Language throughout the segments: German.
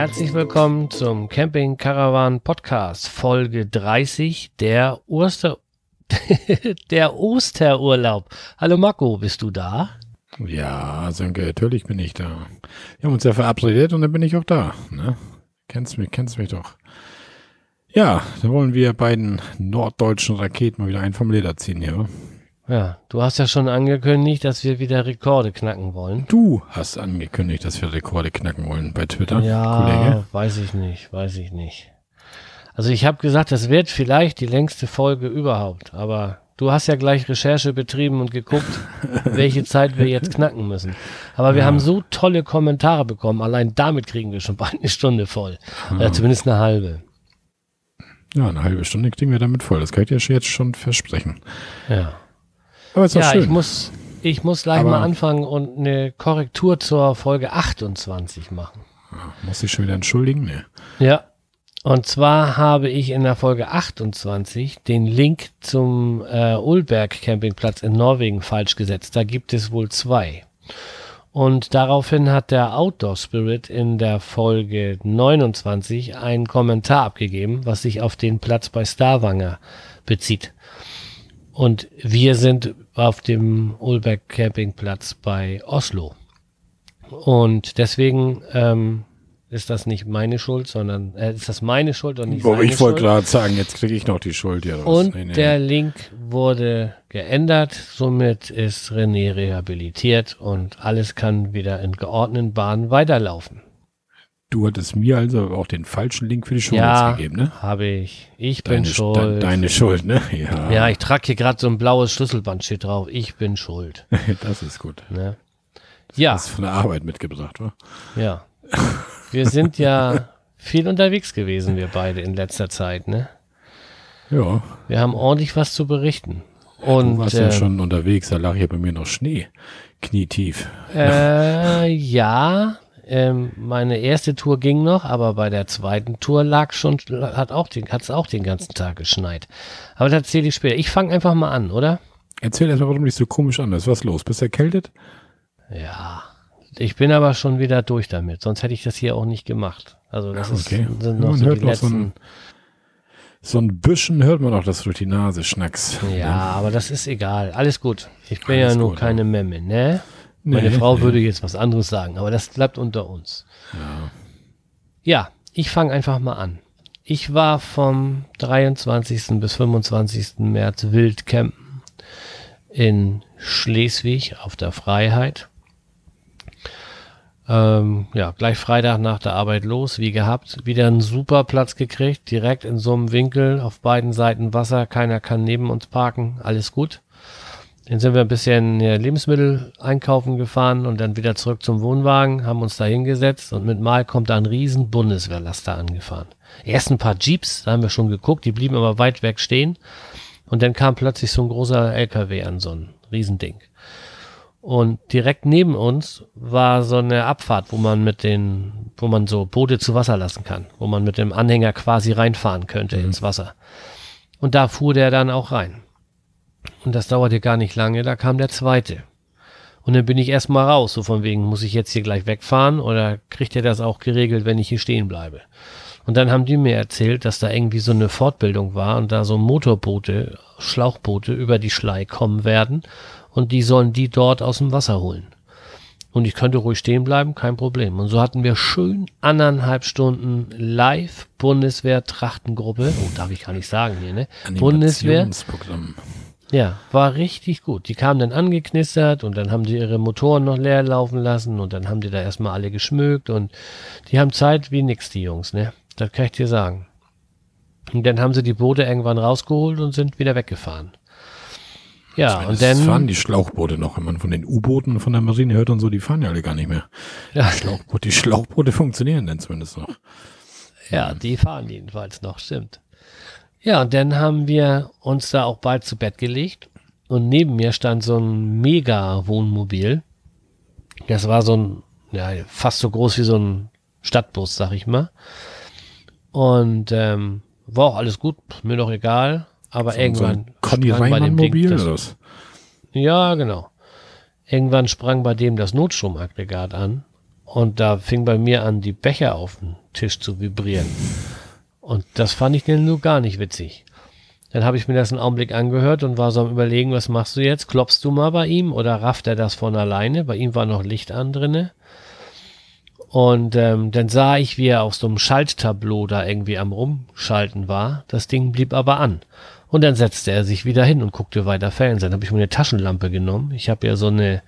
Herzlich willkommen zum Camping Caravan Podcast, Folge 30, der Oster der Osterurlaub. Hallo Marco, bist du da? Ja, Sönke, natürlich bin ich da. Wir haben uns ja verabredet und dann bin ich auch da. Ne? Kennst mich, kennst mich doch. Ja, dann wollen wir beiden norddeutschen Raketen mal wieder einen vom Leder ziehen hier. Ja, du hast ja schon angekündigt, dass wir wieder Rekorde knacken wollen. Du hast angekündigt, dass wir Rekorde knacken wollen bei Twitter, ja, Kollege. weiß ich nicht, weiß ich nicht. Also ich habe gesagt, das wird vielleicht die längste Folge überhaupt, aber du hast ja gleich Recherche betrieben und geguckt, welche Zeit wir jetzt knacken müssen. Aber wir ja. haben so tolle Kommentare bekommen, allein damit kriegen wir schon bald eine Stunde voll. Ja. Oder zumindest eine halbe. Ja, eine halbe Stunde kriegen wir damit voll. Das kann ich dir jetzt schon versprechen. Ja. Aber ist ja, schön. ich muss, ich muss gleich Aber mal anfangen und eine Korrektur zur Folge 28 machen. Muss ich schon wieder entschuldigen? Nee. Ja. Und zwar habe ich in der Folge 28 den Link zum äh, Ulberg Campingplatz in Norwegen falsch gesetzt. Da gibt es wohl zwei. Und daraufhin hat der Outdoor Spirit in der Folge 29 einen Kommentar abgegeben, was sich auf den Platz bei Starwanger bezieht. Und wir sind auf dem Ulberg Campingplatz bei Oslo. Und deswegen ähm, ist das nicht meine Schuld, sondern äh, ist das meine Schuld und nicht Boah, Ich wollte gerade sagen, jetzt kriege ich noch die Schuld hier raus. Und nee, nee. der Link wurde geändert, somit ist René rehabilitiert und alles kann wieder in geordneten Bahnen weiterlaufen. Du hattest mir also auch den falschen Link für die Schule ja, gegeben, ne? habe ich. Ich deine, bin schuld. De, deine Schuld, ne? Ja, ja ich trage hier gerade so ein blaues Schlüsselband steht drauf. Ich bin schuld. das ist gut. Ne? Ja. Das ist von der Arbeit mitgebracht, wa? Ja. Wir sind ja viel unterwegs gewesen, wir beide in letzter Zeit, ne? Ja. Wir haben ordentlich was zu berichten. Und, du warst ähm, ja schon unterwegs, da lag ja bei mir noch Schnee, knietief. Äh, ja, ähm, meine erste Tour ging noch, aber bei der zweiten Tour lag schon, hat auch den, hat's auch den ganzen Tag geschneit. Aber das erzähle ich später. Ich fange einfach mal an, oder? Erzähl erstmal, warum dich so komisch an ist. Was los? Bist du erkältet? Ja. Ich bin aber schon wieder durch damit, sonst hätte ich das hier auch nicht gemacht. Also das okay. ist, sind noch man so hört die letzten. So ein, so ein bisschen hört man auch, dass du die Nase schnackst. Ja, ja, aber das ist egal. Alles gut. Ich bin Alles ja nur keine. Memme, ne? Meine nee, Frau nee. würde jetzt was anderes sagen, aber das bleibt unter uns. Ja, ja ich fange einfach mal an. Ich war vom 23. bis 25. März Wildcampen in Schleswig auf der Freiheit. Ähm, ja, gleich Freitag nach der Arbeit los, wie gehabt. Wieder einen super Platz gekriegt, direkt in so einem Winkel, auf beiden Seiten Wasser, keiner kann neben uns parken, alles gut. Dann sind wir ein bisschen Lebensmittel einkaufen gefahren und dann wieder zurück zum Wohnwagen, haben uns da hingesetzt und mit Mal kommt da ein riesen Bundeswehrlaster angefahren. Erst ein paar Jeeps, da haben wir schon geguckt, die blieben aber weit weg stehen. Und dann kam plötzlich so ein großer LKW an, so ein Riesending. Und direkt neben uns war so eine Abfahrt, wo man mit den, wo man so Boote zu Wasser lassen kann, wo man mit dem Anhänger quasi reinfahren könnte mhm. ins Wasser. Und da fuhr der dann auch rein. Und das dauerte gar nicht lange, da kam der zweite. Und dann bin ich erstmal raus, so von wegen, muss ich jetzt hier gleich wegfahren oder kriegt er das auch geregelt, wenn ich hier stehen bleibe? Und dann haben die mir erzählt, dass da irgendwie so eine Fortbildung war und da so Motorboote, Schlauchboote über die Schlei kommen werden und die sollen die dort aus dem Wasser holen. Und ich könnte ruhig stehen bleiben, kein Problem. Und so hatten wir schön anderthalb Stunden live Bundeswehr Trachtengruppe. Oh, darf ich gar nicht sagen hier, ne? Bundeswehr. Ja, war richtig gut. Die kamen dann angeknistert und dann haben die ihre Motoren noch leer laufen lassen und dann haben die da erstmal alle geschmückt und die haben Zeit wie nix, die Jungs, ne? Das kann ich dir sagen. Und dann haben sie die Boote irgendwann rausgeholt und sind wieder weggefahren. Ja, und dann. fahren die Schlauchboote noch, wenn man von den U-Booten von der Marine hört und so, die fahren ja alle gar nicht mehr. Ja. Die, Schlauchboote, die Schlauchboote funktionieren dann zumindest noch. Ja, die fahren jedenfalls noch, stimmt. Ja, und dann haben wir uns da auch bald zu Bett gelegt und neben mir stand so ein Mega-Wohnmobil. Das war so ein, ja, fast so groß wie so ein Stadtbus, sag ich mal. Und ähm, war auch alles gut, mir doch egal. Aber so, irgendwann. So Conny Reimann Mobil das, oder was? Ja, genau. Irgendwann sprang bei dem das Notstromaggregat an Und da fing bei mir an, die Becher auf dem Tisch zu vibrieren. Und das fand ich denn nur gar nicht witzig. Dann habe ich mir das einen Augenblick angehört und war so am überlegen, was machst du jetzt? Klopfst du mal bei ihm oder rafft er das von alleine? Bei ihm war noch Licht an drinne. Und ähm, dann sah ich, wie er auf so einem Schalttableau da irgendwie am Rumschalten war. Das Ding blieb aber an. Und dann setzte er sich wieder hin und guckte weiter Fernsehen. Dann habe ich mir eine Taschenlampe genommen. Ich habe ja so eine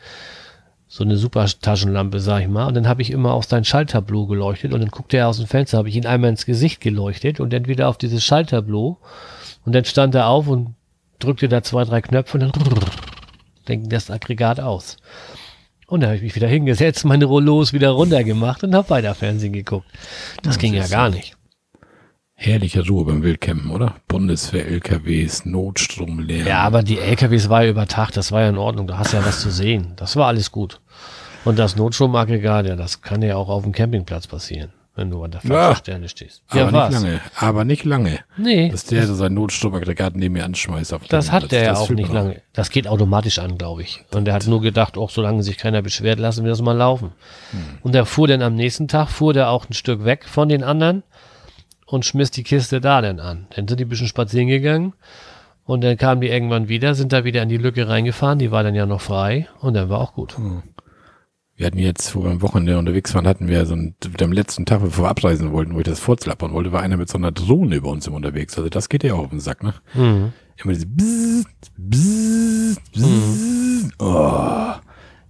so eine super Taschenlampe, sag ich mal. Und dann habe ich immer auf sein Schalttableau geleuchtet und dann guckte er aus dem Fenster, habe ich ihn einmal ins Gesicht geleuchtet und dann wieder auf dieses Schalttableau. Und dann stand er auf und drückte da zwei, drei Knöpfe und dann denken das Aggregat aus. Und dann habe ich mich wieder hingesetzt, meine Rollos wieder runtergemacht und habe weiter Fernsehen geguckt. Das ja, ging ja gar nicht. Herrliche Ruhe beim Wildcampen, oder? Bundeswehr-LKWs, Notstromlärm. Ja, aber die LKWs war ja über Tag, das war ja in Ordnung, da hast ja was zu sehen. Das war alles gut. Und das Notstromaggregat, ja, das kann ja auch auf dem Campingplatz passieren, wenn du an der falschen ja, Stelle stehst. Ja, aber was? nicht lange. Aber nicht lange. Nee. Dass der das, sein Notstromaggregat neben mir anschmeißt. Auf das hat der ja auch nicht lange. Das geht automatisch an, glaube ich. Und der hat nur gedacht, auch solange sich keiner beschwert, lassen wir das mal laufen. Hm. Und der fuhr dann am nächsten Tag, fuhr der auch ein Stück weg von den anderen und schmiss die Kiste da dann an. Dann sind die ein bisschen spazieren gegangen und dann kamen die irgendwann wieder, sind da wieder in die Lücke reingefahren, die war dann ja noch frei und dann war auch gut. Hm. Wir hatten jetzt, wo wir am Wochenende unterwegs waren, hatten wir so einen, am letzten Tag, bevor wir abreisen wollten, wo ich das vorzlappern wollte, war einer mit so einer Drohne über uns im unterwegs. Also das geht ja auch auf den Sack, ne? Mhm. Immer diese Bzzz, Bzzz, Bzzz. Mhm. Oh,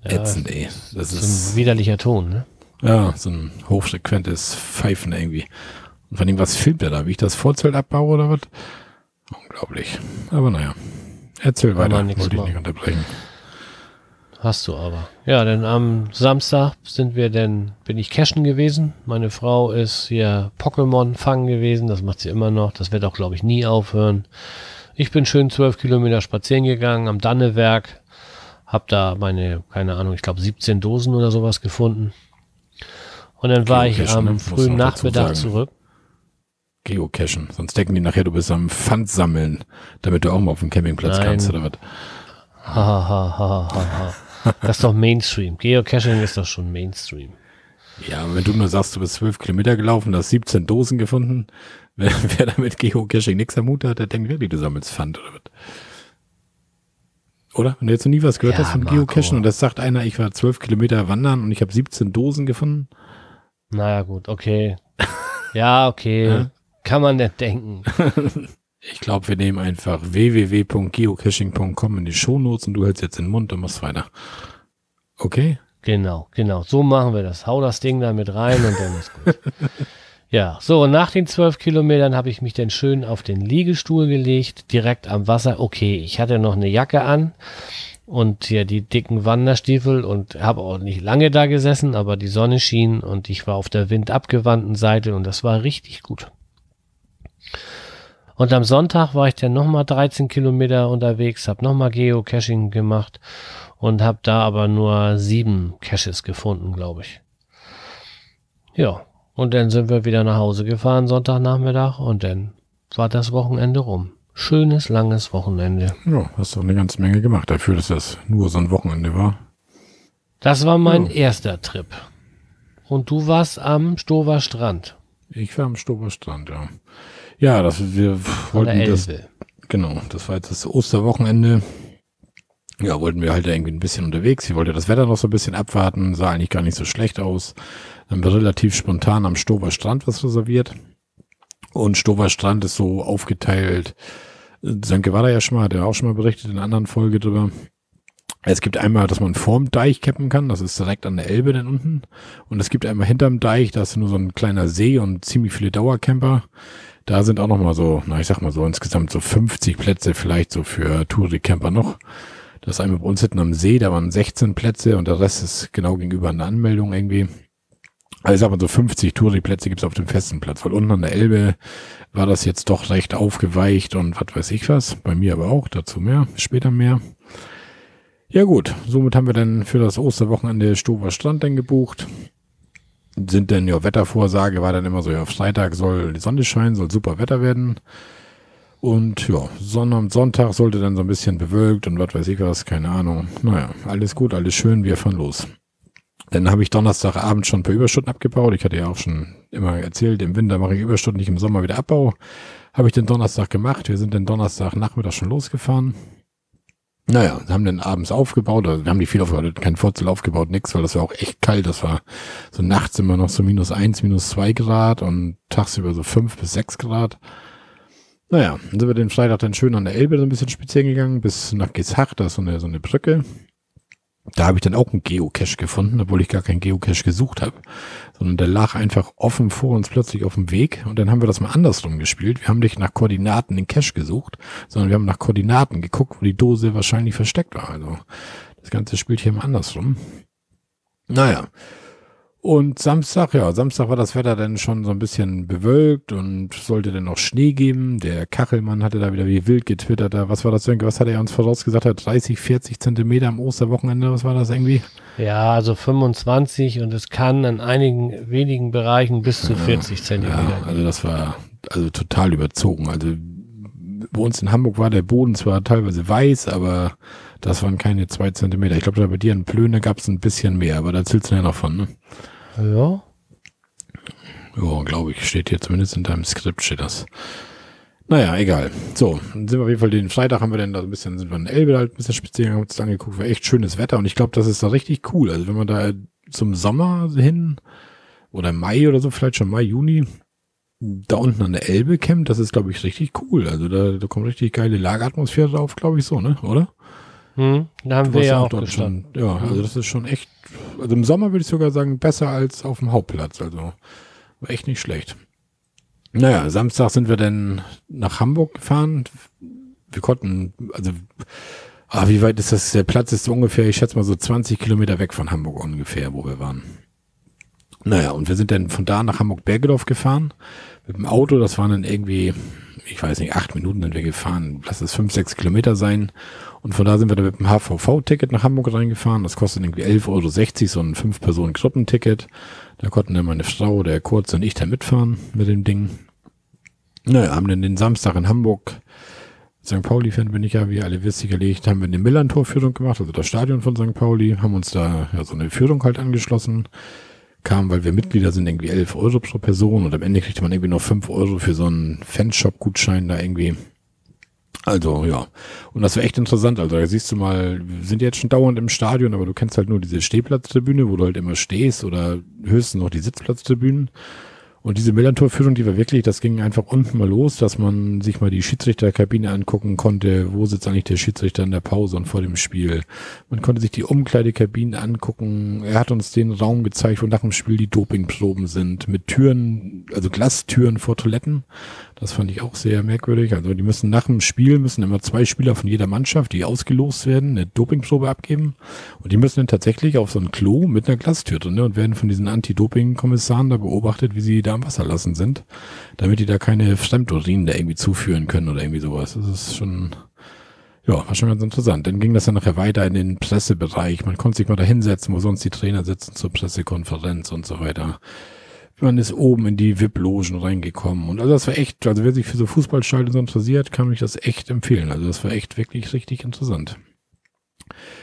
ätzend, ja, ey. Das ist, ist ein widerlicher Ton, ne? Ja, so ein hochfrequentes Pfeifen irgendwie. Und von ihm, was filmt er da? Wie ich das Vorzelt abbaue oder was? Unglaublich. Aber naja. Erzähl weiter, wollte ich nicht unterbrechen. Hast du aber. Ja, denn am Samstag sind wir denn, bin ich cashen gewesen. Meine Frau ist hier Pokémon fangen gewesen. Das macht sie immer noch. Das wird auch, glaube ich, nie aufhören. Ich bin schön zwölf Kilometer spazieren gegangen am Dannewerk. Hab da meine, keine Ahnung, ich glaube 17 Dosen oder sowas gefunden. Und dann war ich am ne? frühen Nachmittag zurück. Geocachen. Sonst denken die nachher, du bist am Pfand sammeln, damit du auch mal auf dem Campingplatz Nein. kannst oder was. Ha, ha, ha, ha, ha. Das ist doch Mainstream. Geocaching ist doch schon Mainstream. Ja, wenn du nur sagst, du bist zwölf Kilometer gelaufen, hast 17 Dosen gefunden, wer, wer damit Geocaching nichts am Hut hat, der denkt wirklich, du sammelst Pfand oder was. Oder? Wenn du jetzt noch nie was gehört ja, hast von Marco. Geocachen und das sagt einer, ich war zwölf Kilometer wandern und ich habe 17 Dosen gefunden. Naja, gut, okay. Ja, okay. Ja? Kann man nicht denken. ich glaube, wir nehmen einfach www.geocaching.com in die Shownotes und du hältst jetzt den Mund und machst weiter. Okay? Genau, genau. So machen wir das. Hau das Ding da mit rein und dann ist gut. ja, so, und nach den zwölf Kilometern habe ich mich dann schön auf den Liegestuhl gelegt, direkt am Wasser. Okay, ich hatte noch eine Jacke an und hier die dicken Wanderstiefel und habe auch nicht lange da gesessen, aber die Sonne schien und ich war auf der windabgewandten Seite und das war richtig gut. Und am Sonntag war ich dann nochmal 13 Kilometer unterwegs, habe nochmal Geocaching gemacht und habe da aber nur sieben Caches gefunden, glaube ich. Ja, und dann sind wir wieder nach Hause gefahren Sonntagnachmittag und dann war das Wochenende rum. Schönes, langes Wochenende. Ja, hast du eine ganze Menge gemacht dafür, dass das nur so ein Wochenende war. Das war mein ja. erster Trip. Und du warst am Stover Strand. Ich war am Stover Strand, ja. Ja, das, wir wollten das, genau, das war jetzt das Osterwochenende. Ja, wollten wir halt irgendwie ein bisschen unterwegs. Ich wollte das Wetter noch so ein bisschen abwarten, sah eigentlich gar nicht so schlecht aus. Dann haben wir relativ spontan am Stover Strand was reserviert. Und Stover Strand ist so aufgeteilt. Sönke war da ja schon mal, hat er auch schon mal berichtet in einer anderen Folge drüber. Es gibt einmal, dass man vorm Deich cappen kann, das ist direkt an der Elbe dann unten. Und es gibt einmal hinterm Deich, da ist nur so ein kleiner See und ziemlich viele Dauercamper. Da sind auch noch mal so, na ich sag mal so insgesamt so 50 Plätze vielleicht so für Touri-Camper noch. Das einmal bei uns hinten am See, da waren 16 Plätze und der Rest ist genau gegenüber einer Anmeldung irgendwie. Also ich sag mal so 50 Touri-Plätze gibt's auf dem festen Platz, weil unten an der Elbe war das jetzt doch recht aufgeweicht und was weiß ich was. Bei mir aber auch, dazu mehr, später mehr. Ja gut, somit haben wir dann für das Osterwochenende Stover Strand dann gebucht sind denn ja Wettervorsage war dann immer so, ja, Freitag soll die Sonne scheinen, soll super Wetter werden. Und ja, Sonne am Sonntag sollte dann so ein bisschen bewölkt und was weiß ich was, keine Ahnung. Naja, alles gut, alles schön, wir fahren los. Dann habe ich Donnerstagabend schon ein paar Überstunden abgebaut. Ich hatte ja auch schon immer erzählt, im Winter mache ich Überstunden, nicht im Sommer wieder Abbau. Habe ich den Donnerstag gemacht. Wir sind den Donnerstag Nachmittag schon losgefahren. Naja, haben dann abends aufgebaut, also wir haben die viel aufgebaut, kein Vorzelt aufgebaut, nix, weil das war auch echt kalt. Das war so nachts immer noch so minus eins, minus zwei Grad und tagsüber so fünf bis sechs Grad. Naja, dann sind wir den Freitag dann schön an der Elbe so ein bisschen spazieren gegangen, bis nach Gishach, da ist so eine, so eine Brücke. Da habe ich dann auch einen Geocache gefunden, obwohl ich gar keinen Geocache gesucht habe, sondern der lag einfach offen vor uns plötzlich auf dem Weg und dann haben wir das mal andersrum gespielt. Wir haben nicht nach Koordinaten den Cache gesucht, sondern wir haben nach Koordinaten geguckt, wo die Dose wahrscheinlich versteckt war. Also das ganze spielt hier mal andersrum. Naja, und Samstag, ja, Samstag war das Wetter dann schon so ein bisschen bewölkt und sollte dann noch Schnee geben. Der Kachelmann hatte da wieder wie wild getwittert. Was war das denn? Was hat er uns vorausgesagt? Hat 30, 40 Zentimeter am Osterwochenende? Was war das irgendwie? Ja, also 25 und es kann in einigen wenigen Bereichen bis zu 40 Zentimeter. Ja, also das war also total überzogen. Also bei uns in Hamburg war der Boden zwar teilweise weiß, aber das waren keine zwei Zentimeter. Ich glaube, bei dir in Plöne gab es ein bisschen mehr, aber da erzählst du ja noch von, ne? Ja. Ja, glaube ich, steht hier zumindest in deinem Skript steht das. Naja, egal. So, dann sind wir auf jeden Fall den Freitag haben wir dann da ein bisschen, sind wir in Elbe halt ein bisschen speziell, haben uns angeguckt, war echt schönes Wetter und ich glaube, das ist da richtig cool. Also wenn man da zum Sommer hin oder Mai oder so, vielleicht schon Mai, Juni, da unten an der Elbe campt, das ist, glaube ich, richtig cool. Also da, da kommt richtig geile Lageratmosphäre drauf, glaube ich, so, ne? Oder? Hm, da haben wir ja auch dort schon. Ja, also das ist schon echt, also im Sommer würde ich sogar sagen, besser als auf dem Hauptplatz. Also war echt nicht schlecht. Naja, Samstag sind wir dann nach Hamburg gefahren. Wir konnten, also, ah, wie weit ist das? Der Platz ist so ungefähr, ich schätze mal so 20 Kilometer weg von Hamburg ungefähr, wo wir waren. Naja, und wir sind dann von da nach Hamburg-Bergedorf gefahren. Mit dem Auto, das waren dann irgendwie, ich weiß nicht, acht Minuten sind wir gefahren. Lass es fünf, sechs Kilometer sein. Und von da sind wir dann mit dem HVV-Ticket nach Hamburg reingefahren. Das kostet irgendwie 11,60 Euro, so ein Fünf-Personen-Gruppenticket. Da konnten dann meine Frau, der Kurz und ich da mitfahren mit dem Ding. Naja, haben dann den Samstag in Hamburg, St. Pauli-Fan bin ich ja, wie alle wisst, gelegt, haben wir eine Millantor-Führung gemacht, also das Stadion von St. Pauli, haben uns da ja so eine Führung halt angeschlossen. Kam, weil wir Mitglieder sind, irgendwie 11 Euro pro Person und am Ende kriegt man irgendwie noch 5 Euro für so einen Fanshop-Gutschein da irgendwie also, ja. Und das war echt interessant. Also, da siehst du mal, wir sind jetzt schon dauernd im Stadion, aber du kennst halt nur diese Stehplatztribüne, wo du halt immer stehst oder höchstens noch die Sitzplatztribünen. Und diese Millantor-Führung, die war wirklich, das ging einfach unten mal los, dass man sich mal die Schiedsrichterkabine angucken konnte, wo sitzt eigentlich der Schiedsrichter in der Pause und vor dem Spiel. Man konnte sich die Umkleidekabinen angucken. Er hat uns den Raum gezeigt, wo nach dem Spiel die Dopingproben sind, mit Türen, also Glastüren vor Toiletten. Das fand ich auch sehr merkwürdig. Also die müssen nach dem Spiel, müssen immer zwei Spieler von jeder Mannschaft, die ausgelost werden, eine Dopingprobe abgeben. Und die müssen dann tatsächlich auf so ein Klo mit einer Glastür drin ne, und werden von diesen Anti-Doping-Kommissaren da beobachtet, wie sie da am Wasser lassen sind, damit die da keine Fremdurinen da irgendwie zuführen können oder irgendwie sowas. Das ist schon, ja, war schon ganz interessant. Dann ging das dann nachher weiter in den Pressebereich. Man konnte sich mal da hinsetzen, wo sonst die Trainer sitzen zur Pressekonferenz und so weiter man ist oben in die VIP-Logen reingekommen. Und also das war echt, also wer sich für so Fußballstadien interessiert, kann mich das echt empfehlen. Also das war echt wirklich richtig interessant.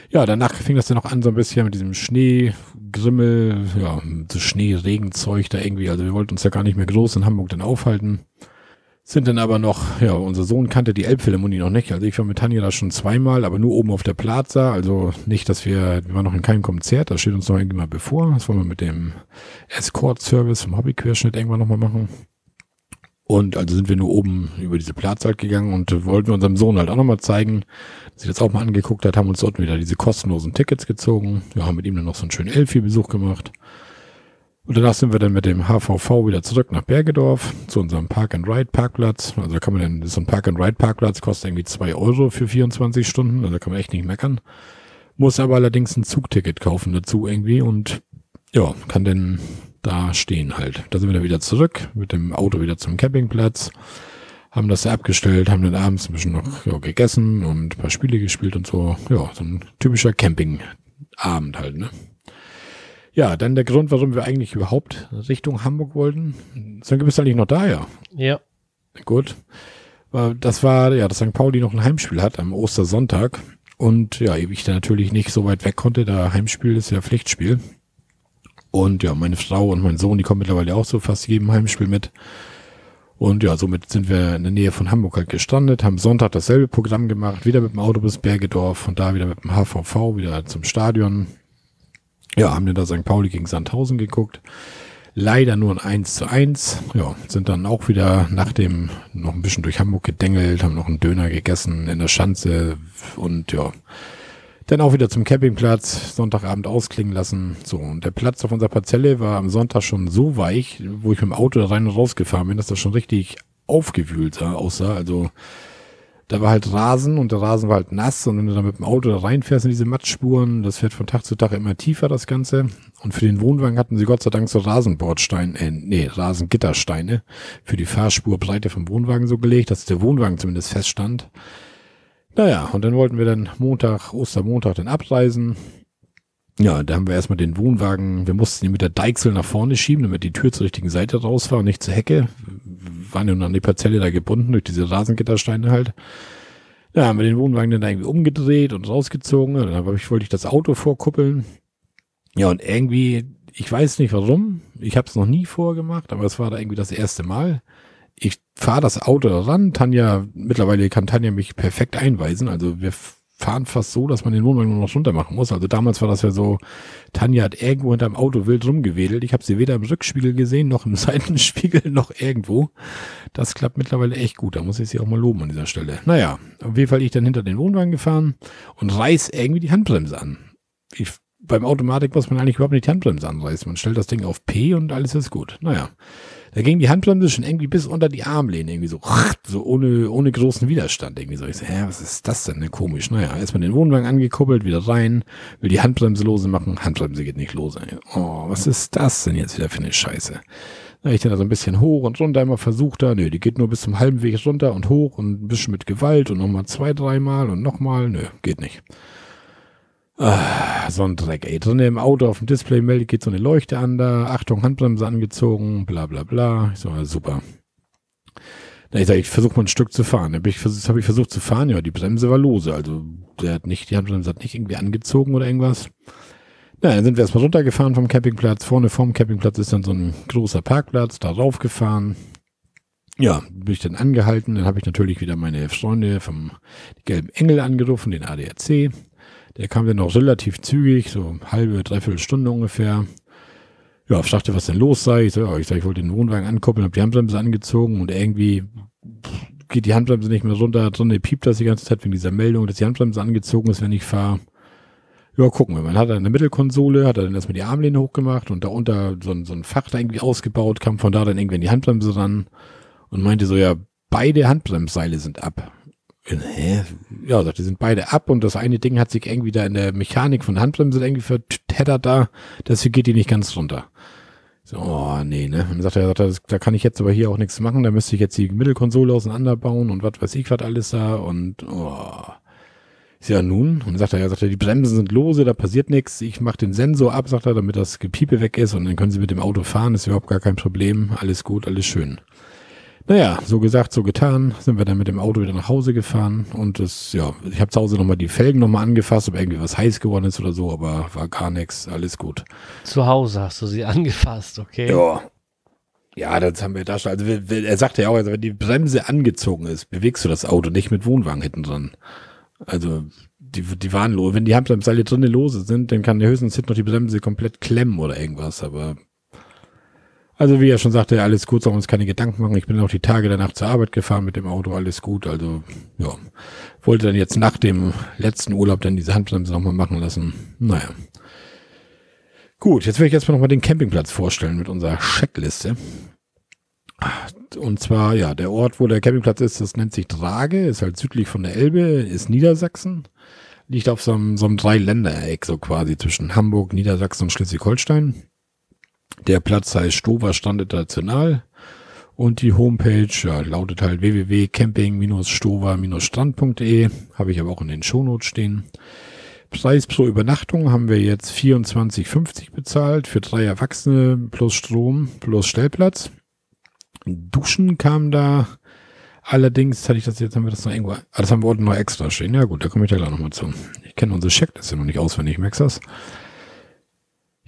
Ja, danach fing das dann noch an so ein bisschen mit diesem Schneegrimmel, ja, so Schneeregenzeug da irgendwie. Also wir wollten uns ja gar nicht mehr groß in Hamburg dann aufhalten. Sind dann aber noch, ja, unser Sohn kannte die Elbphilharmonie noch nicht. Also ich war mit Tanja da schon zweimal, aber nur oben auf der Plaza. Also nicht, dass wir, wir waren noch in keinem Konzert, das steht uns noch irgendwie mal bevor. Das wollen wir mit dem Escort-Service vom Hobbyquerschnitt irgendwann nochmal machen. Und also sind wir nur oben über diese Plaza halt gegangen und wollten unserem Sohn halt auch nochmal zeigen, dass sich das auch mal angeguckt hat, haben uns dort wieder diese kostenlosen Tickets gezogen. Wir haben mit ihm dann noch so einen schönen Elfi-Besuch gemacht. Und danach sind wir dann mit dem HVV wieder zurück nach Bergedorf zu unserem Park-and-Ride-Parkplatz. Also da kann man dann, so ein Park-and-Ride-Parkplatz kostet irgendwie zwei Euro für 24 Stunden. Also da kann man echt nicht meckern. Muss aber allerdings ein Zugticket kaufen dazu irgendwie und ja, kann dann da stehen halt. Da sind wir dann wieder zurück mit dem Auto wieder zum Campingplatz. Haben das abgestellt, haben dann abends ein bisschen noch ja, gegessen und ein paar Spiele gespielt und so. Ja, so ein typischer Campingabend halt, ne? Ja, dann der Grund, warum wir eigentlich überhaupt Richtung Hamburg wollten. Sönke, bist du eigentlich noch da, ja? Ja. Gut. Das war, ja, dass St. Pauli noch ein Heimspiel hat am Ostersonntag. Und ja, ich da natürlich nicht so weit weg konnte, da Heimspiel ist ja Pflichtspiel. Und ja, meine Frau und mein Sohn, die kommen mittlerweile auch so fast jedem Heimspiel mit. Und ja, somit sind wir in der Nähe von Hamburg halt gestrandet, haben Sonntag dasselbe Programm gemacht, wieder mit dem Auto bis Bergedorf und da wieder mit dem HVV wieder zum Stadion. Ja, haben dann da St. Pauli gegen Sandhausen geguckt. Leider nur ein 1 zu 1. Ja, sind dann auch wieder nach dem noch ein bisschen durch Hamburg gedengelt, haben noch einen Döner gegessen in der Schanze und ja, dann auch wieder zum Campingplatz, Sonntagabend ausklingen lassen. So, und der Platz auf unserer Parzelle war am Sonntag schon so weich, wo ich mit dem Auto rein und raus gefahren bin, dass das schon richtig aufgewühlt sah, aussah. Also da war halt Rasen und der Rasen war halt nass und wenn du dann mit dem Auto da reinfährst in diese Matschspuren, das wird von Tag zu Tag immer tiefer, das Ganze. Und für den Wohnwagen hatten sie Gott sei Dank so Rasenbordsteine, äh, nee, Rasengittersteine für die Fahrspurbreite vom Wohnwagen so gelegt, dass der Wohnwagen zumindest feststand. Naja, und dann wollten wir dann Montag, Ostermontag dann abreisen. Ja, da haben wir erstmal den Wohnwagen, wir mussten ihn mit der Deichsel nach vorne schieben, damit die Tür zur richtigen Seite raus war und nicht zur Hecke. Waren ja nur an die Parzelle da gebunden durch diese Rasengittersteine halt. Ja, haben wir den Wohnwagen dann irgendwie umgedreht und rausgezogen. Dann ich, wollte ich das Auto vorkuppeln. Ja, und irgendwie, ich weiß nicht warum, ich habe es noch nie vorgemacht, aber es war da irgendwie das erste Mal ich fahre das Auto ran. Tanja, mittlerweile kann Tanja mich perfekt einweisen. Also wir fahren fast so, dass man den Wohnwagen nur noch runter machen muss. Also damals war das ja so, Tanja hat irgendwo hinterm Auto wild rumgewedelt. Ich habe sie weder im Rückspiegel gesehen, noch im Seitenspiegel, noch irgendwo. Das klappt mittlerweile echt gut. Da muss ich sie auch mal loben an dieser Stelle. Naja, auf jeden Fall ich dann hinter den Wohnwagen gefahren und reiß irgendwie die Handbremse an. Ich, beim Automatik muss man eigentlich überhaupt nicht die Handbremse anreißen. Man stellt das Ding auf P und alles ist gut. Naja. Da ging die Handbremse schon irgendwie bis unter die Armlehne, irgendwie so, so ohne, ohne großen Widerstand irgendwie so. Ich so, hä, was ist das denn, ne, komisch. Naja, erstmal den Wohnwagen angekuppelt, wieder rein, will die Handbremse lose machen, Handbremse geht nicht los. Oh, was ist das denn jetzt wieder für eine Scheiße? Na, ich dann da so ein bisschen hoch und runter immer versucht da, nö, die geht nur bis zum halben Weg runter und hoch und ein bisschen mit Gewalt und nochmal zwei, dreimal und nochmal, nö, geht nicht. Ah, so ein Dreck, ey. Drin im Auto auf dem Display meldet, geht so eine Leuchte an da. Achtung, Handbremse angezogen, bla bla bla. Ich so, super. Na, ich sag, ich versuche mal ein Stück zu fahren. Dann habe ich, versucht zu fahren, ja, die Bremse war lose. Also der hat nicht, die Handbremse hat nicht irgendwie angezogen oder irgendwas. Na, dann sind wir erstmal runtergefahren vom Campingplatz. Vorne vom Campingplatz ist dann so ein großer Parkplatz, da raufgefahren. Ja, bin ich dann angehalten. Dann habe ich natürlich wieder meine Freunde vom Gelben Engel angerufen, den ADAC. Der kam dann noch relativ zügig, so halbe, dreiviertel Stunde ungefähr. Ja, fragte, was denn los sei. Ich, so, ja, ich, sag, ich wollte den Wohnwagen ankuppeln, habe die Handbremse angezogen und irgendwie geht die Handbremse nicht mehr runter. Drin piept das die ganze Zeit wegen dieser Meldung, dass die Handbremse angezogen ist, wenn ich fahre. Ja, gucken wir. Man hat dann eine Mittelkonsole, hat er dann erstmal die Armlehne hochgemacht und da unter so ein, so ein Fach da irgendwie ausgebaut, kam von da dann irgendwann die Handbremse ran und meinte so, ja, beide Handbremsseile sind ab. Hä? Ja, die sind beide ab und das eine Ding hat sich irgendwie da in der Mechanik von Handbremse irgendwie verteddert da, deswegen geht die nicht ganz runter. So, oh, nee, ne? Dann sagt er, sagt er, da kann ich jetzt aber hier auch nichts machen, da müsste ich jetzt die Mittelkonsole auseinanderbauen und was weiß ich, was alles da und oh. Ist ja nun, und dann sagt er, ja, sagt er, die Bremsen sind lose, da passiert nichts, ich mache den Sensor ab, sagt er, damit das Gepiepe weg ist und dann können sie mit dem Auto fahren, ist überhaupt gar kein Problem, alles gut, alles schön. Naja, so gesagt, so getan, sind wir dann mit dem Auto wieder nach Hause gefahren und das, ja, ich habe zu Hause nochmal die Felgen nochmal angefasst, ob irgendwie was heiß geworden ist oder so, aber war gar nichts, alles gut. Zu Hause hast du sie angefasst, okay? Ja. Ja, das haben wir da schon. Also er sagte ja auch, also wenn die Bremse angezogen ist, bewegst du das Auto nicht mit Wohnwagen hinten dran. Also die, die waren los. Wenn die Handbremseile drinnen lose sind, dann kann der höchstens noch die Bremse komplett klemmen oder irgendwas, aber also wie er schon sagte, alles gut, sollen uns keine Gedanken machen. Ich bin auch die Tage danach zur Arbeit gefahren mit dem Auto, alles gut. Also ja, wollte dann jetzt nach dem letzten Urlaub dann diese Handbremse nochmal machen lassen. Naja. Gut, jetzt will ich erstmal nochmal den Campingplatz vorstellen mit unserer Checkliste. Und zwar, ja, der Ort, wo der Campingplatz ist, das nennt sich Drage, ist halt südlich von der Elbe, ist Niedersachsen. Liegt auf so einem, so einem Dreiländereck, so quasi zwischen Hamburg, Niedersachsen und Schleswig-Holstein. Der Platz heißt Stover Strand International und die Homepage ja, lautet halt www.camping-stover-strand.de. Habe ich aber auch in den Shownotes stehen. Preis pro Übernachtung haben wir jetzt 24,50 bezahlt für drei Erwachsene plus Strom plus Stellplatz. Duschen kam da. Allerdings hatte ich das jetzt, haben wir das noch irgendwo, ah, das haben wir unten noch extra stehen. Ja gut, da komme ich da gleich nochmal zu. Ich kenne unsere Checkliste noch nicht auswendig, merkst du das?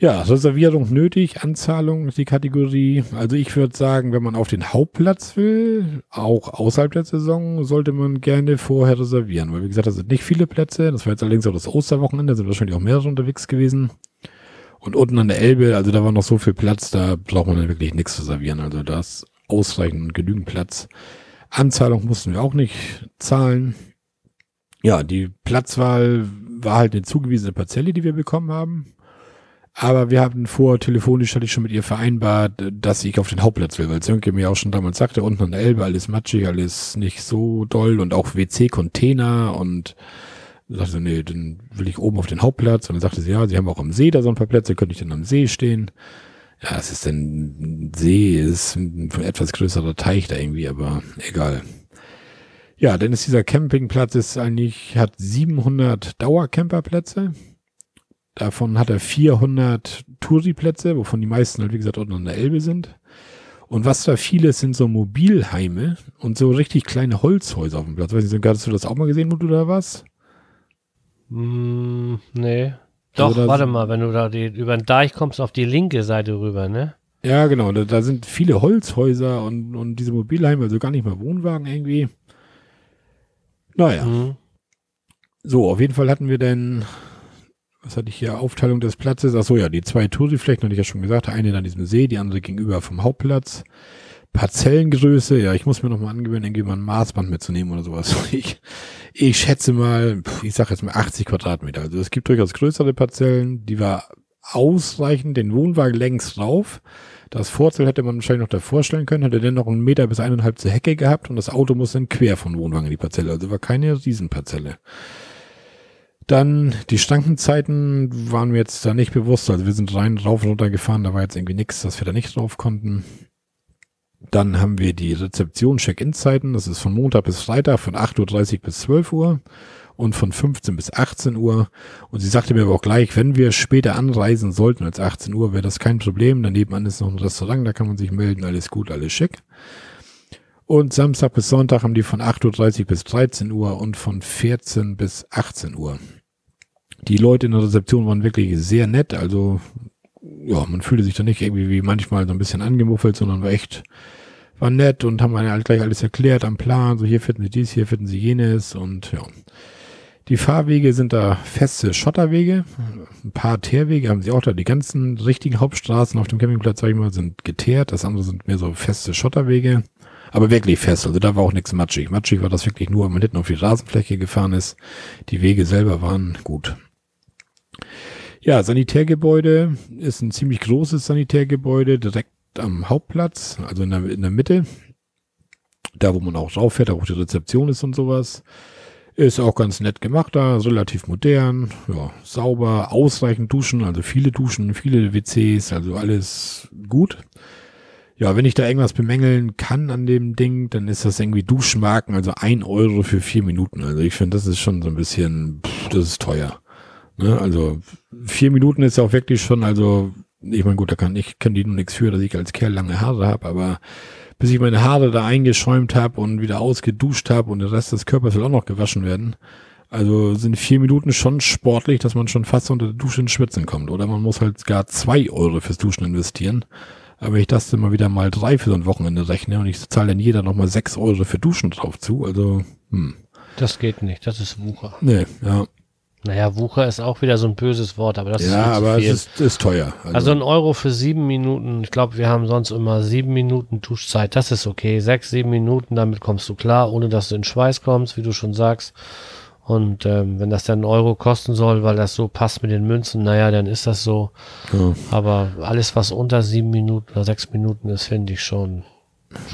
Ja, Reservierung nötig, Anzahlung ist die Kategorie. Also ich würde sagen, wenn man auf den Hauptplatz will, auch außerhalb der Saison, sollte man gerne vorher reservieren. Weil wie gesagt, das sind nicht viele Plätze. Das war jetzt allerdings auch das Osterwochenende, da sind wahrscheinlich auch mehrere unterwegs gewesen. Und unten an der Elbe, also da war noch so viel Platz, da braucht man dann wirklich nichts reservieren. Also da ist ausreichend genügend Platz. Anzahlung mussten wir auch nicht zahlen. Ja, die Platzwahl war halt eine zugewiesene Parzelle, die wir bekommen haben. Aber wir hatten vor, telefonisch hatte ich schon mit ihr vereinbart, dass ich auf den Hauptplatz will, weil Sönke mir auch schon damals sagte, unten an der Elbe alles matschig, alles nicht so doll und auch WC-Container und sagte, nee, dann will ich oben auf den Hauptplatz. Und dann sagte sie, ja, sie haben auch am See da so ein paar Plätze, könnte ich dann am See stehen. Ja, es ist ein See, ist ein etwas größerer Teich da irgendwie, aber egal. Ja, denn ist dieser Campingplatz ist eigentlich, hat 700 Dauercamperplätze. Davon hat er 400 Touri-Plätze, wovon die meisten halt, wie gesagt, unten an der Elbe sind. Und was da viele sind so Mobilheime und so richtig kleine Holzhäuser auf dem Platz. Weiß nicht, hast du das auch mal gesehen, wo du da warst? Mm, nee. Doch, also warte mal, wenn du da die, über den Deich kommst, auf die linke Seite rüber, ne? Ja, genau. Da, da sind viele Holzhäuser und, und diese Mobilheime, also gar nicht mal Wohnwagen irgendwie. Naja. Mhm. So, auf jeden Fall hatten wir dann, was hatte ich hier, Aufteilung des Platzes. Ach so, ja, die zwei Touriflächen, hatte ich ja schon gesagt. Eine an diesem See, die andere gegenüber vom Hauptplatz. Parzellengröße, ja, ich muss mir nochmal angewöhnen, irgendwie mal ein Maßband mitzunehmen oder sowas. Ich, ich schätze mal, ich sage jetzt mal 80 Quadratmeter. Also es gibt durchaus größere Parzellen, die war ausreichend, den Wohnwagen längs drauf. Das Vorzelt hätte man wahrscheinlich noch davor stellen können, hätte dann noch einen Meter bis eineinhalb zur Hecke gehabt und das Auto muss dann quer von Wohnwagen in die Parzelle. Also war keine Riesenparzelle. Dann die Stankenzeiten waren mir jetzt da nicht bewusst. Also wir sind rein rauf runter gefahren, da war jetzt irgendwie nichts, dass wir da nicht drauf konnten. Dann haben wir die Rezeption-Check-In-Zeiten. Das ist von Montag bis Freitag von 8.30 Uhr bis 12 Uhr und von 15 bis 18 Uhr. Und sie sagte mir aber auch gleich, wenn wir später anreisen sollten als 18 Uhr, wäre das kein Problem. Daneben an ist noch ein Restaurant, da kann man sich melden. Alles gut, alles schick. Und Samstag bis Sonntag haben die von 8.30 Uhr bis 13 Uhr und von 14 bis 18 Uhr. Die Leute in der Rezeption waren wirklich sehr nett. Also ja, man fühlte sich da nicht irgendwie wie manchmal so ein bisschen angemuffelt, sondern war echt, war nett und haben halt gleich alles erklärt am Plan. So hier finden sie dies, hier finden sie jenes und ja. Die Fahrwege sind da feste Schotterwege. Ein paar Teerwege haben sie auch da. Die ganzen richtigen Hauptstraßen auf dem Campingplatz, sag ich mal, sind geteert. Das andere sind mehr so feste Schotterwege. Aber wirklich fest. Also da war auch nichts matschig. Matschig war das wirklich nur, wenn man hinten auf die Rasenfläche gefahren ist. Die Wege selber waren gut. Ja, Sanitärgebäude ist ein ziemlich großes Sanitärgebäude direkt am Hauptplatz, also in der, in der Mitte. Da, wo man auch drauf fährt, da wo die Rezeption ist und sowas. Ist auch ganz nett gemacht da, relativ modern, ja, sauber, ausreichend duschen, also viele Duschen, viele WCs, also alles gut. Ja, wenn ich da irgendwas bemängeln kann an dem Ding, dann ist das irgendwie Duschmarken, also ein Euro für vier Minuten. Also ich finde, das ist schon so ein bisschen, pff, das ist teuer. Ne? Also vier Minuten ist ja auch wirklich schon, also ich meine, gut, da kann ich kann die nur nichts für, dass ich als Kerl lange Haare habe, aber bis ich meine Haare da eingeschäumt habe und wieder ausgeduscht habe und der Rest des Körpers will auch noch gewaschen werden. Also sind vier Minuten schon sportlich, dass man schon fast unter der Dusche ins Schwitzen kommt. Oder man muss halt gar zwei Euro fürs Duschen investieren. Aber ich das mal wieder mal drei für so ein Wochenende rechne und ich zahle dann jeder nochmal sechs Euro für Duschen drauf zu, also, hm. Das geht nicht, das ist Wucher. Nee, ja. Naja, Wucher ist auch wieder so ein böses Wort, aber das ja, ist aber viel. es ist, ist teuer. Also. also ein Euro für sieben Minuten. Ich glaube, wir haben sonst immer sieben Minuten Duschzeit. Das ist okay. Sechs, sieben Minuten, damit kommst du klar, ohne dass du in Schweiß kommst, wie du schon sagst. Und ähm, wenn das dann einen Euro kosten soll, weil das so passt mit den Münzen, naja, dann ist das so. Ja. Aber alles, was unter sieben Minuten oder sechs Minuten ist, finde ich schon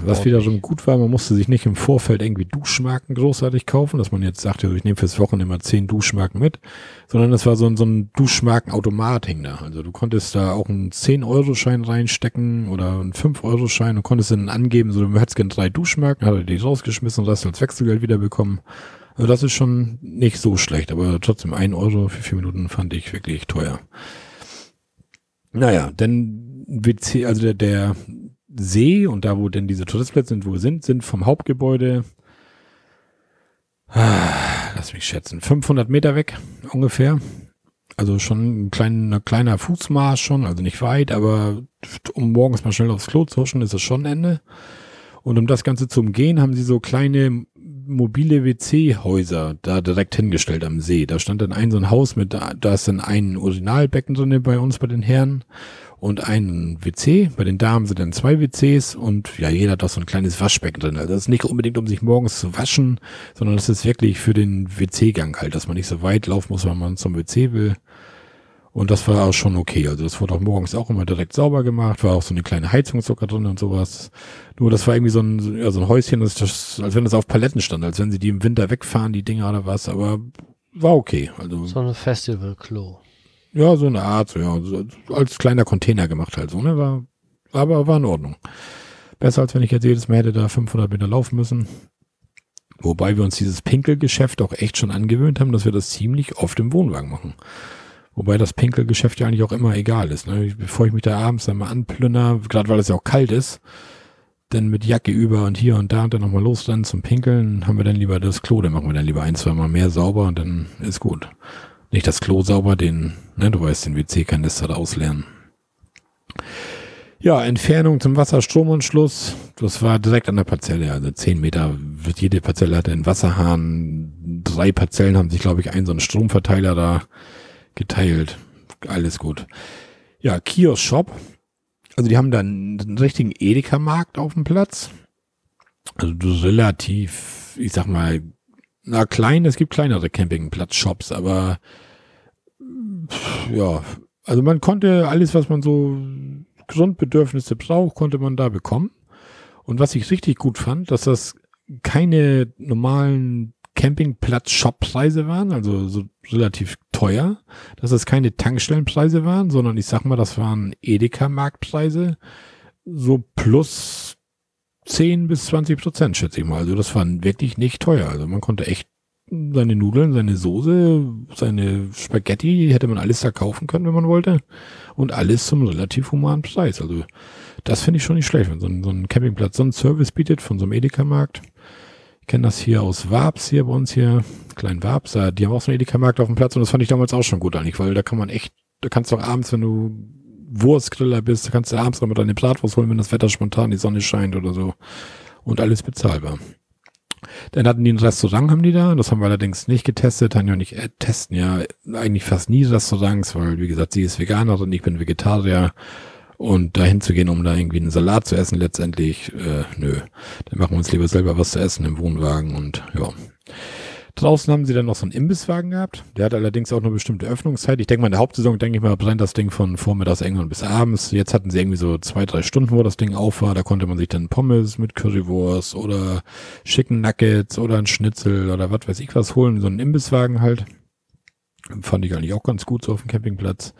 was wiederum gut war, man musste sich nicht im Vorfeld irgendwie Duschmarken großartig kaufen, dass man jetzt sagt, ich nehme fürs Wochenende immer zehn Duschmarken mit, sondern es war so ein, so ein Duschmarkenautomat hing da. Also du konntest da auch einen 10-Euro-Schein reinstecken oder einen 5-Euro-Schein und konntest dann angeben, so du hättest gerne drei Duschmarken, hat er die rausgeschmissen und das als Wechselgeld wiederbekommen. Also das ist schon nicht so schlecht, aber trotzdem ein Euro für vier Minuten fand ich wirklich teuer. Naja, denn WC, also der, der See und da, wo denn diese Touristplätze sind, wo wir sind, sind vom Hauptgebäude, ah, lass mich schätzen, 500 Meter weg ungefähr. Also schon ein kleiner, kleiner Fußmarsch schon, also nicht weit, aber um morgens mal schnell aufs Klo zu huschen, ist es schon Ende. Und um das Ganze zu umgehen, haben sie so kleine mobile WC-Häuser da direkt hingestellt am See. Da stand dann ein so ein Haus mit, da ist dann ein Urinalbecken drin bei uns bei den Herren und ein WC. Bei den Damen sind dann zwei WCs und ja, jeder hat auch so ein kleines Waschbecken drin. Also das ist nicht unbedingt, um sich morgens zu waschen, sondern das ist wirklich für den WC-Gang halt, dass man nicht so weit laufen muss, wenn man zum WC will. Und das war auch schon okay. Also das wurde auch morgens auch immer direkt sauber gemacht, war auch so eine kleine Heizung sogar drin und sowas. Nur das war irgendwie so ein, ja, so ein Häuschen, das, das, als wenn das auf Paletten stand, als wenn sie die im Winter wegfahren, die Dinger oder was, aber war okay. Also, so ein Festival-Klo. Ja, so eine Art, so, ja, so als kleiner Container gemacht halt so, ne, war, aber war in Ordnung. Besser als wenn ich jetzt jedes Mal hätte da 500 Meter laufen müssen. Wobei wir uns dieses Pinkelgeschäft auch echt schon angewöhnt haben, dass wir das ziemlich oft im Wohnwagen machen. Wobei das Pinkelgeschäft ja eigentlich auch immer egal ist. Ne? Bevor ich mich da abends dann mal anplünder, gerade weil es ja auch kalt ist, dann mit Jacke über und hier und da und dann nochmal los dann zum Pinkeln, haben wir dann lieber das Klo, dann machen wir dann lieber ein, zwei Mal mehr sauber und dann ist gut. Nicht das Klo sauber, den, ne, du weißt, den WC-Kanister da ausleeren. Ja, Entfernung zum Wasserstromanschluss, das war direkt an der Parzelle, also zehn Meter jede Parzelle hatte einen Wasserhahn, drei Parzellen haben sich, glaube ich, einen so einen Stromverteiler da geteilt. Alles gut. Ja, Kiosk Shop. Also die haben dann einen richtigen Edeka-Markt auf dem Platz. Also relativ, ich sag mal, na klein, es gibt kleinere Campingplatz-Shops, aber ja, also man konnte alles, was man so Grundbedürfnisse braucht, konnte man da bekommen. Und was ich richtig gut fand, dass das keine normalen Campingplatz-Shop-Preise waren, also so relativ teuer, dass es keine Tankstellenpreise waren, sondern ich sag mal, das waren Edeka-Marktpreise, so plus 10 bis 20 Prozent, schätze ich mal. Also das war wirklich nicht teuer. Also man konnte echt seine Nudeln, seine Soße, seine Spaghetti, hätte man alles da kaufen können, wenn man wollte. Und alles zum relativ humanen Preis. Also das finde ich schon nicht schlecht, wenn so ein, so ein Campingplatz so einen Service bietet von so einem Edeka-Markt kenne das hier aus Wabs hier bei uns hier, kleinen Wabs, die haben auch so einen Edeka-Markt auf dem Platz und das fand ich damals auch schon gut eigentlich, weil da kann man echt, da kannst du auch abends, wenn du Wurstgriller bist, da kannst du abends noch mal deine Bratwurst holen, wenn das Wetter spontan die Sonne scheint oder so. Und alles bezahlbar. Dann hatten die ein Restaurant, haben die da. Das haben wir allerdings nicht getestet, haben ja nicht äh, testen ja eigentlich fast nie Restaurants, weil, wie gesagt, sie ist Veganerin, ich bin Vegetarier. Und dahin zu gehen, um da irgendwie einen Salat zu essen, letztendlich, äh, nö. Dann machen wir uns lieber selber was zu essen im Wohnwagen und ja. Draußen haben sie dann noch so einen Imbisswagen gehabt. Der hat allerdings auch eine bestimmte Öffnungszeit. Ich denke mal, in der Hauptsaison, denke ich mal, brennt das Ding von vormittags irgendwann bis abends. Jetzt hatten sie irgendwie so zwei, drei Stunden, wo das Ding auf war. Da konnte man sich dann Pommes mit Currywurst oder schicken Nuggets oder ein Schnitzel oder was weiß ich was holen. So einen Imbisswagen halt. Fand ich eigentlich auch ganz gut so auf dem Campingplatz.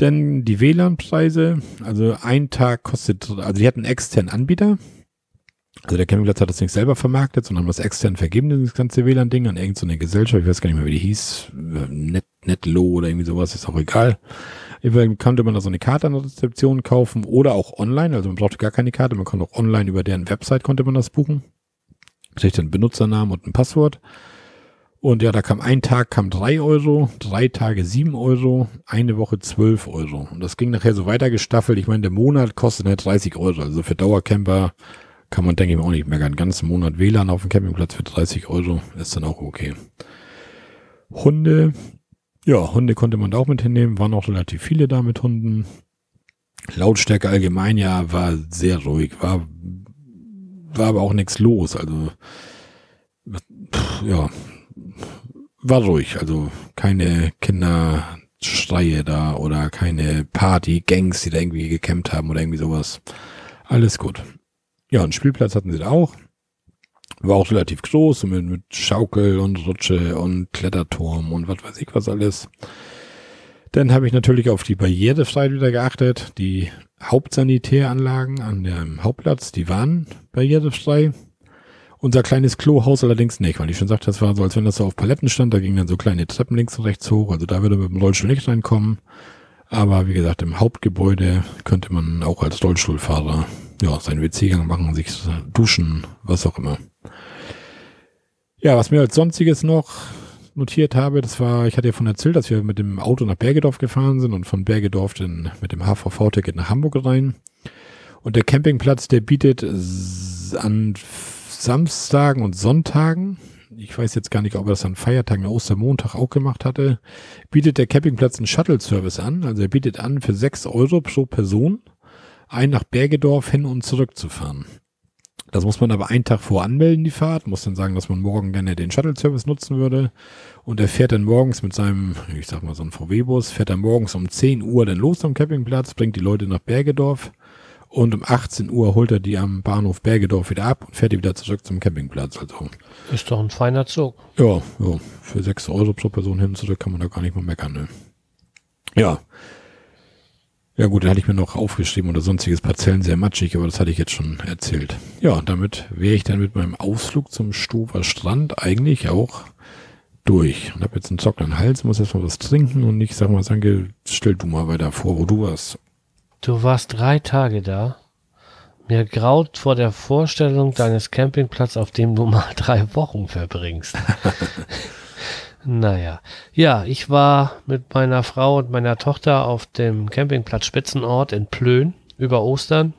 Denn die WLAN-Preise, also ein Tag kostet, also die hatten externen Anbieter. Also der Campingplatz hat das nicht selber vermarktet, sondern haben das extern vergeben, das ganze WLAN-Ding an irgendeine Gesellschaft, ich weiß gar nicht mehr, wie die hieß, Net, Netlo oder irgendwie sowas, ist auch egal. Eventuell konnte man da so eine Karte an der Rezeption kaufen oder auch online, also man brauchte gar keine Karte, man konnte auch online über deren Website konnte man das buchen. Kriegt einen Benutzernamen und ein Passwort. Und ja, da kam ein Tag kam drei Euro, drei Tage sieben Euro, eine Woche zwölf Euro. Und das ging nachher so weiter gestaffelt. Ich meine, der Monat kostet halt 30 Euro. Also für Dauercamper kann man, denke ich auch nicht mehr einen ganzen Monat WLAN auf dem Campingplatz für 30 Euro. Ist dann auch okay. Hunde, ja, Hunde konnte man da auch mit hinnehmen. Waren auch relativ viele da mit Hunden. Lautstärke allgemein, ja, war sehr ruhig. War, war aber auch nichts los. Also, ja, war ruhig, also keine Kinderschreie da oder keine Party-Gangs, die da irgendwie gekämmt haben oder irgendwie sowas. Alles gut. Ja, einen Spielplatz hatten sie da auch. War auch relativ groß, mit, mit Schaukel und Rutsche und Kletterturm und was weiß ich was alles. Dann habe ich natürlich auf die Barrierefreiheit wieder geachtet. Die Hauptsanitäranlagen an dem Hauptplatz, die waren barrierefrei. Unser kleines Klohaus allerdings nicht, weil ich schon sagte, das war so, als wenn das so auf Paletten stand. Da gingen dann so kleine Treppen links und rechts hoch. Also da würde man mit dem Rollstuhl nicht reinkommen. Aber wie gesagt, im Hauptgebäude könnte man auch als Rollstuhlfahrer ja, seinen WC-Gang machen, sich duschen, was auch immer. Ja, was mir als sonstiges noch notiert habe. Das war, ich hatte ja von erzählt, dass wir mit dem Auto nach Bergedorf gefahren sind und von Bergedorf dann mit dem HVV-Ticket nach Hamburg rein. Und der Campingplatz, der bietet an Samstagen und Sonntagen, ich weiß jetzt gar nicht, ob er das an Feiertagen, Ostermontag auch gemacht hatte, bietet der Campingplatz einen Shuttle-Service an. Also er bietet an, für sechs Euro pro Person ein nach Bergedorf hin und zurück zu fahren. Das muss man aber einen Tag vor anmelden, die Fahrt, muss dann sagen, dass man morgen gerne den Shuttle-Service nutzen würde. Und er fährt dann morgens mit seinem, ich sag mal so ein VW-Bus, fährt dann morgens um 10 Uhr dann los am Campingplatz, bringt die Leute nach Bergedorf und um 18 Uhr holt er die am Bahnhof Bergedorf wieder ab und fährt die wieder zurück zum Campingplatz. Also ist doch ein feiner Zug. Ja, ja für 6 Euro pro Person hin und zurück kann man da gar nicht mal meckern. Ne? Ja, ja gut, dann hatte ich mir noch aufgeschrieben oder sonstiges Parzellen sehr matschig, aber das hatte ich jetzt schon erzählt. Ja, damit wäre ich dann mit meinem Ausflug zum Stover Strand eigentlich auch durch. Und habe jetzt einen trockenen Hals, muss erst mal was trinken und ich sag mal, danke, stell du mal weiter vor, wo du warst. Du warst drei Tage da. Mir graut vor der Vorstellung deines Campingplatzes, auf dem du mal drei Wochen verbringst. Naja, ja, ich war mit meiner Frau und meiner Tochter auf dem Campingplatz Spitzenort in Plön über Ostern.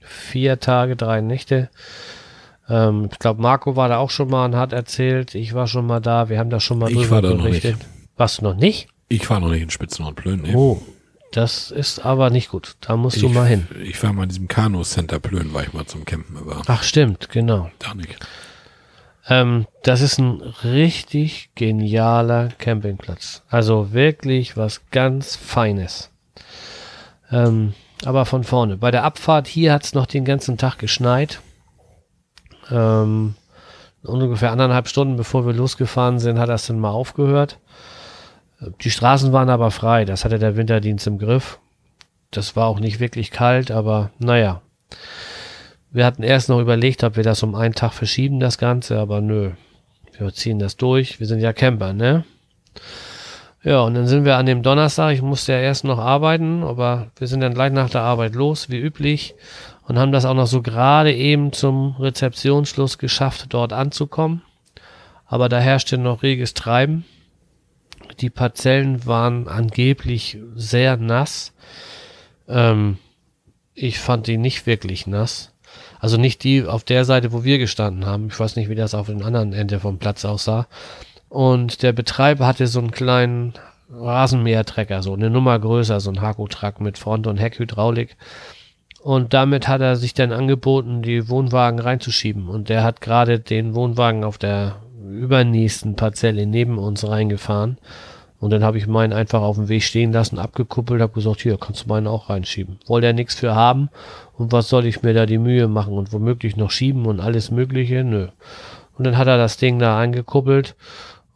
Vier Tage, drei Nächte. Ähm, ich glaube, Marco war da auch schon mal und hat erzählt, ich war schon mal da, wir haben da schon mal ich war da berichtet. Noch nicht. Warst du noch nicht? Ich war noch nicht in Spitzenort Plön. Nee. Oh, das ist aber nicht gut. Da musst ich, du mal hin. Ich war mal in diesem Kanu-Center Plön, war ich mal zum Campen. Aber Ach stimmt, genau. Da nicht. Ähm, das ist ein richtig genialer Campingplatz. Also wirklich was ganz Feines. Ähm, aber von vorne. Bei der Abfahrt hier hat es noch den ganzen Tag geschneit. Ähm, ungefähr anderthalb Stunden bevor wir losgefahren sind, hat das dann mal aufgehört. Die Straßen waren aber frei. Das hatte der Winterdienst im Griff. Das war auch nicht wirklich kalt, aber naja. Wir hatten erst noch überlegt, ob wir das um einen Tag verschieben, das Ganze, aber nö. Wir ziehen das durch. Wir sind ja Camper, ne? Ja, und dann sind wir an dem Donnerstag, ich musste ja erst noch arbeiten, aber wir sind dann gleich nach der Arbeit los, wie üblich, und haben das auch noch so gerade eben zum Rezeptionsschluss geschafft, dort anzukommen. Aber da herrschte noch reges Treiben. Die Parzellen waren angeblich sehr nass. Ähm, ich fand die nicht wirklich nass. Also nicht die auf der Seite, wo wir gestanden haben. Ich weiß nicht, wie das auf dem anderen Ende vom Platz aussah. Und der Betreiber hatte so einen kleinen Rasenmähertrecker, so eine Nummer größer, so ein Haku-Truck mit Front- und Heckhydraulik. Und damit hat er sich dann angeboten, die Wohnwagen reinzuschieben. Und der hat gerade den Wohnwagen auf der übernächsten Parzelle neben uns reingefahren. Und dann habe ich meinen einfach auf dem Weg stehen lassen, abgekuppelt, habe gesagt, hier, kannst du meinen auch reinschieben. Wollte er nichts für haben und was soll ich mir da die Mühe machen und womöglich noch schieben und alles mögliche? Nö. Und dann hat er das Ding da eingekuppelt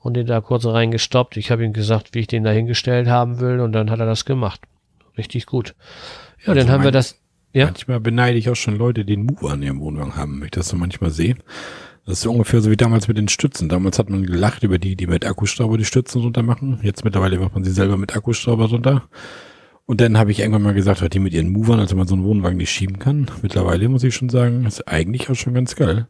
und den da kurz reingestoppt. Ich habe ihm gesagt, wie ich den da hingestellt haben will und dann hat er das gemacht. Richtig gut. Ja, also dann haben wir das. Ja? Manchmal beneide ich auch schon Leute, die den Move an ihrem Wohnwagen haben, wenn ich das so manchmal sehe. Das ist ungefähr so wie damals mit den Stützen. Damals hat man gelacht über die, die mit Akkustrauber die Stützen runter machen. Jetzt mittlerweile macht man sie selber mit Akkustrauber runter. Und dann habe ich irgendwann mal gesagt, die mit ihren Movern, also man so einen Wohnwagen nicht schieben kann. Mittlerweile muss ich schon sagen, ist eigentlich auch schon ganz geil.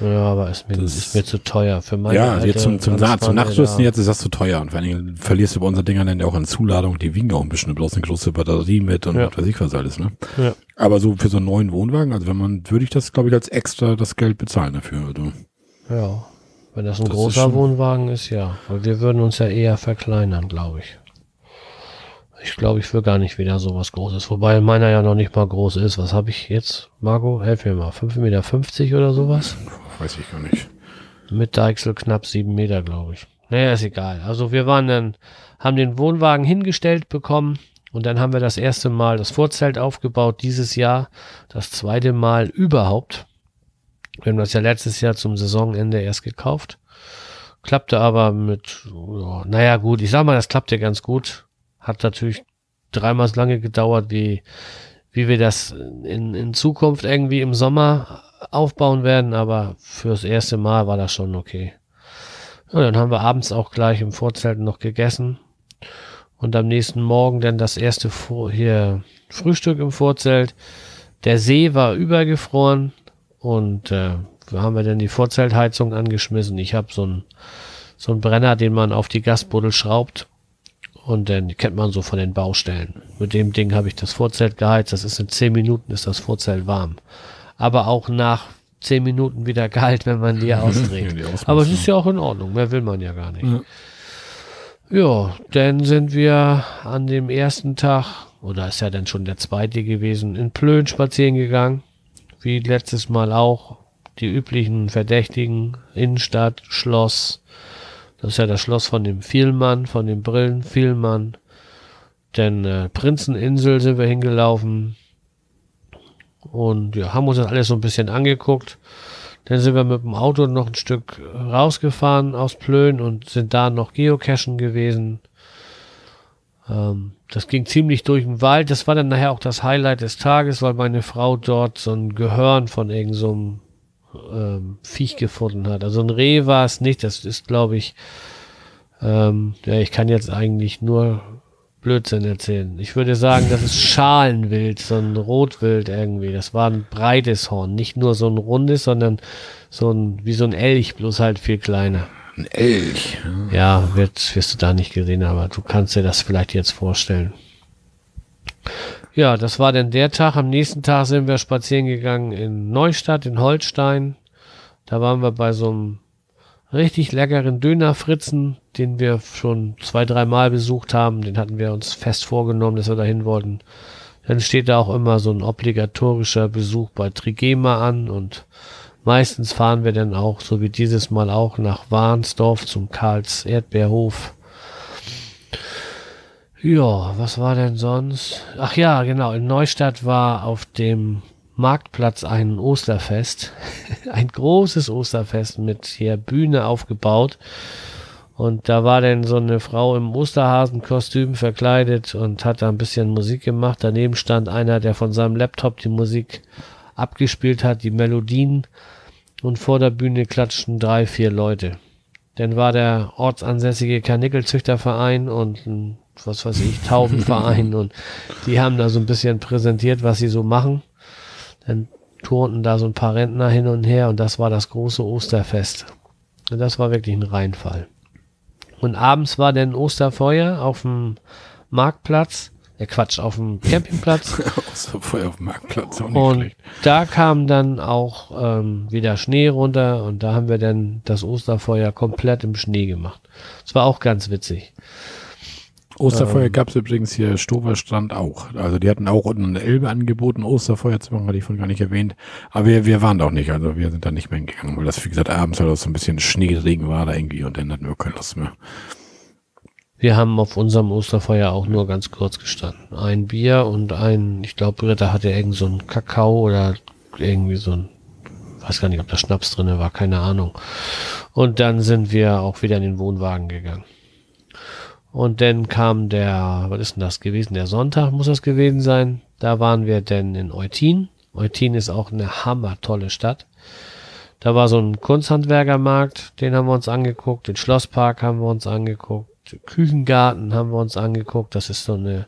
Ja, aber ist mir, das ist mir zu teuer für meine Ja, jetzt zum, zum, zum, zum Nachrüsten jetzt ist das zu teuer. Und vor allen Dingen verlierst du bei unseren Dingern dann ja auch an Zuladung. Die wiegen auch ein bisschen, bloß eine große Batterie mit und ja. was weiß ich was alles, ne? Ja. Aber so für so einen neuen Wohnwagen, also wenn man, würde ich das, glaube ich, als extra das Geld bezahlen dafür. Also. Ja, wenn das ein das großer ist Wohnwagen ist, ja. Weil wir würden uns ja eher verkleinern, glaube ich. Ich glaube, ich will gar nicht wieder so was Großes. Wobei meiner ja noch nicht mal groß ist. Was habe ich jetzt, Marco? Helf mir mal. 5,50 Meter oder sowas? Weiß ich gar nicht. Mit Deichsel knapp 7 Meter, glaube ich. Naja, ist egal. Also wir waren dann, haben den Wohnwagen hingestellt bekommen und dann haben wir das erste Mal das Vorzelt aufgebaut dieses Jahr. Das zweite Mal überhaupt. Wir haben das ja letztes Jahr zum Saisonende erst gekauft. Klappte aber mit, ja, naja gut, ich sag mal, das klappte ganz gut. Hat natürlich dreimal so lange gedauert, wie, wie wir das in, in Zukunft irgendwie im Sommer aufbauen werden, aber fürs erste Mal war das schon okay. Ja, dann haben wir abends auch gleich im Vorzelt noch gegessen und am nächsten Morgen dann das erste hier Frühstück im Vorzelt. Der See war übergefroren, und äh, haben wir dann die Vorzeltheizung angeschmissen. Ich habe so ein so ein Brenner, den man auf die Gasbuddel schraubt. Und den kennt man so von den Baustellen. Mit dem Ding habe ich das Vorzelt geheizt. Das ist in zehn Minuten ist das Vorzelt warm. Aber auch nach zehn Minuten wieder kalt, wenn man die ausdreht. die. Aber es ist ja auch in Ordnung. Mehr will man ja gar nicht. Ja, dann sind wir an dem ersten Tag, oder ist ja dann schon der zweite gewesen, in Plön spazieren gegangen. Wie letztes Mal auch. Die üblichen Verdächtigen, Innenstadt, Schloss. Das ist ja das Schloss von dem Vielmann, von dem Brillen Vielmann. Dann äh, Prinzeninsel sind wir hingelaufen. Und ja, haben uns das alles so ein bisschen angeguckt. Dann sind wir mit dem Auto noch ein Stück rausgefahren aus Plön und sind da noch geocachen gewesen. Ähm, das ging ziemlich durch den Wald. Das war dann nachher auch das Highlight des Tages, weil meine Frau dort so ein Gehörn von irgendeinem so ähm, Viech gefunden hat. Also ein Reh war es nicht. Das ist, glaube ich, ähm, ja, ich kann jetzt eigentlich nur Blödsinn erzählen. Ich würde sagen, das ist Schalenwild, so ein Rotwild irgendwie. Das war ein breites Horn, nicht nur so ein rundes, sondern so ein, wie so ein Elch, bloß halt viel kleiner. Ein Elch. Ja, wird, wirst du da nicht gesehen, aber du kannst dir das vielleicht jetzt vorstellen. Ja, das war dann der Tag. Am nächsten Tag sind wir spazieren gegangen in Neustadt, in Holstein. Da waren wir bei so einem richtig leckeren Dönerfritzen, den wir schon zwei, dreimal besucht haben. Den hatten wir uns fest vorgenommen, dass wir dahin wollten. Dann steht da auch immer so ein obligatorischer Besuch bei Trigema an und meistens fahren wir dann auch, so wie dieses Mal auch, nach Warnsdorf zum Karls Erdbeerhof. Ja, was war denn sonst? Ach ja, genau, in Neustadt war auf dem Marktplatz ein Osterfest. ein großes Osterfest mit hier Bühne aufgebaut. Und da war dann so eine Frau im Osterhasenkostüm verkleidet und hat da ein bisschen Musik gemacht. Daneben stand einer, der von seinem Laptop die Musik abgespielt hat, die Melodien. Und vor der Bühne klatschten drei, vier Leute. Dann war der ortsansässige Karnickelzüchterverein und ein, was weiß ich, Taubenverein und die haben da so ein bisschen präsentiert, was sie so machen. Dann turnten da so ein paar Rentner hin und her und das war das große Osterfest. Und das war wirklich ein Reinfall. Und abends war dann Osterfeuer auf dem Marktplatz. Ja, Quatsch, auf dem Campingplatz. vorher auf dem Marktplatz auch nicht Und schlecht. da kam dann auch ähm, wieder Schnee runter und da haben wir dann das Osterfeuer komplett im Schnee gemacht. Das war auch ganz witzig. Osterfeuer ähm, gab es übrigens hier Stoverstrand auch. Also die hatten auch unten eine Elbe angeboten, Osterfeuer zu machen, hatte ich vorhin gar nicht erwähnt. Aber wir, wir waren da auch nicht, also wir sind da nicht mehr hingegangen, weil das, wie gesagt, abends halt auch so ein bisschen Schneeregen war da irgendwie und dann hatten wir keine Lust mehr. Wir haben auf unserem Osterfeuer auch nur ganz kurz gestanden. Ein Bier und ein, ich glaube, Britta hatte irgend so ein Kakao oder irgendwie so ein, weiß gar nicht, ob da Schnaps drinne war, keine Ahnung. Und dann sind wir auch wieder in den Wohnwagen gegangen. Und dann kam der, was ist denn das gewesen? Der Sonntag muss das gewesen sein. Da waren wir denn in Eutin. Eutin ist auch eine hammertolle Stadt. Da war so ein Kunsthandwerkermarkt, den haben wir uns angeguckt. Den Schlosspark haben wir uns angeguckt. Küchengarten haben wir uns angeguckt. Das ist so eine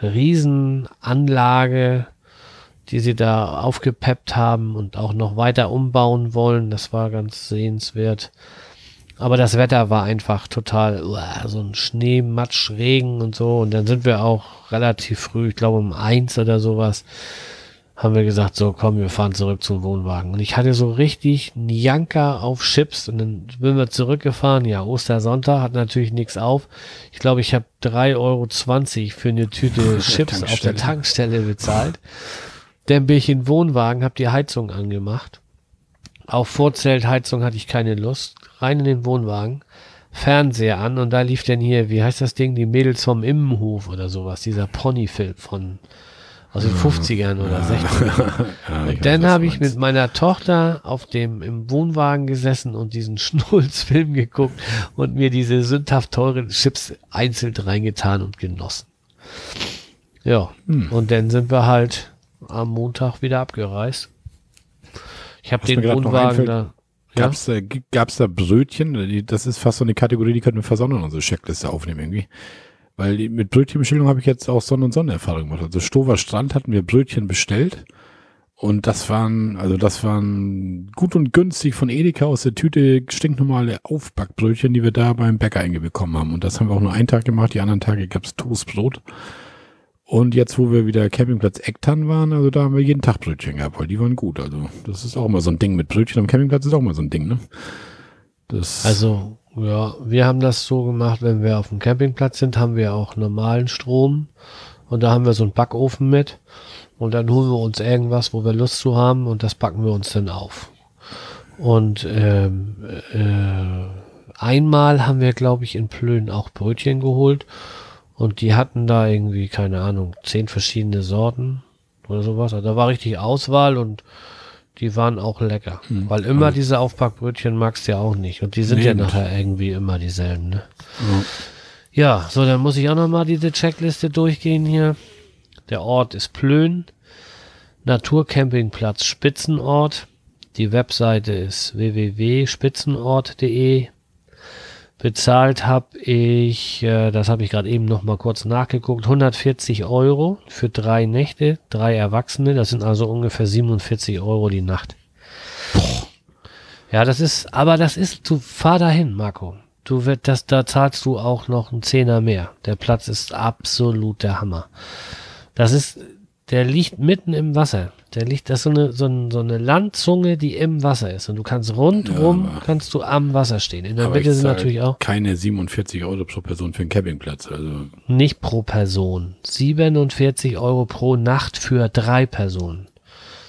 Riesenanlage, die sie da aufgepeppt haben und auch noch weiter umbauen wollen. Das war ganz sehenswert. Aber das Wetter war einfach total uah, so ein Schnee, Matsch, Regen und so. Und dann sind wir auch relativ früh, ich glaube um eins oder sowas, haben wir gesagt, so komm, wir fahren zurück zum Wohnwagen. Und ich hatte so richtig einen Janker auf Chips und dann sind wir zurückgefahren. Ja, Ostersonntag hat natürlich nichts auf. Ich glaube, ich habe 3,20 Euro für eine Tüte Chips auf der Tankstelle bezahlt. Dann bin ich in den Wohnwagen, habe die Heizung angemacht. Auf Vorzeltheizung hatte ich keine Lust. Rein in den Wohnwagen, Fernseher an und da lief dann hier, wie heißt das Ding, die Mädels vom Immenhof oder sowas, dieser Ponyfilm von aus den 50ern oder 60ern. Ja, Und dann habe ich mit meiner Tochter auf dem im Wohnwagen gesessen und diesen Schnulzfilm geguckt und mir diese sündhaft teuren Chips einzeln reingetan und genossen. Ja, Hm. und dann sind wir halt am Montag wieder abgereist. Ich habe den Wohnwagen da. Ja? Gab's da, g- gab's da Brötchen? Das ist fast so eine Kategorie, die könnten wir fast auch unsere Checkliste aufnehmen irgendwie. Weil mit Brötchenbestellung habe ich jetzt auch Sonne- und Sonne-Erfahrung gemacht. Also Stover Strand hatten wir Brötchen bestellt Und das waren, also das waren gut und günstig von Edeka aus der Tüte stinknormale Aufbackbrötchen, die wir da beim Bäcker eingebekommen haben. Und das haben wir auch nur einen Tag gemacht, die anderen Tage gab's Toastbrot. Und jetzt, wo wir wieder Campingplatz Ecktan waren, also da haben wir jeden Tag Brötchen gehabt, weil die waren gut. Also das ist auch immer so ein Ding mit Brötchen am Campingplatz ist auch immer so ein Ding, ne? Das also, ja, wir haben das so gemacht, wenn wir auf dem Campingplatz sind, haben wir auch normalen Strom. Und da haben wir so einen Backofen mit. Und dann holen wir uns irgendwas, wo wir Lust zu haben und das packen wir uns dann auf. Und ähm, äh, einmal haben wir, glaube ich, in Plön auch Brötchen geholt und die hatten da irgendwie, keine Ahnung, zehn verschiedene Sorten oder sowas. Also da war richtig Auswahl und die waren auch lecker. Hm. Weil immer diese Aufpackbrötchen magst du ja auch nicht. Und die sind nee, ja nachher irgendwie immer dieselben, ne? Ja. ja, so, dann muss ich auch nochmal diese Checkliste durchgehen hier. Der Ort ist Plön. Naturcampingplatz Spitzenort. Die Webseite ist www.spitzenort.de. Bezahlt habe ich, äh, das habe ich gerade eben noch mal kurz nachgeguckt, 140 Euro für drei Nächte, drei Erwachsene. Das sind also ungefähr 47 Euro die Nacht. Boah. Ja, das ist, aber das ist, du fahr dahin, Marco. Du wird das, da zahlst du auch noch einen Zehner mehr. Der Platz ist absolut der Hammer. Das ist, der liegt mitten im Wasser. Der liegt, das ist so eine, so, eine, so eine Landzunge, die im Wasser ist. Und du kannst rundrum, ja, kannst du am Wasser stehen. In der Mitte sind natürlich auch. Keine 47 Euro pro Person für einen Campingplatz. Also. Nicht pro Person. 47 Euro pro Nacht für drei Personen.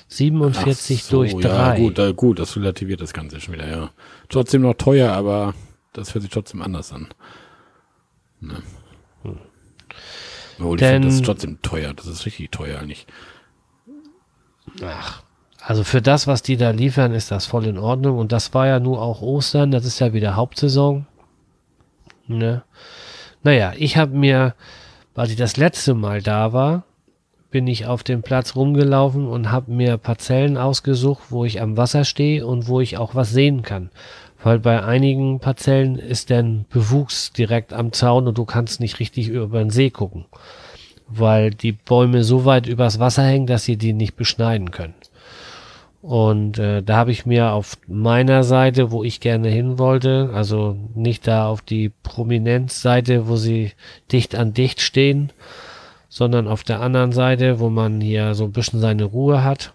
47 so, durch drei. Ja, gut, gut, das relativiert das Ganze schon wieder, ja. Trotzdem noch teuer, aber das hört sich trotzdem anders an. Ne? Obwohl, Denn, ich finde das ist trotzdem teuer. Das ist richtig teuer eigentlich. Ach, also für das, was die da liefern, ist das voll in Ordnung. Und das war ja nur auch Ostern. Das ist ja wieder Hauptsaison. Ne? Naja, ich habe mir, weil ich das letzte Mal da war, bin ich auf dem Platz rumgelaufen und habe mir Parzellen ausgesucht, wo ich am Wasser stehe und wo ich auch was sehen kann. Weil bei einigen Parzellen ist dann Bewuchs direkt am Zaun und du kannst nicht richtig über den See gucken. Weil die Bäume so weit übers Wasser hängen, dass sie die nicht beschneiden können. Und äh, da habe ich mir auf meiner Seite, wo ich gerne hin wollte, also nicht da auf die Prominenzseite, wo sie dicht an dicht stehen, sondern auf der anderen Seite, wo man hier so ein bisschen seine Ruhe hat,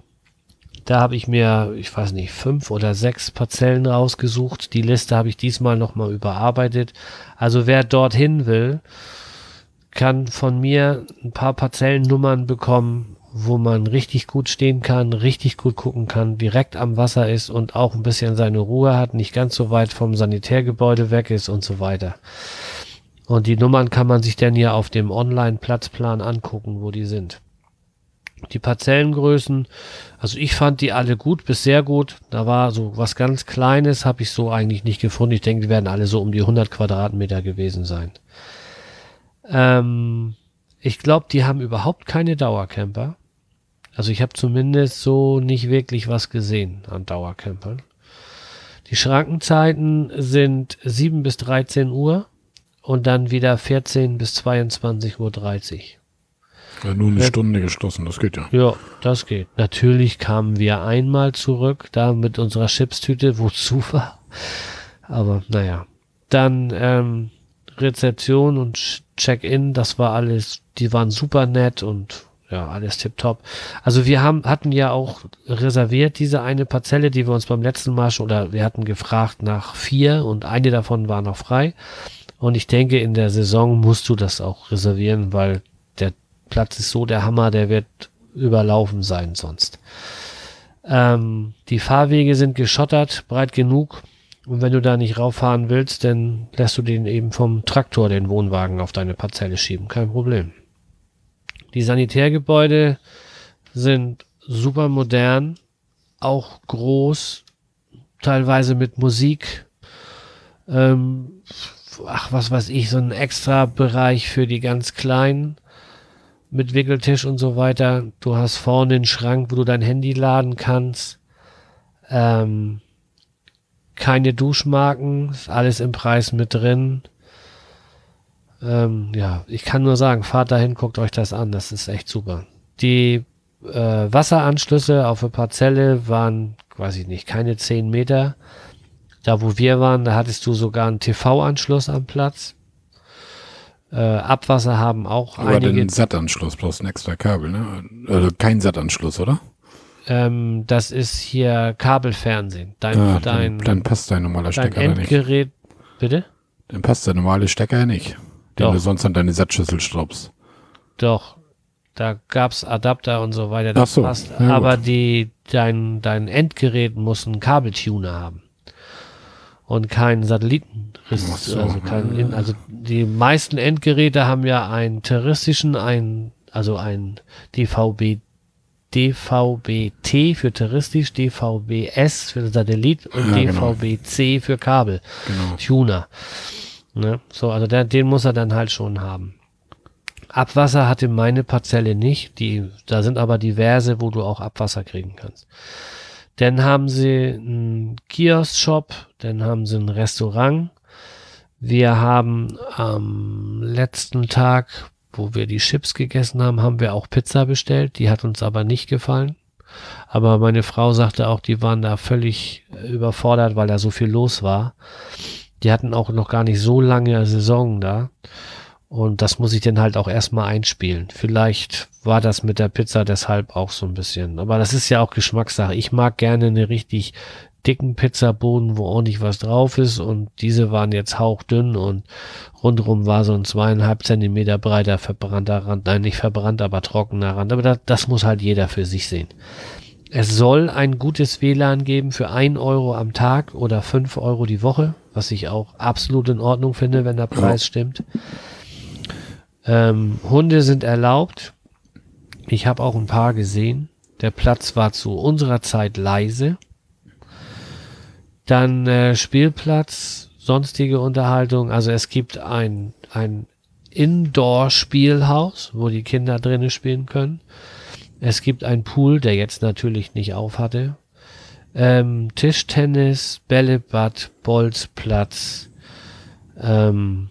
da habe ich mir, ich weiß nicht, fünf oder sechs Parzellen rausgesucht. Die Liste habe ich diesmal nochmal überarbeitet. Also wer dorthin will, kann von mir ein paar Parzellennummern bekommen, wo man richtig gut stehen kann, richtig gut gucken kann, direkt am Wasser ist und auch ein bisschen seine Ruhe hat, nicht ganz so weit vom Sanitärgebäude weg ist und so weiter. Und die Nummern kann man sich dann ja auf dem Online-Platzplan angucken, wo die sind. Die Parzellengrößen, also ich fand die alle gut bis sehr gut. Da war so was ganz Kleines, habe ich so eigentlich nicht gefunden. Ich denke, die werden alle so um die 100 Quadratmeter gewesen sein. Ähm, ich glaube, die haben überhaupt keine Dauercamper. Also ich habe zumindest so nicht wirklich was gesehen an Dauercampern. Die Schrankenzeiten sind 7 bis 13 Uhr und dann wieder 14 bis 22.30 Uhr. Ja, nur eine ja. Stunde geschlossen, das geht ja. Ja, das geht. Natürlich kamen wir einmal zurück, da mit unserer Chipstüte, wozu war. Aber naja. Dann ähm, Rezeption und Check-in, das war alles, die waren super nett und ja, alles tipptopp. Also wir haben, hatten ja auch reserviert diese eine Parzelle, die wir uns beim letzten Mal schon, oder wir hatten gefragt nach vier und eine davon war noch frei. Und ich denke, in der Saison musst du das auch reservieren, weil der Platz ist so der Hammer, der wird überlaufen sein sonst. Ähm, die Fahrwege sind geschottert, breit genug. Und wenn du da nicht rauffahren willst, dann lässt du den eben vom Traktor den Wohnwagen auf deine Parzelle schieben. Kein Problem. Die Sanitärgebäude sind super modern, auch groß, teilweise mit Musik. Ähm, ach, was weiß ich, so ein extra Bereich für die ganz Kleinen mit Wickeltisch und so weiter. Du hast vorne einen Schrank, wo du dein Handy laden kannst. Ähm, keine Duschmarken, ist alles im Preis mit drin. Ähm, ja, ich kann nur sagen, fahrt dahin, guckt euch das an, das ist echt super. Die äh, Wasseranschlüsse auf der Parzelle waren, weiß ich nicht, keine zehn Meter. Da, wo wir waren, da hattest du sogar einen TV-Anschluss am Platz. Äh, Abwasser haben auch Aber einige. den SAT-Anschluss, bloß ein extra Kabel, ne? Also kein SAT-Anschluss, oder? Ähm, das ist hier Kabelfernsehen. Dein, Ja, dein, dann, dann passt dein normaler dein Stecker da nicht. Endgerät. Bitte? Dann passt der normale Stecker ja nicht. Den Doch. du sonst an deine Satzschüssel schraubst. Doch. Da gab's Adapter und so weiter. Das Ach so, passt. ja, Aber gut. die, dein, dein Endgerät muss einen Kabeltuner haben. Und keinen Satelliten. Ach so. Also, kein, also die meisten Endgeräte haben ja einen terroristischen, ein, also ein DVB, DVB-T für terroristisch, DVB-S für Satellit und Ja, genau. DVB-C für Kabel. Genau. Tuner. Ne? So, also der, den muss er dann halt schon haben. Abwasser hatte meine Parzelle nicht. Die, da sind aber diverse, wo du auch Abwasser kriegen kannst. Dann haben sie einen Kiosk-Shop, dann haben sie ein Restaurant. Wir haben am letzten Tag, wo wir die Chips gegessen haben, haben wir auch Pizza bestellt. Die hat uns aber nicht gefallen. Aber meine Frau sagte auch, die waren da völlig überfordert, weil da so viel los war. Die hatten auch noch gar nicht so lange Saison da. Und das muss ich dann halt auch erstmal einspielen. Vielleicht war das mit der Pizza deshalb auch so ein bisschen. Aber das ist ja auch Geschmackssache. Ich mag gerne eine richtig dicken Pizzaboden, wo ordentlich was drauf ist. Und diese waren jetzt hauchdünn und rundrum war so ein zweieinhalb Zentimeter breiter verbrannter Rand. Nein, nicht verbrannt, aber trockener Rand. Aber das, das muss halt jeder für sich sehen. Es soll ein gutes WLAN geben für ein Euro am Tag oder fünf Euro die Woche, was ich auch absolut in Ordnung finde, wenn der Preis stimmt. Ähm, Hunde sind erlaubt. Ich habe auch ein paar gesehen. Der Platz war zu unserer Zeit leise. Dann äh, Spielplatz, sonstige Unterhaltung. Also es gibt ein, ein Indoor-Spielhaus, wo die Kinder drinnen spielen können. Es gibt einen Pool, der jetzt natürlich nicht auf hatte. Ähm, Tischtennis, Bällebad, Bolzplatz. Ähm,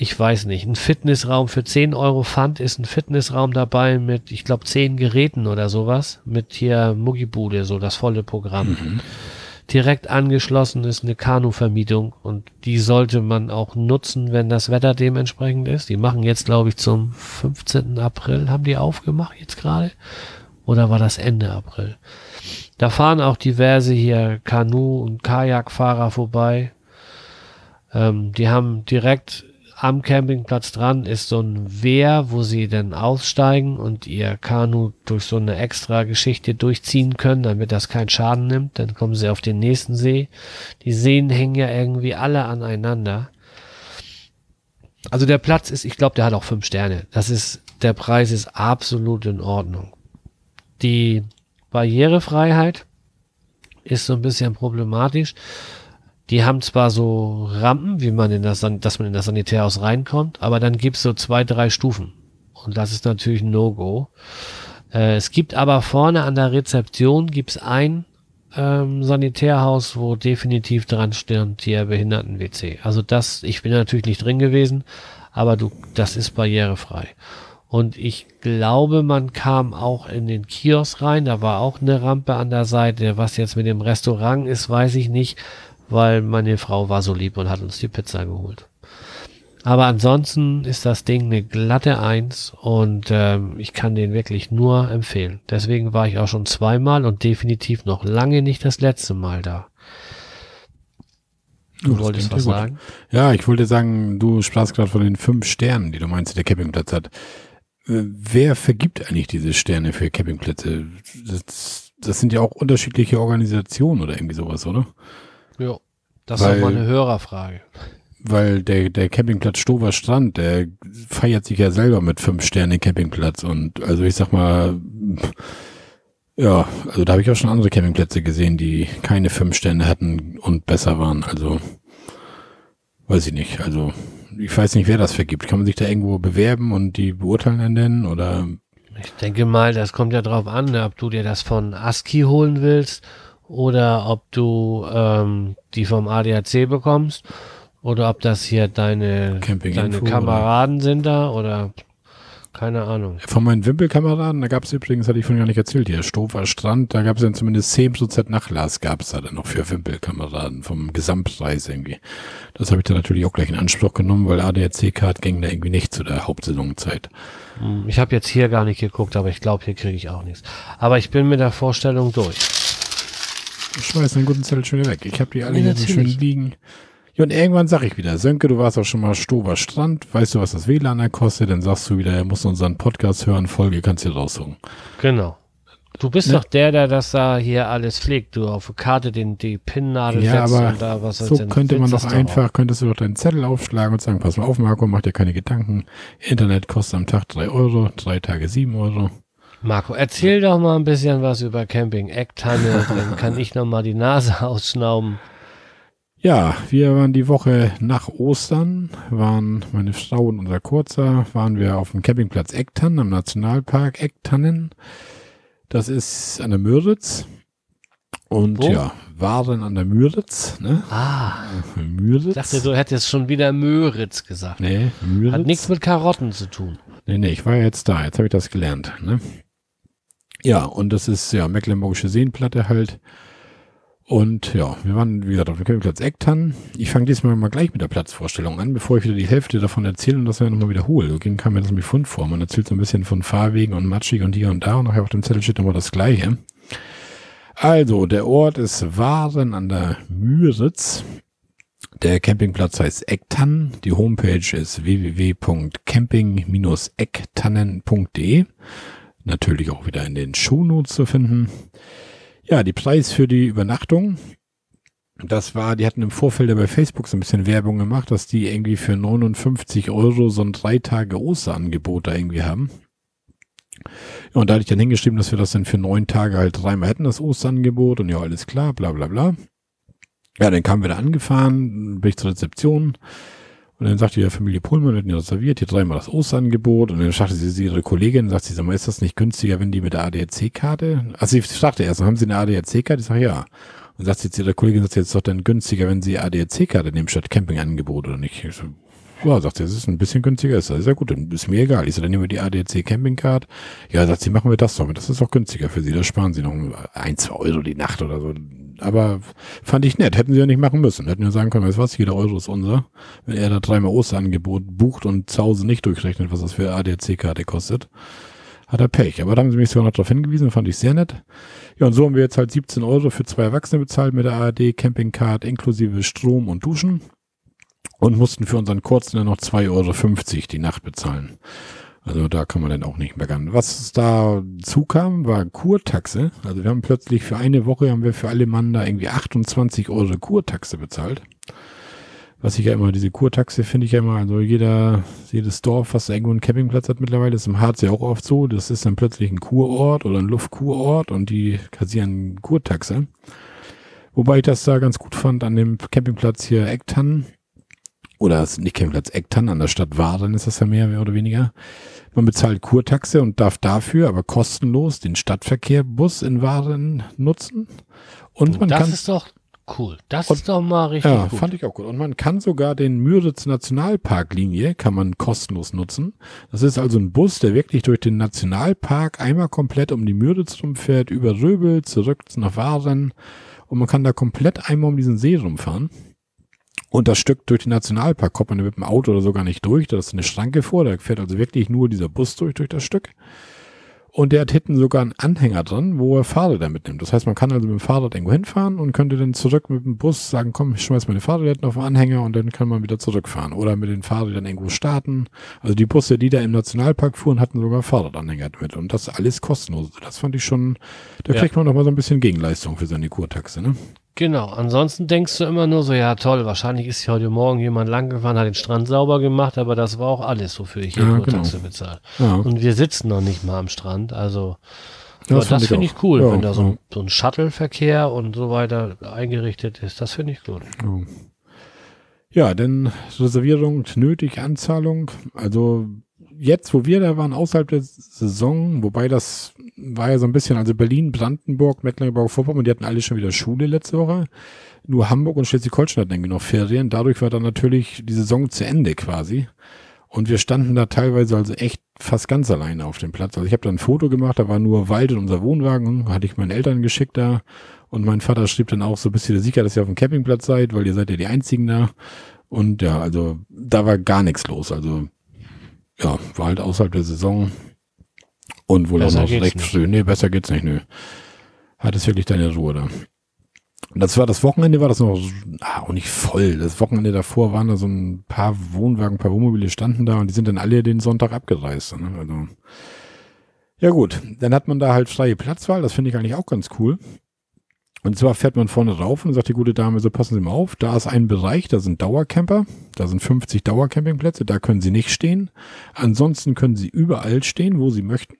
ich weiß nicht, ein Fitnessraum für 10 Euro Pfand ist ein Fitnessraum dabei mit, ich glaube, 10 Geräten oder sowas. Mit hier Muggibude, so das volle Programm. Direkt angeschlossen ist eine Kanuvermietung und die sollte man auch nutzen, wenn das Wetter dementsprechend ist. Die machen jetzt, glaube ich, zum 15. April, haben die aufgemacht jetzt gerade? Oder war das Ende April? Da fahren auch diverse hier Kanu- und Kajakfahrer vorbei. Ähm, die haben direkt am Campingplatz dran ist so ein Wehr, wo sie dann aussteigen und ihr Kanu durch so eine extra Geschichte durchziehen können, damit das keinen Schaden nimmt. Dann kommen sie auf den nächsten See. Die Seen hängen ja irgendwie alle aneinander. Also der Platz ist, ich glaube, der hat auch fünf Sterne. Das ist, der Preis ist absolut in Ordnung. Die Barrierefreiheit ist so ein bisschen problematisch. Die haben zwar so Rampen, wie man in das, dass man in das Sanitärhaus reinkommt, aber dann gibt's so zwei, drei Stufen. Und das ist natürlich ein No-Go. Äh, es gibt aber vorne an der Rezeption gibt's ein ähm, Sanitärhaus, wo definitiv dran stand, hier Behinderten-WC. Also das, ich bin natürlich nicht drin gewesen, aber du, das ist barrierefrei. Und ich glaube, man kam auch in den Kiosk rein, da war auch eine Rampe an der Seite. Was jetzt mit dem Restaurant ist, weiß ich nicht, weil meine Frau war so lieb und hat uns die Pizza geholt. Aber ansonsten ist das Ding eine glatte Eins und ähm, ich kann den wirklich nur empfehlen. Deswegen war ich auch schon zweimal und definitiv noch lange nicht das letzte Mal da. Du das wolltest was sagen? Ja, ich wollte sagen, du sprachst gerade von den fünf Sternen, die du meinst, die der Campingplatz hat. Äh, Wer vergibt eigentlich diese Sterne für Campingplätze? Das, das sind ja auch unterschiedliche Organisationen oder irgendwie sowas, oder? Ja. Das Weil- ist doch mal eine Hörerfrage. Weil der, der Campingplatz Stover Strand, der feiert sich ja selber mit fünf Sterne Campingplatz und also ich sag mal, ja, also da habe ich auch schon andere Campingplätze gesehen, die keine fünf Sterne hatten und besser waren. Also weiß ich nicht. Also ich weiß nicht, wer das vergibt. Kann man sich da irgendwo bewerben und die beurteilen dann denn oder Ich denke mal, das kommt ja drauf an, ne, ob du dir das von ASCII holen willst oder ob du ähm, die vom ADAC bekommst oder ob das hier deine, deine Kameraden sind da oder keine Ahnung. Von meinen Wimpelkameraden, da gab es übrigens, hatte ich vorhin gar nicht erzählt, hier Stofer Strand, da gab es dann zumindest 10% Nachlass gab es da dann noch für Wimpelkameraden vom Gesamtpreis irgendwie. Das habe ich dann natürlich auch gleich in Anspruch genommen, weil ADAC-Card ging da irgendwie nicht zu der Hauptsaisonzeit. Hm, Ich habe jetzt hier gar nicht geguckt, aber ich glaube, hier kriege ich auch nichts. Aber ich bin mit der Vorstellung durch. Ich schmeiß den guten Zettel schon wieder weg. Ich habe die alle Ja, hier so schön liegen. Ja, und irgendwann sag ich wieder, Sönke, du warst auch schon mal Stover Strand, weißt du, was das WLAN da kostet? Dann sagst du wieder, er muss unseren Podcast hören, Folge kannst du dir raussuchen. Genau. Du bist Ne? doch der, der das da hier alles pflegt. Du auf der Karte den, die Pinnnadel Ja, setzt aber und da was So könnte man doch einfach, könntest du doch deinen Zettel aufschlagen und sagen, pass mal auf, Marco, mach dir keine Gedanken. Internet kostet am Tag drei Euro, drei Tage sieben Euro. Marco, erzähl doch mal ein bisschen was über Camping Ecktanne. dann kann ich noch mal die Nase ausschnauben. Ja, wir waren die Woche nach Ostern, waren meine Frau und unser Kurzer, waren wir auf dem Campingplatz Ecktannen am Nationalpark Ecktannen. Das ist an der Müritz. Und Wo? ja, waren an der Müritz, ne? Ah, Müritz. ich dachte, du hättest schon wieder Möritz gesagt. nee, Müritz. Hat nichts mit Karotten zu tun. Nee, nee, ich war ja jetzt da. Jetzt habe ich das gelernt. Ne? Ja, und das ist ja Mecklenburgische Seenplatte halt. Und ja, wir waren, wie gesagt, auf dem Campingplatz Ecktann. Ich fange diesmal mal gleich mit der Platzvorstellung an, bevor ich wieder die Hälfte davon erzähle und das ja nochmal wiederhole. So kam mir das nämlich Fund vor. Man erzählt so ein bisschen von Fahrwegen und Matschig und hier und da und nachher auf dem Zettel steht nochmal das Gleiche. Also, der Ort ist Waren an der Müritz. Der Campingplatz heißt Ecktannen. Die Homepage ist www.camping-ecktannen.de. Natürlich auch wieder in den Shownotes zu finden. Ja, die Preis für die Übernachtung. Das war, die hatten im Vorfeld bei Facebook so ein bisschen Werbung gemacht, dass die irgendwie für 59 Euro so ein drei Tage Osterangebot da irgendwie haben. Und da hatte ich dann hingeschrieben, dass wir das dann für neun Tage halt dreimal hätten, das Osterangebot. Und ja, alles klar, bla bla bla. Ja, dann kamen wir da angefahren, bin ich zur Rezeption. Und dann sagte die Familie Pullman, wir hatten ja reserviert, hier dreimal das Osterangebot. Und dann sagte sie, sie ihre Kollegin, sagt sie, sag mal, ist das nicht günstiger, wenn die mit der ADAC-Karte? Also sie fragte erst, haben Sie eine ADAC-Karte? Ich sage, ja. Und sagt sie zu ihrer Kollegin, sagt sie, jetzt doch dann günstiger, wenn Sie ADAC-Karte nehmen statt Campingangebot oder nicht? Ich so, ja, sagt sie, es ist ein bisschen günstiger. Ist das ja gut, dann ist mir egal. Ich so, dann nehmen wir die ADAC Campingcard. Ja, sagt sie, machen wir das doch. Das ist auch günstiger für Sie. Da sparen Sie noch ein, zwei Euro die Nacht oder so. Aber fand ich nett. Hätten sie ja nicht machen müssen. Hätten ja sagen können, weißt was, jeder Euro ist unser. Wenn er da dreimal Osterangebot bucht und zu Hause nicht durchrechnet, was das für ADAC-Karte kostet, hat er Pech. Aber da haben sie mich sogar noch darauf hingewiesen, fand ich sehr nett. Ja, und so haben wir jetzt halt 17 Euro für zwei Erwachsene bezahlt mit der ARD Campingcard inklusive Strom und Duschen und mussten für unseren Kurzen dann noch 2,50 Euro die Nacht bezahlen. Also da kann man dann auch nicht meckern. Was da zukam, war Kurtaxe. Also wir haben plötzlich für eine Woche haben wir für alle Mann da irgendwie 28 Euro Kurtaxe bezahlt. Was ich ja immer, diese Kurtaxe finde ich ja immer, also jeder, jedes Dorf, was irgendwo einen Campingplatz hat mittlerweile, ist im Harz ja auch oft so. Das ist dann plötzlich ein Kurort oder ein Luftkurort und die kassieren Kurtaxe. Wobei ich das da ganz gut fand an dem Campingplatz hier Ecktannen. Oder nicht Campingplatz Ecktannen, an der Stadt Waren ist das ja mehr, oder weniger. Man bezahlt Kurtaxe und darf dafür aber kostenlos den Stadtverkehrbus in Waren nutzen. Und man das kann, ist doch cool. Das Und- ist doch mal richtig ja, gut. fand ich auch gut. Und man kann sogar den Müritz Nationalparklinie kann man kostenlos nutzen. Das ist also ein Bus, der wirklich durch den Nationalpark einmal komplett um die Müritz rumfährt, über Röbel, zurück nach Waren. Und man kann da komplett einmal um diesen See rumfahren. Und das Stück durch den Nationalpark kommt man mit dem Auto oder so gar nicht durch. Da ist eine Schranke vor, da fährt also wirklich nur dieser Bus durch, durch das Stück. Und der hat hinten sogar einen Anhänger dran, wo er Fahrräder mitnimmt. Das heißt, man kann also mit dem Fahrrad irgendwo hinfahren und könnte dann zurück mit dem Bus sagen, komm, ich schmeiß meine Fahrräder auf den Anhänger und dann kann man wieder zurückfahren. Oder mit den Fahrrädern irgendwo starten. Also die Busse, die da im Nationalpark fuhren, hatten sogar Fahrradanhänger mit. Und das alles kostenlos. Das fand ich schon, da Ja. kriegt man noch mal so ein bisschen Gegenleistung für seine Kurtaxe, ne? Genau. Ansonsten denkst du immer nur so, ja toll, wahrscheinlich ist hier heute Morgen jemand lang gefahren, hat den Strand sauber gemacht, aber das war auch alles, wofür ich hier Ja, genau. bezahle. Ja. Und wir sitzen noch nicht mal am Strand, also Ja, das das ich finde auch. ich cool, wenn da so ein, so ein Shuttle-Verkehr und so weiter eingerichtet ist. Das finde ich gut. Ja. Ja, denn Reservierung nötig, Anzahlung. Also jetzt, wo wir da waren, außerhalb der Saison, wobei das war ja so ein bisschen, also Berlin, Brandenburg, Mecklenburg-Vorpommern, die hatten alle schon wieder Schule letzte Woche. Nur Hamburg und Schleswig-Holstein hatten noch Ferien. Dadurch war dann natürlich die Saison zu Ende quasi. Und wir standen da teilweise also echt fast ganz alleine auf dem Platz. Also ich habe da ein Foto gemacht, da war nur Wald in unser Wohnwagen, hatte ich meinen Eltern geschickt da und mein Vater schrieb dann auch so, bist du sicher, dass ihr auf dem Campingplatz seid, weil ihr seid ja die Einzigen da. Und ja, also da war gar nichts los. Also ja, war halt außerhalb der Saison und wohl besser auch noch recht früh. Nee, besser geht's nicht, nö. Hattest wirklich deine Ruhe da. Und das war das Wochenende, war das noch ah, auch nicht voll. Das Wochenende davor waren da so ein paar Wohnwagen, ein paar Wohnmobile standen da und die sind dann alle den Sonntag abgereist. Ne? Also, ja gut, dann hat man da halt freie Platzwahl, das finde ich eigentlich auch ganz cool. Und zwar fährt man vorne rauf und sagt die gute Dame, so passen Sie mal auf, da ist ein Bereich, da sind Dauercamper, da sind 50 Dauercampingplätze, da können Sie nicht stehen. Ansonsten können Sie überall stehen, wo Sie möchten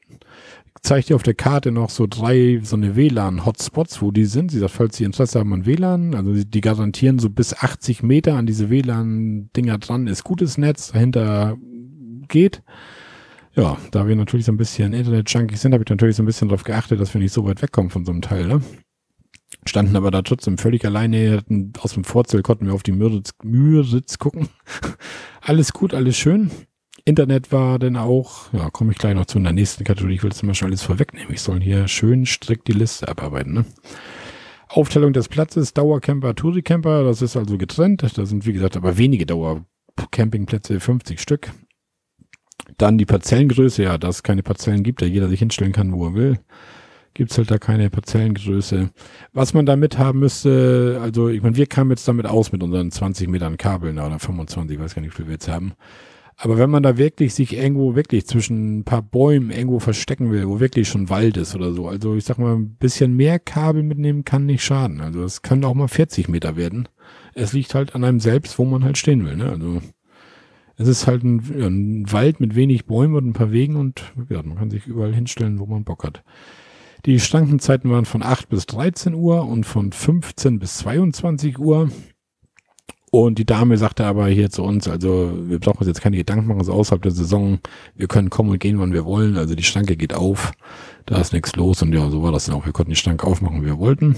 zeigt ihr auf der Karte noch so drei, so eine WLAN-Hotspots, wo die sind. Sie sagt, falls Sie Interesse haben an WLAN, also die garantieren so bis 80 Meter an diese WLAN-Dinger dran, ist gutes Netz, dahinter geht. Ja, da wir natürlich so ein bisschen Internet-Junkies sind, habe ich natürlich so ein bisschen darauf geachtet, dass wir nicht so weit wegkommen von so einem Teil, ne? Standen aber da trotzdem völlig alleine, aus dem Vorzelt konnten wir auf die Müritz, Müritz gucken. alles gut, alles schön. Internet war dann auch, ja, komme ich gleich noch zu in der nächsten Kategorie. Ich will mal schon alles vorwegnehmen. Ich soll hier schön strikt die Liste abarbeiten. Ne? Aufteilung des Platzes, Dauercamper, Touricamper, das ist also getrennt. Da sind, wie gesagt, aber wenige Dauercampingplätze, 50 Stück. Dann die Parzellengröße, ja, dass es keine Parzellen gibt, da jeder sich hinstellen kann, wo er will. Gibt es halt da keine Parzellengröße. Was man damit haben müsste, also ich meine, wir kamen jetzt damit aus mit unseren 20 Metern Kabeln oder 25, ich weiß gar nicht, wie viel wir jetzt haben. Aber wenn man da wirklich sich irgendwo wirklich zwischen ein paar Bäumen irgendwo verstecken will, wo wirklich schon Wald ist oder so, also ich sag mal, ein bisschen mehr Kabel mitnehmen kann nicht schaden. Also es kann auch mal 40 Meter werden. Es liegt halt an einem selbst, wo man halt stehen will. Ne? Also es ist halt ein, ein Wald mit wenig Bäumen und ein paar Wegen und ja, man kann sich überall hinstellen, wo man Bock hat. Die Schrankenzeiten waren von 8 bis 13 Uhr und von 15 bis 22 Uhr. Und die Dame sagte aber hier zu uns, also wir brauchen uns jetzt keine Gedanken machen, so außerhalb der Saison, wir können kommen und gehen, wann wir wollen. Also die Schranke geht auf, da ist nichts los und ja, so war das dann auch. Wir konnten die Schranke aufmachen, wie wir wollten.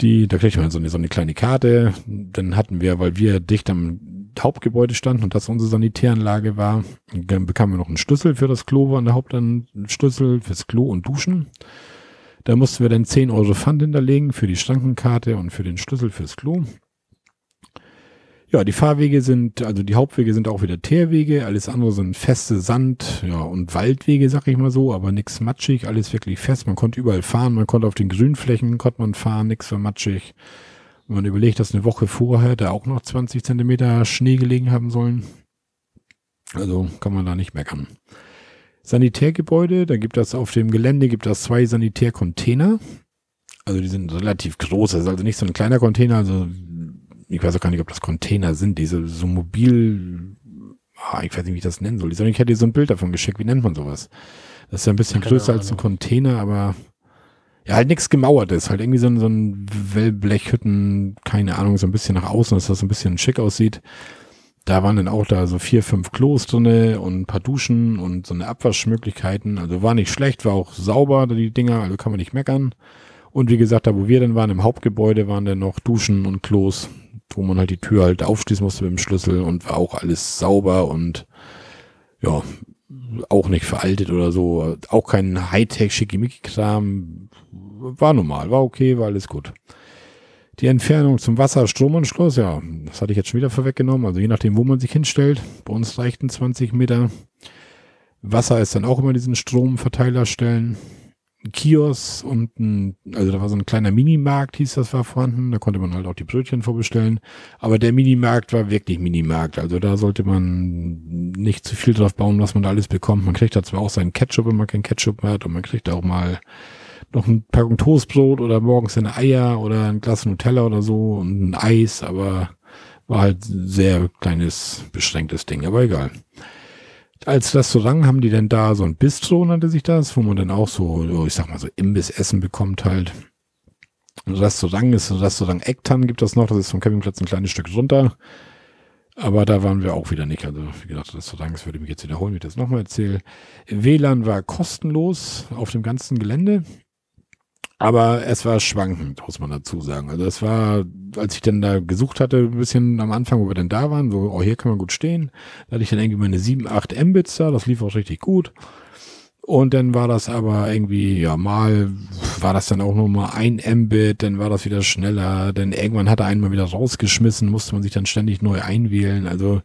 Die, da kriegt man so eine, so eine kleine Karte. Dann hatten wir, weil wir dicht am Hauptgebäude standen und das unsere Sanitäranlage war, dann bekamen wir noch einen Schlüssel für das Klo, an der Hauptschlüssel fürs Klo und Duschen. Da mussten wir dann 10 Euro Pfand hinterlegen für die Schrankenkarte und für den Schlüssel fürs Klo. Ja, die Fahrwege sind, also die Hauptwege sind auch wieder Teerwege, alles andere sind feste Sand, ja, und Waldwege, sag ich mal so, aber nichts matschig, alles wirklich fest. Man konnte überall fahren, man konnte auf den Grünflächen, konnte man fahren, nichts war matschig. Wenn man überlegt, dass eine Woche vorher da auch noch 20 Zentimeter Schnee gelegen haben sollen. Also kann man da nicht meckern. Sanitärgebäude, da gibt es auf dem Gelände gibt es zwei Sanitärcontainer. Also die sind relativ groß, das ist also nicht so ein kleiner Container, also ich weiß auch gar nicht, ob das Container sind, diese so mobil, ah, ich weiß nicht, wie ich das nennen soll. Ich hätte dir so ein Bild davon geschickt, wie nennt man sowas? Das ist ja ein bisschen größer als ein Container, aber ja, halt nichts gemauertes, halt irgendwie so ein, so ein Wellblechhütten, keine Ahnung, so ein bisschen nach außen, dass das so ein bisschen schick aussieht. Da waren dann auch da so vier, fünf Klos drinne und ein paar Duschen und so eine Abwaschmöglichkeiten. Also war nicht schlecht, war auch sauber, die Dinger, also kann man nicht meckern. Und wie gesagt, da wo wir dann waren, im Hauptgebäude waren dann noch Duschen und Klos wo man halt die Tür halt aufschließen musste mit dem Schlüssel und war auch alles sauber und ja, auch nicht veraltet oder so. Auch kein Hightech-Schickimicki-Kram. War normal, war okay, war alles gut. Die Entfernung zum Wasserstromanschluss, ja, das hatte ich jetzt schon wieder vorweggenommen. Also je nachdem, wo man sich hinstellt. Bei uns reichten 20 Meter. Wasser ist dann auch immer diesen Stromverteiler stellen. Kiosk und ein, also da war so ein kleiner Minimarkt, hieß das, war vorhanden. Da konnte man halt auch die Brötchen vorbestellen. Aber der Minimarkt war wirklich Minimarkt. Also da sollte man nicht zu viel drauf bauen, was man da alles bekommt. Man kriegt da zwar auch seinen Ketchup, wenn man keinen Ketchup mehr hat. Und man kriegt auch mal noch ein Packung Toastbrot oder morgens eine Eier oder ein Glas Nutella oder so und ein Eis. Aber war halt sehr kleines, beschränktes Ding. Aber egal als Restaurant haben die denn da so ein Bistro, nannte sich das, wo man dann auch so, ich sag mal so Imbissessen bekommt halt. Ein Restaurant ist ein Restaurant Ektan gibt das noch, das ist vom Campingplatz ein kleines Stück runter. Aber da waren wir auch wieder nicht. Also, wie gesagt, Restaurants würde mich jetzt wiederholen, wie ich das nochmal erzähle. WLAN war kostenlos auf dem ganzen Gelände. Aber es war schwankend, muss man dazu sagen. Also es war, als ich dann da gesucht hatte, ein bisschen am Anfang, wo wir denn da waren, so, oh, hier kann man gut stehen. Da hatte ich dann irgendwie meine 7, 8 Mbits da, das lief auch richtig gut. Und dann war das aber irgendwie, ja, mal war das dann auch nur mal ein Mbit, dann war das wieder schneller, dann irgendwann hat er einen mal wieder rausgeschmissen, musste man sich dann ständig neu einwählen. Also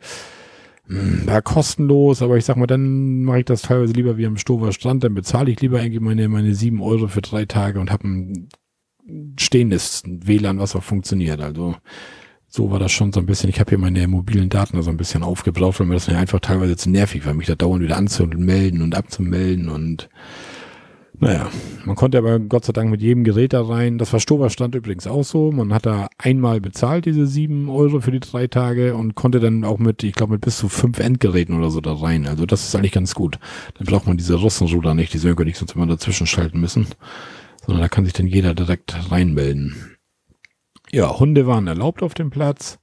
war kostenlos, aber ich sag mal, dann mache ich das teilweise lieber wie am Stover Strand, dann bezahle ich lieber irgendwie meine, meine sieben Euro für drei Tage und habe ein stehendes WLAN, was auch funktioniert. Also so war das schon so ein bisschen. Ich habe hier meine mobilen Daten da so ein bisschen aufgebraucht, weil mir das einfach teilweise zu nervig war, mich da dauernd wieder anzumelden und abzumelden und naja, man konnte aber Gott sei Dank mit jedem Gerät da rein. Das war Stoberstand übrigens auch so. Man hat da einmal bezahlt, diese sieben Euro für die drei Tage und konnte dann auch mit, ich glaube, mit bis zu fünf Endgeräten oder so da rein. Also das ist eigentlich ganz gut. Dann braucht man diese Russenruder nicht, die Sönke nicht sonst immer dazwischen schalten müssen. Sondern da kann sich dann jeder direkt reinmelden. Ja, Hunde waren erlaubt auf dem Platz.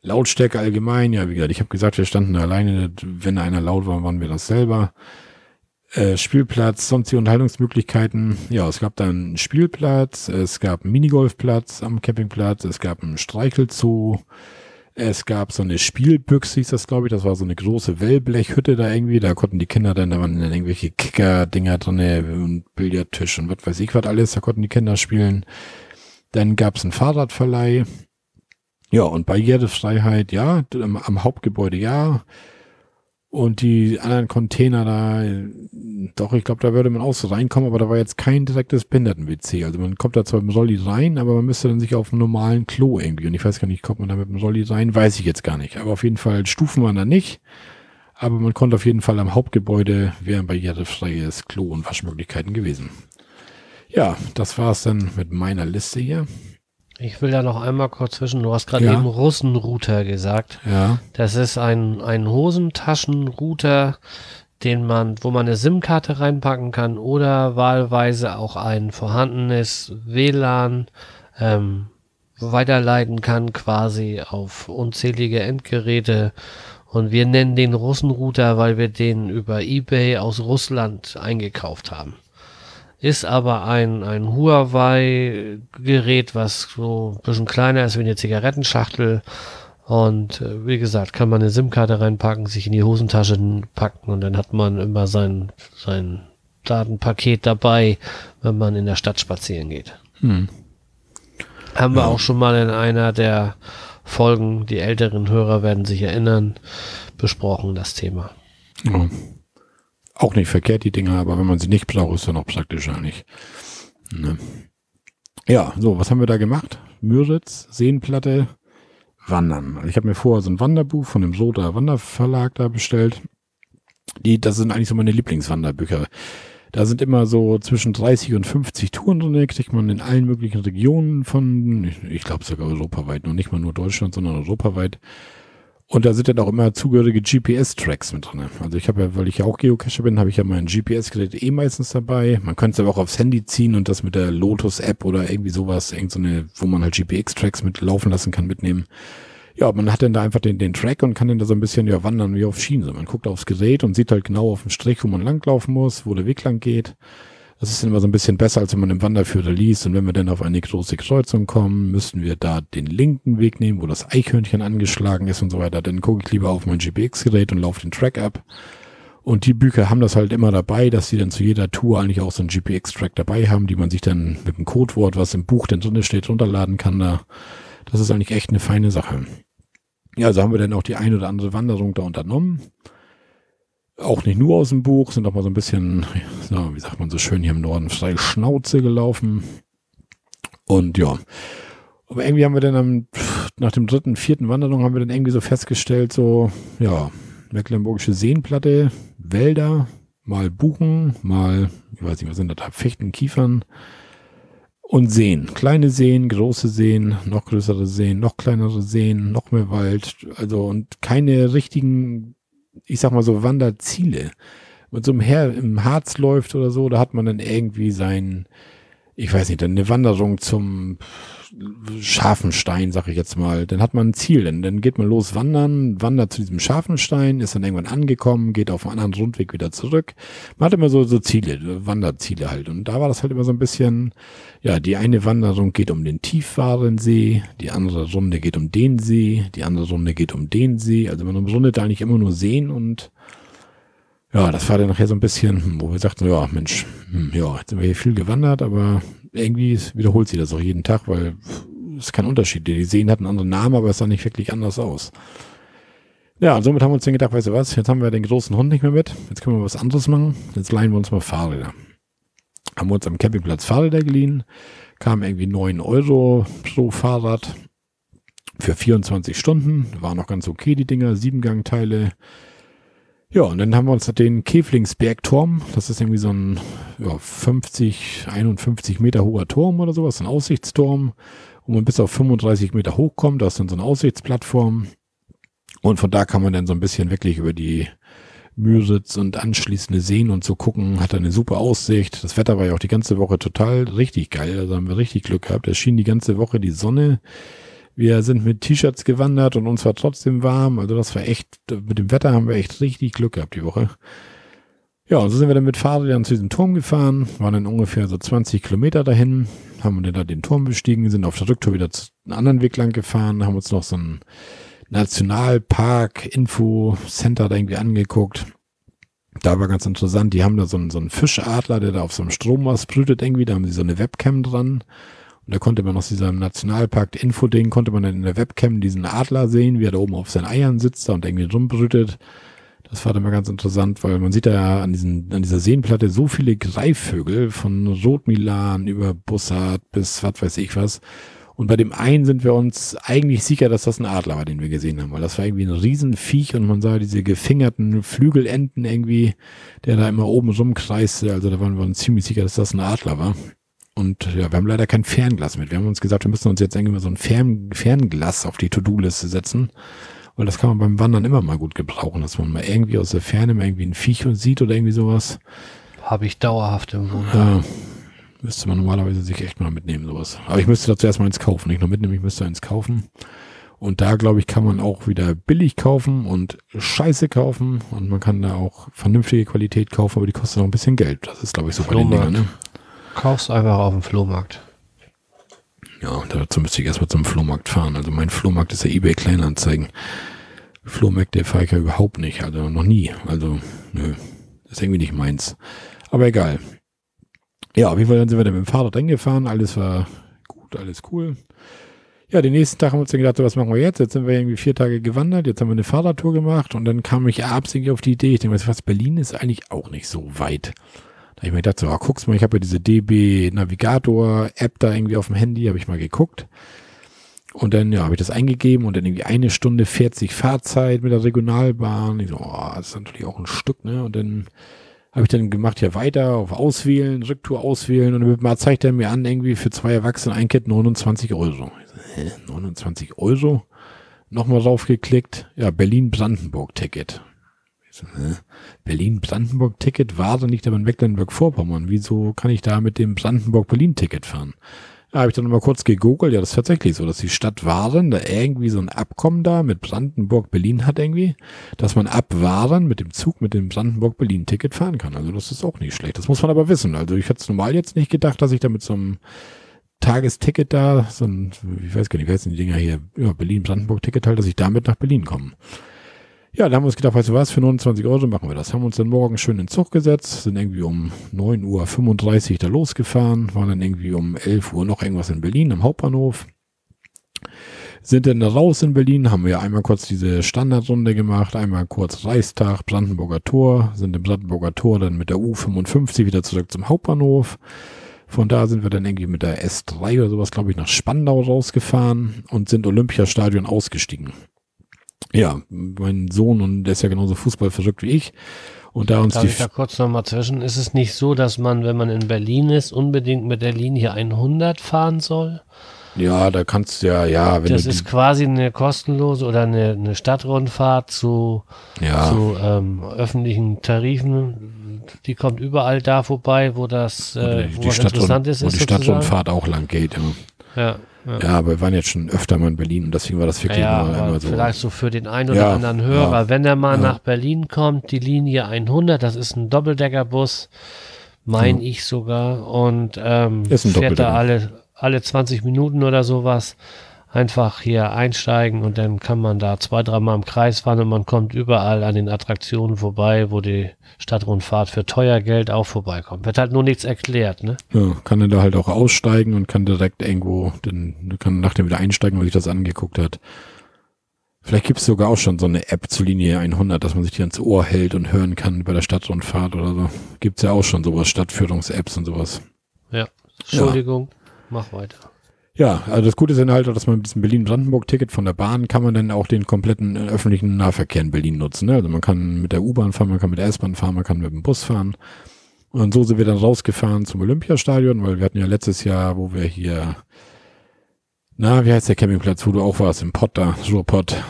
Lautstärke allgemein, ja, wie gesagt, ich habe gesagt, wir standen da alleine. Wenn einer laut war, waren wir das selber. Äh, Spielplatz, sonstige Unterhaltungsmöglichkeiten. Ja, es gab dann einen Spielplatz, es gab einen Minigolfplatz am Campingplatz, es gab einen Streichelzoo, es gab so eine Spielbüchse, hieß das, glaube ich. Das war so eine große Wellblechhütte da irgendwie. Da konnten die Kinder dann, da waren dann irgendwelche Kicker-Dinger drin und Billardtisch und was weiß ich was alles. Da konnten die Kinder spielen. Dann gab es einen Fahrradverleih. Ja, und Barrierefreiheit, ja, am, am Hauptgebäude, ja. Und die anderen Container da, doch, ich glaube, da würde man auch so reinkommen, aber da war jetzt kein direktes Behinderten-WC. Also man kommt da zwar mit dem Rolli rein, aber man müsste dann sich auf einem normalen Klo irgendwie. Und ich weiß gar nicht, kommt man da mit dem Rolli rein? Weiß ich jetzt gar nicht. Aber auf jeden Fall Stufen waren da nicht. Aber man konnte auf jeden Fall am Hauptgebäude wären barrierefreies Klo und Waschmöglichkeiten gewesen. Ja, das war's dann mit meiner Liste hier. Ich will da noch einmal kurz zwischen. Du hast gerade ja. eben Russenrouter gesagt. Ja. Das ist ein, ein Hosentaschenrouter, den man, wo man eine SIM-Karte reinpacken kann oder wahlweise auch ein vorhandenes WLAN ähm, weiterleiten kann, quasi auf unzählige Endgeräte. Und wir nennen den Russenrouter, weil wir den über eBay aus Russland eingekauft haben ist aber ein, ein Huawei-Gerät, was so ein bisschen kleiner ist wie eine Zigarettenschachtel. Und äh, wie gesagt, kann man eine SIM-Karte reinpacken, sich in die Hosentasche packen und dann hat man immer sein, sein Datenpaket dabei, wenn man in der Stadt spazieren geht. Hm. Haben wir auch schon mal in einer der Folgen, die älteren Hörer werden sich erinnern, besprochen, das Thema. Ja auch nicht verkehrt, die Dinger, aber wenn man sie nicht braucht, ist dann auch praktisch eigentlich. Ne? Ja, so, was haben wir da gemacht? Müritz, Seenplatte, Wandern. Also ich habe mir vorher so ein Wanderbuch von dem Soda Wanderverlag da bestellt. Die, das sind eigentlich so meine Lieblingswanderbücher. Da sind immer so zwischen 30 und 50 Touren drin, kriegt man in allen möglichen Regionen von, ich, ich glaube sogar europaweit, noch nicht mal nur Deutschland, sondern europaweit und da sind dann auch immer zugehörige GPS-Tracks mit drin. Also ich habe ja, weil ich ja auch Geocacher bin, habe ich ja mein GPS-Gerät eh meistens dabei. Man könnte es aber auch aufs Handy ziehen und das mit der Lotus-App oder irgendwie sowas, irgend so eine, wo man halt GPS-Tracks mit laufen lassen kann, mitnehmen. Ja, man hat dann da einfach den, den Track und kann dann da so ein bisschen ja wandern wie auf Schienen. man guckt aufs Gerät und sieht halt genau auf dem Strich, wo man langlaufen muss, wo der Weg lang geht. Das ist immer so ein bisschen besser, als wenn man im Wanderführer liest. Und wenn wir dann auf eine große Kreuzung kommen, müssten wir da den linken Weg nehmen, wo das Eichhörnchen angeschlagen ist und so weiter. Dann gucke ich lieber auf mein GPX-Gerät und laufe den Track ab. Und die Bücher haben das halt immer dabei, dass sie dann zu jeder Tour eigentlich auch so einen GPX-Track dabei haben, die man sich dann mit dem Codewort, was im Buch denn drin steht, runterladen kann da. Das ist eigentlich echt eine feine Sache. Ja, also haben wir dann auch die ein oder andere Wanderung da unternommen auch nicht nur aus dem Buch, sind auch mal so ein bisschen, so, wie sagt man so schön hier im Norden, frei Schnauze gelaufen. Und ja, aber irgendwie haben wir dann am, nach dem dritten, vierten Wanderung haben wir dann irgendwie so festgestellt, so, ja, Mecklenburgische Seenplatte, Wälder, mal Buchen, mal, ich weiß nicht, was sind das, Fichten, Kiefern und Seen. Kleine Seen, große Seen, noch größere Seen, noch kleinere Seen, noch mehr Wald, also und keine richtigen ich sag mal so Wanderziele. Mit so einem Herr im Harz läuft oder so, da hat man dann irgendwie sein, ich weiß nicht, dann eine Wanderung zum scharfen Stein, sag ich jetzt mal. Dann hat man ein Ziel, dann, dann geht man los wandern, wandert zu diesem scharfen Stein, ist dann irgendwann angekommen, geht auf einen anderen Rundweg wieder zurück. Man hat immer so, so Ziele, Wanderziele halt. Und da war das halt immer so ein bisschen, ja, die eine Wanderung geht um den Tiefwarensee, die andere Runde geht um den See, die andere Runde geht um den See. Also man rundet eigentlich immer nur Seen und ja, das war dann nachher so ein bisschen, wo wir sagten, ja, Mensch, hm, ja, jetzt sind wir hier viel gewandert, aber irgendwie wiederholt sich das auch jeden Tag, weil es ist kein Unterschied. Die Seen hatten einen anderen Namen, aber es sah nicht wirklich anders aus. Ja, und somit haben wir uns dann gedacht, weißt du was, jetzt haben wir den großen Hund nicht mehr mit, jetzt können wir was anderes machen, jetzt leihen wir uns mal Fahrräder. Haben wir uns am Campingplatz Fahrräder geliehen, kam irgendwie neun Euro pro Fahrrad für 24 Stunden, war noch ganz okay die Dinger, Siebengangteile, ja, und dann haben wir uns den Käflingsbergturm, das ist irgendwie so ein ja, 50, 51 Meter hoher Turm oder sowas, ein Aussichtsturm, wo man bis auf 35 Meter hochkommt, da ist dann so eine Aussichtsplattform. Und von da kann man dann so ein bisschen wirklich über die Müritz und anschließende Seen und so gucken, hat eine super Aussicht. Das Wetter war ja auch die ganze Woche total richtig geil, also haben wir richtig Glück gehabt. Es schien die ganze Woche die Sonne. Wir sind mit T-Shirts gewandert und uns war trotzdem warm. Also das war echt, mit dem Wetter haben wir echt richtig Glück gehabt die Woche. Ja, und so sind wir dann mit Fahrrädern zu diesem Turm gefahren, waren dann ungefähr so 20 Kilometer dahin, haben dann da den Turm bestiegen, sind auf der Rücktour wieder zu einem anderen Weg lang gefahren, haben uns noch so ein Nationalpark, Info-Center da irgendwie angeguckt. Da war ganz interessant, die haben da so einen, so einen Fischadler, der da auf so einem Strommast brütet irgendwie, da haben sie so eine Webcam dran und da konnte man aus diesem Nationalpark Info-Ding, konnte man dann in der Webcam diesen Adler sehen, wie er da oben auf seinen Eiern sitzt und irgendwie rumbrütet. Das war dann mal ganz interessant, weil man sieht da ja an, diesen, an dieser Seenplatte so viele Greifvögel von Rotmilan über Bussard bis was weiß ich was. Und bei dem einen sind wir uns eigentlich sicher, dass das ein Adler war, den wir gesehen haben, weil das war irgendwie ein Riesenviech und man sah diese gefingerten Flügelenden irgendwie, der da immer oben rumkreiste. Also da waren wir uns ziemlich sicher, dass das ein Adler war. Und ja, wir haben leider kein Fernglas mit. Wir haben uns gesagt, wir müssen uns jetzt irgendwie mal so ein Fern Fernglas auf die To-Do-Liste setzen. Weil das kann man beim Wandern immer mal gut gebrauchen, dass man mal irgendwie aus der Ferne mal irgendwie ein Viech sieht oder irgendwie sowas. Habe ich dauerhaft im Wohnung. Ja, müsste man normalerweise sich echt mal mitnehmen, sowas. Aber ich müsste dazu erstmal eins kaufen. Nicht nur mitnehmen, ich müsste eins kaufen. Und da, glaube ich, kann man auch wieder billig kaufen und Scheiße kaufen. Und man kann da auch vernünftige Qualität kaufen, aber die kostet noch ein bisschen Geld. Das ist, glaube ich, so bei den Dingern, ne? Kaufst einfach auf dem Flohmarkt. Ja, dazu müsste ich erstmal zum Flohmarkt fahren. Also mein Flohmarkt ist ja eBay Kleinanzeigen. Flohmarkt, der fahre ich ja überhaupt nicht. Also noch nie. Also, nö. Das ist irgendwie nicht meins. Aber egal. Ja, auf jeden Fall sind wir dann mit dem Fahrrad hingefahren. Alles war gut, alles cool. Ja, den nächsten Tag haben wir uns dann gedacht, was machen wir jetzt? Jetzt sind wir irgendwie vier Tage gewandert, jetzt haben wir eine Fahrradtour gemacht und dann kam ich absichtlich auf die Idee, ich denke, was Berlin ist eigentlich auch nicht so weit. Da habe ich mir gedacht, so, ah, guck's mal, ich habe ja diese DB Navigator App da irgendwie auf dem Handy, habe ich mal geguckt. Und dann, ja, habe ich das eingegeben und dann irgendwie eine Stunde 40 Fahrzeit mit der Regionalbahn. Ich so, oh, das ist natürlich auch ein Stück, ne? Und dann habe ich dann gemacht, ja, weiter auf Auswählen, Rücktour auswählen und dann zeigt er mir an, irgendwie für zwei Erwachsene ein Kit 29 Euro. So, hä, 29 Euro? Nochmal draufgeklickt, ja, Berlin-Brandenburg-Ticket. Berlin-Brandenburg-Ticket war nicht aber in Mecklenburg-Vorpommern. Wieso kann ich da mit dem Brandenburg-Berlin-Ticket fahren? Da habe ich dann mal kurz gegoogelt. Ja, das ist tatsächlich so, dass die Stadt Waren da irgendwie so ein Abkommen da mit Brandenburg-Berlin hat irgendwie, dass man ab Waren mit dem Zug mit dem Brandenburg-Berlin-Ticket fahren kann. Also das ist auch nicht schlecht. Das muss man aber wissen. Also ich hätte es normal jetzt nicht gedacht, dass ich da mit so einem Tagesticket da, so ein, ich weiß gar nicht, wie heißen die Dinger hier, ja, Berlin-Brandenburg-Ticket halt, dass ich damit nach Berlin komme. Ja, da haben wir uns gedacht, weißt du was, für 29 Euro machen wir das. Haben uns dann morgen schön in den Zug gesetzt, sind irgendwie um 9.35 Uhr da losgefahren, waren dann irgendwie um 11 Uhr noch irgendwas in Berlin am Hauptbahnhof. Sind dann raus in Berlin, haben wir einmal kurz diese Standardrunde gemacht, einmal kurz Reichstag, Brandenburger Tor, sind im Brandenburger Tor dann mit der U55 wieder zurück zum Hauptbahnhof. Von da sind wir dann irgendwie mit der S3 oder sowas, glaube ich, nach Spandau rausgefahren und sind Olympiastadion ausgestiegen ja, mein Sohn und der ist ja genauso Fußball verrückt wie ich. Und da uns Darf die. Ich da kurz nochmal zwischen. Ist es nicht so, dass man, wenn man in Berlin ist, unbedingt mit der Linie 100 fahren soll? Ja, da kannst du ja, ja, wenn Das ist quasi eine kostenlose oder eine, eine Stadtrundfahrt zu, ja. zu ähm, öffentlichen Tarifen. die kommt überall da vorbei, wo das äh, die, wo die Stadt interessant ist. wo ist die sozusagen. Stadtrundfahrt auch lang geht. Ja. Ja, ja. ja, aber wir waren jetzt schon öfter mal in Berlin und deswegen war das wirklich Ja, immer, aber immer so. vielleicht so für den einen oder Ja, anderen Hörer, wenn er mal nach Berlin kommt, die Linie 100, das ist ein Doppeldeckerbus, mein ich sogar, und ähm, fährt da alle, alle 20 Minuten oder sowas. Einfach hier einsteigen und dann kann man da zwei, dreimal im Kreis fahren und man kommt überall an den Attraktionen vorbei, wo die Stadtrundfahrt für teuer Geld auch vorbeikommt. Wird halt nur nichts erklärt, ne? Ja, kann er da halt auch aussteigen und kann direkt irgendwo, dann kann nachdem wieder einsteigen, weil sich das angeguckt hat. Vielleicht gibt es sogar auch schon so eine App zur Linie 100, dass man sich die ans Ohr hält und hören kann bei der Stadtrundfahrt oder so. Gibt's ja auch schon sowas, Stadtführungs-Apps und sowas. Ja. Entschuldigung, mach weiter. Ja, also das Gute ist dann halt, dass man mit diesem Berlin-Brandenburg-Ticket von der Bahn kann man dann auch den kompletten äh, öffentlichen Nahverkehr in Berlin nutzen. Ne? Also man kann mit der U-Bahn fahren, man kann mit der S-Bahn fahren, man kann mit dem Bus fahren. Und so sind wir dann rausgefahren zum Olympiastadion, weil wir hatten ja letztes Jahr, wo wir hier, na, wie heißt der Campingplatz, wo du auch warst, im Pott da, Ruhrpott.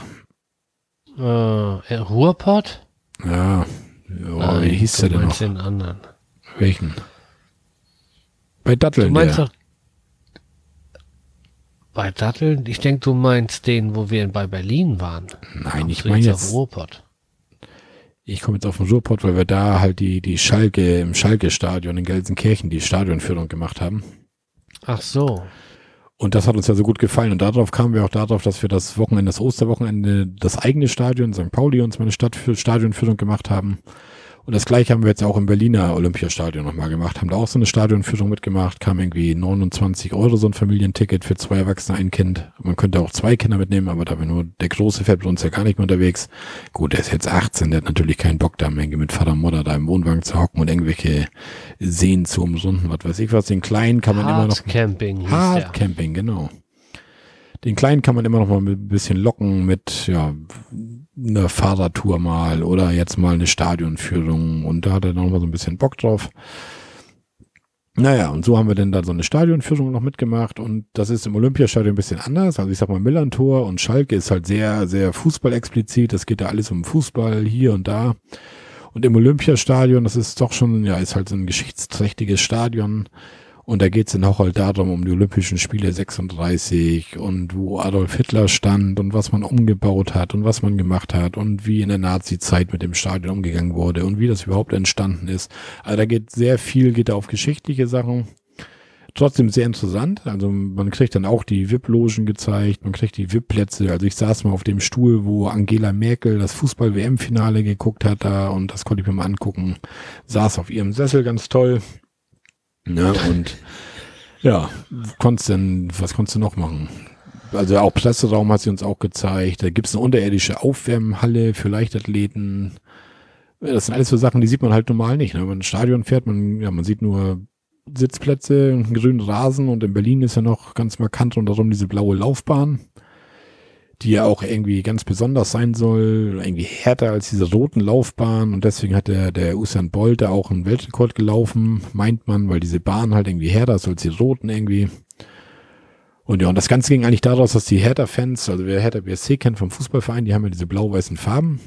Äh, Ruhrpott? Ja, ja Nein, wie hieß der denn noch? den anderen. Welchen? Bei Datteln, Du meinst doch bei Datteln? Ich denke, du meinst den, wo wir bei Berlin waren. Nein, ich meine auf jetzt, Ruhrpott. ich komme jetzt auf den Ruhrpott, weil wir da halt die, die Schalke, im Schalke-Stadion in Gelsenkirchen die Stadionführung gemacht haben. Ach so. Und das hat uns ja so gut gefallen. Und darauf kamen wir auch darauf, dass wir das Wochenende, das Osterwochenende, das eigene Stadion, St. Pauli, uns mal eine Stadt für Stadionführung gemacht haben. Und das gleiche haben wir jetzt auch im Berliner Olympiastadion nochmal gemacht. Haben da auch so eine Stadionführung mitgemacht. Kam irgendwie 29 Euro so ein Familienticket für zwei Erwachsene, ein Kind. Man könnte auch zwei Kinder mitnehmen, aber da wir nur, der Große fährt bei uns ja gar nicht mehr unterwegs. Gut, der ist jetzt 18, der hat natürlich keinen Bock da irgendwie mit Vater und Mutter da im Wohnwagen zu hocken und irgendwelche Seen zu umrunden, was weiß ich was. Den Kleinen kann man immer noch Hard Camping Hard. Camping, genau. Den Kleinen kann man immer noch mal ein bisschen locken mit, ja, einer Fahrradtour mal oder jetzt mal eine Stadionführung und da hat er noch mal so ein bisschen Bock drauf. Naja, und so haben wir dann da so eine Stadionführung noch mitgemacht und das ist im Olympiastadion ein bisschen anders. Also ich sag mal, Millantor und Schalke ist halt sehr, sehr Fußball-explizit. Das geht da alles um Fußball hier und da. Und im Olympiastadion, das ist doch schon, ja, ist halt so ein geschichtsträchtiges Stadion. Und da geht's dann auch halt darum, um die Olympischen Spiele 36 und wo Adolf Hitler stand und was man umgebaut hat und was man gemacht hat und wie in der Nazi-Zeit mit dem Stadion umgegangen wurde und wie das überhaupt entstanden ist. Also da geht sehr viel, geht da auf geschichtliche Sachen. Trotzdem sehr interessant. Also man kriegt dann auch die VIP-Logen gezeigt, man kriegt die VIP-Plätze. Also ich saß mal auf dem Stuhl, wo Angela Merkel das Fußball-WM-Finale geguckt hat da und das konnte ich mir mal angucken. Saß auf ihrem Sessel ganz toll. Ja, und ja, konntest denn, was konntest du noch machen? Also auch Presseraum hat sie uns auch gezeigt. Da gibt's eine unterirdische Aufwärmhalle für Leichtathleten. Das sind alles so Sachen, die sieht man halt normal nicht. Ne? Wenn man ins Stadion fährt, man, ja, man sieht nur Sitzplätze, einen grünen Rasen und in Berlin ist ja noch ganz markant rundherum diese blaue Laufbahn, die ja auch irgendwie ganz besonders sein soll, irgendwie härter als diese roten Laufbahnen und deswegen hat der, der Usain Bolt da auch einen Weltrekord gelaufen, meint man, weil diese Bahn halt irgendwie härter ist als die roten irgendwie. Und ja, und das Ganze ging eigentlich daraus, dass die Hertha-Fans, also wer Hertha BSC kennt vom Fußballverein, die haben ja diese blau-weißen Farben.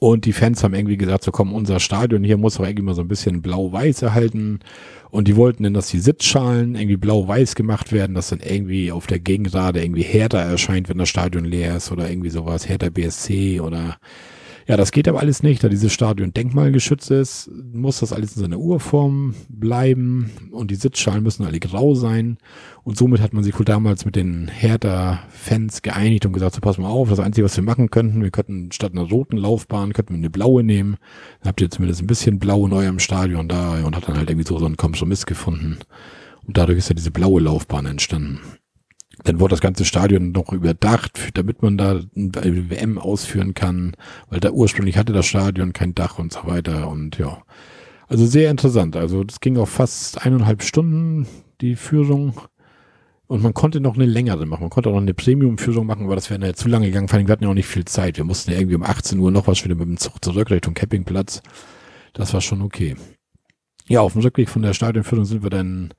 Und die Fans haben irgendwie gesagt, so komm, unser Stadion hier muss auch irgendwie mal so ein bisschen blau-weiß erhalten. Und die wollten dann, dass die Sitzschalen irgendwie blau-weiß gemacht werden, dass dann irgendwie auf der Gegengrade irgendwie Hertha erscheint, wenn das Stadion leer ist oder irgendwie sowas, Hertha BSC oder ja, das geht aber alles nicht, da dieses Stadion denkmalgeschützt ist, muss das alles in seiner Urform bleiben und die Sitzschalen müssen alle grau sein. Und somit hat man sich wohl damals mit den Hertha-Fans geeinigt und gesagt, so pass mal auf, das Einzige, was wir machen könnten, wir könnten statt einer roten Laufbahn, könnten wir eine blaue nehmen. Dann habt ihr zumindest ein bisschen blau in eurem Stadion da und hat dann halt irgendwie so, so einen Kompromiss gefunden. Und dadurch ist ja diese blaue Laufbahn entstanden. Dann wurde das ganze Stadion noch überdacht, damit man da eine WM ausführen kann, weil da ursprünglich hatte das Stadion kein Dach und so weiter und ja. Also sehr interessant. Also das ging auch fast eineinhalb Stunden, die Führung. Und man konnte noch eine längere machen. Man konnte auch noch eine Premium-Führung machen, aber das wäre ja zu lange gegangen. Vor allem, wir hatten ja auch nicht viel Zeit. Wir mussten ja irgendwie um 18 Uhr noch was wieder mit dem Zug zurück Richtung Campingplatz. Das war schon okay. Ja, auf dem Rückweg von der Stadionführung sind wir dann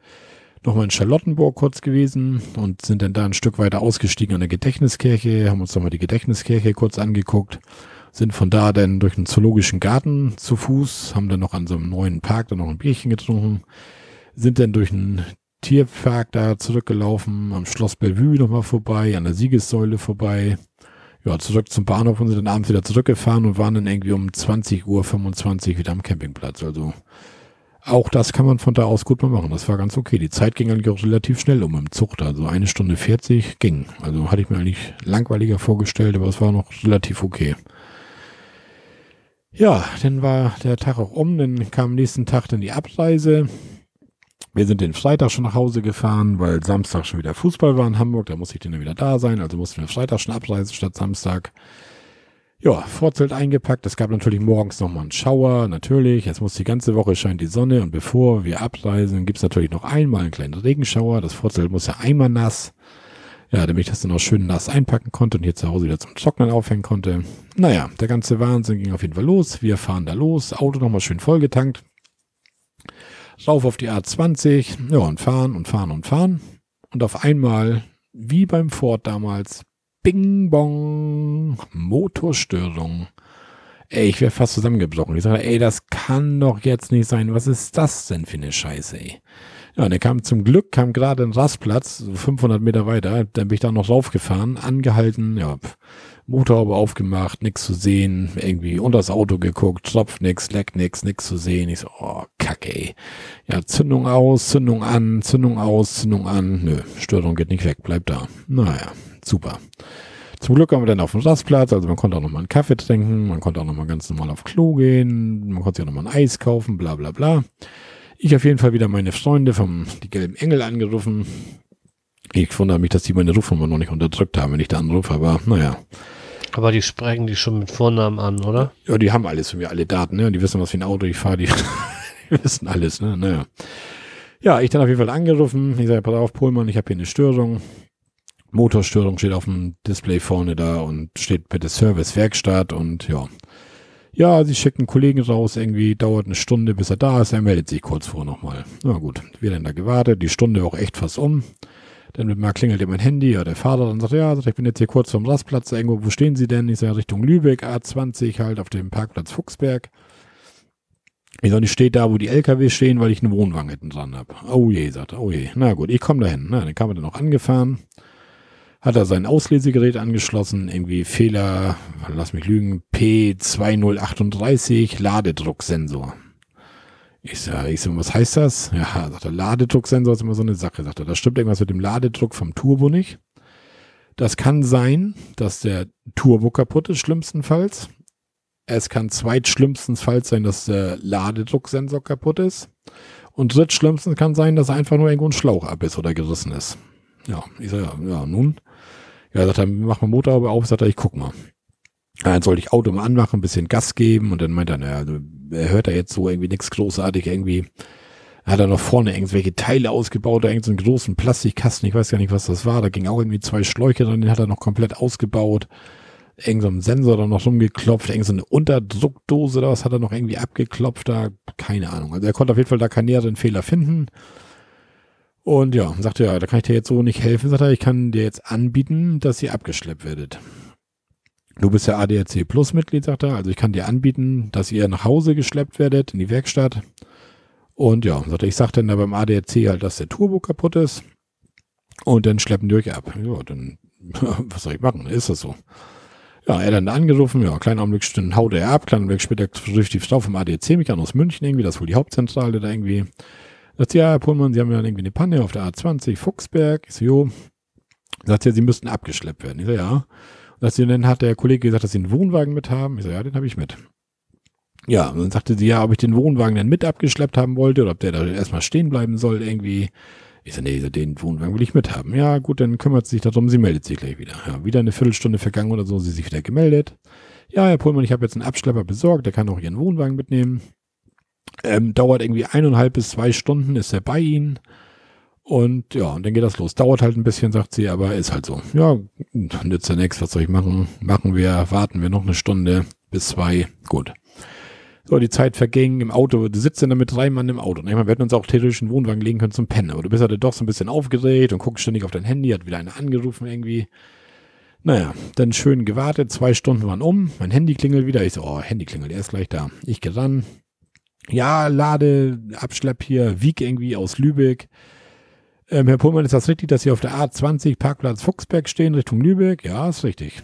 nochmal in Charlottenburg kurz gewesen und sind dann da ein Stück weiter ausgestiegen an der Gedächtniskirche, haben uns nochmal die Gedächtniskirche kurz angeguckt. Sind von da dann durch den zoologischen Garten zu Fuß, haben dann noch an so einem neuen Park dann noch ein Bierchen getrunken, sind dann durch einen Tierpark da zurückgelaufen, am Schloss Bellevue nochmal vorbei, an der Siegessäule vorbei. Ja, zurück zum Bahnhof und sind dann abends wieder zurückgefahren und waren dann irgendwie um 20.25 Uhr wieder am Campingplatz. Also auch das kann man von da aus gut mal machen. Das war ganz okay. Die Zeit ging eigentlich auch relativ schnell um im Zucht. Also eine Stunde 40 ging. Also hatte ich mir eigentlich langweiliger vorgestellt, aber es war noch relativ okay. Ja, dann war der Tag auch um. Dann kam am nächsten Tag dann die Abreise. Wir sind den Freitag schon nach Hause gefahren, weil Samstag schon wieder Fußball war in Hamburg. Da musste ich dann wieder da sein. Also mussten wir Freitag schon abreisen statt Samstag. Ja, Vorzelt eingepackt. Es gab natürlich morgens nochmal einen Schauer, natürlich. Jetzt muss die ganze Woche scheint die Sonne und bevor wir abreisen, gibt's natürlich noch einmal einen kleinen Regenschauer. Das Vorzelt muss ja einmal nass. Ja, damit ich das dann auch schön nass einpacken konnte und hier zu Hause wieder zum Trocknen aufhängen konnte. Naja, der ganze Wahnsinn ging auf jeden Fall los. Wir fahren da los. Auto nochmal schön vollgetankt. Rauf auf die A20. Ja, und fahren und fahren und fahren. Und auf einmal, wie beim Ford damals, Bing Bong, Motorstörung. Ey, ich wäre fast zusammengebrochen. Ich sage, ey, das kann doch jetzt nicht sein. Was ist das denn für eine Scheiße, ey? Ja, und er kam zum Glück, kam gerade ein Rastplatz, so 500 Meter weiter. Dann bin ich da noch raufgefahren, angehalten, ja, Motorhaube aufgemacht, nix zu sehen, irgendwie unter das Auto geguckt, Tropf nix, leck nix, nix zu sehen. Ich so, oh, kacke, ey. Ja, Zündung aus, Zündung an, Zündung aus, Zündung an. Nö, Störung geht nicht weg, bleibt da. Naja, super. Zum Glück waren wir dann auf dem Rastplatz, also man konnte auch nochmal einen Kaffee trinken, man konnte auch nochmal ganz normal auf Klo gehen, man konnte sich auch nochmal ein Eis kaufen, bla bla bla. Ich auf jeden Fall wieder meine Freunde vom die gelben Engel angerufen. Ich wundere mich, dass die meine Rufnummer noch nicht unterdrückt haben, wenn ich da anrufe, aber naja. Aber die sprechen die schon mit Vornamen an, oder? Ja, die haben alles von mir, alle Daten, ne? Die wissen, was für ein Auto ich fahre, die, die wissen alles, ne? Naja. Ja, ich dann auf jeden Fall angerufen. Ich sage, pass auf, Pohlmann, ich habe hier eine Störung. Motorstörung steht auf dem Display vorne da und steht bitte Service Werkstatt und ja. Ja, sie schickt einen Kollegen raus, irgendwie dauert eine Stunde, bis er da ist, er meldet sich kurz vor nochmal. Na gut, wir dann da gewartet, die Stunde auch echt fast um. Dann mal klingelt mein Handy, ja, der Vater dann sagt, ja, ich bin jetzt hier kurz vom Rastplatz, irgendwo, wo stehen Sie denn? Ich sage, Richtung Lübeck, A20, halt auf dem Parkplatz Fuchsberg. Ich sage, ich stehe da, wo die LKW stehen, weil ich einen Wohnwagen hinten dran habe. Oh je, sagt er, oh je. Na gut, ich komme dahin. Na, dann kam er dann auch angefahren hat er sein Auslesegerät angeschlossen, irgendwie Fehler, lass mich lügen, P2038 Ladedrucksensor. Ich sag, ich sag, was heißt das? Ja, sagt er, Ladedrucksensor ist immer so eine Sache, sagt er. Da stimmt irgendwas mit dem Ladedruck vom Turbo nicht. Das kann sein, dass der Turbo kaputt ist, schlimmstenfalls. Es kann zweitschlimmstenfalls sein, dass der Ladedrucksensor kaputt ist. Und drittschlimmstens kann sein, dass einfach nur irgendwo ein Schlauch ab ist oder gerissen ist. Ja, ich sag, ja, ja, nun. Ja, sagt er, mach mal Motorhaube auf, sagt er, ich guck mal. Dann sollte ich Auto mal anmachen, ein bisschen Gas geben und dann meint er, naja, also, er hört da jetzt so irgendwie nichts großartig, irgendwie hat er noch vorne irgendwelche Teile ausgebaut, da irgendeinen so großen Plastikkasten, ich weiß gar nicht, was das war, da ging auch irgendwie zwei Schläuche drin, den hat er noch komplett ausgebaut. Irgend so ein Sensor da noch rumgeklopft, irgend so eine Unterdruckdose, da was hat er noch irgendwie abgeklopft, da, keine Ahnung. Also er konnte auf jeden Fall da keinen näheren Fehler finden. Und ja, sagte ja, da kann ich dir jetzt so nicht helfen, sagt er, ich kann dir jetzt anbieten, dass ihr abgeschleppt werdet. Du bist ja ADAC Plus Mitglied, sagt er, also ich kann dir anbieten, dass ihr nach Hause geschleppt werdet, in die Werkstatt. Und ja, sagt er, ich sag dann da beim ADAC halt, dass der Turbo kaputt ist. Und dann schleppen die euch ab. Ja, dann, was soll ich machen? Ist das so? Ja, er dann angerufen, ja, kleinen Augenblick, dann haut er ab, kleinen Augenblick später durch die Frau vom ADAC, mich an aus München irgendwie, das ist wohl die Hauptzentrale da irgendwie. Sagt sie, ja, Herr Pullmann, Sie haben ja irgendwie eine Panne auf der A20, Fuchsberg. Ich so, jo. Sagt sie, ja, Sie müssten abgeschleppt werden. Ich so, ja. Sagt sie, dann hat der Kollege gesagt, dass Sie einen Wohnwagen mit haben. Ich so, ja, den habe ich mit. Ja, und dann sagte sie, ja, ob ich den Wohnwagen dann mit abgeschleppt haben wollte oder ob der da erstmal stehen bleiben soll irgendwie. Ich so, nee, den Wohnwagen will ich mit haben. Ja, gut, dann kümmert sie sich darum, sie meldet sich gleich wieder. Ja, wieder eine Viertelstunde vergangen oder so, sie sich wieder gemeldet. Ja, Herr Pullmann, ich habe jetzt einen Abschlepper besorgt, der kann auch Ihren Wohnwagen mitnehmen. Ähm, dauert irgendwie eineinhalb bis zwei Stunden, ist er bei ihnen. Und ja, und dann geht das los. Dauert halt ein bisschen, sagt sie, aber ist halt so. Ja, nützt ja nichts, was soll ich machen? Machen wir, warten wir noch eine Stunde bis zwei. Gut. So, die Zeit verging im Auto. Du sitzt dann mit drei Mann im Auto. Ich meine, wir hätten uns auch theoretisch einen Wohnwagen legen können zum Pennen. Aber du bist halt doch so ein bisschen aufgedreht und guckst ständig auf dein Handy, hat wieder einer angerufen irgendwie. Naja, dann schön gewartet, zwei Stunden waren um, mein Handy klingelt wieder. Ich so, oh, Handy klingelt, er ist gleich da. Ich gehe ran. Ja, lade, Abschlepp hier, Wieg irgendwie aus Lübeck. Ähm, Herr Pullmann, ist das richtig, dass Sie auf der A20 Parkplatz Fuchsberg stehen, Richtung Lübeck? Ja, ist richtig.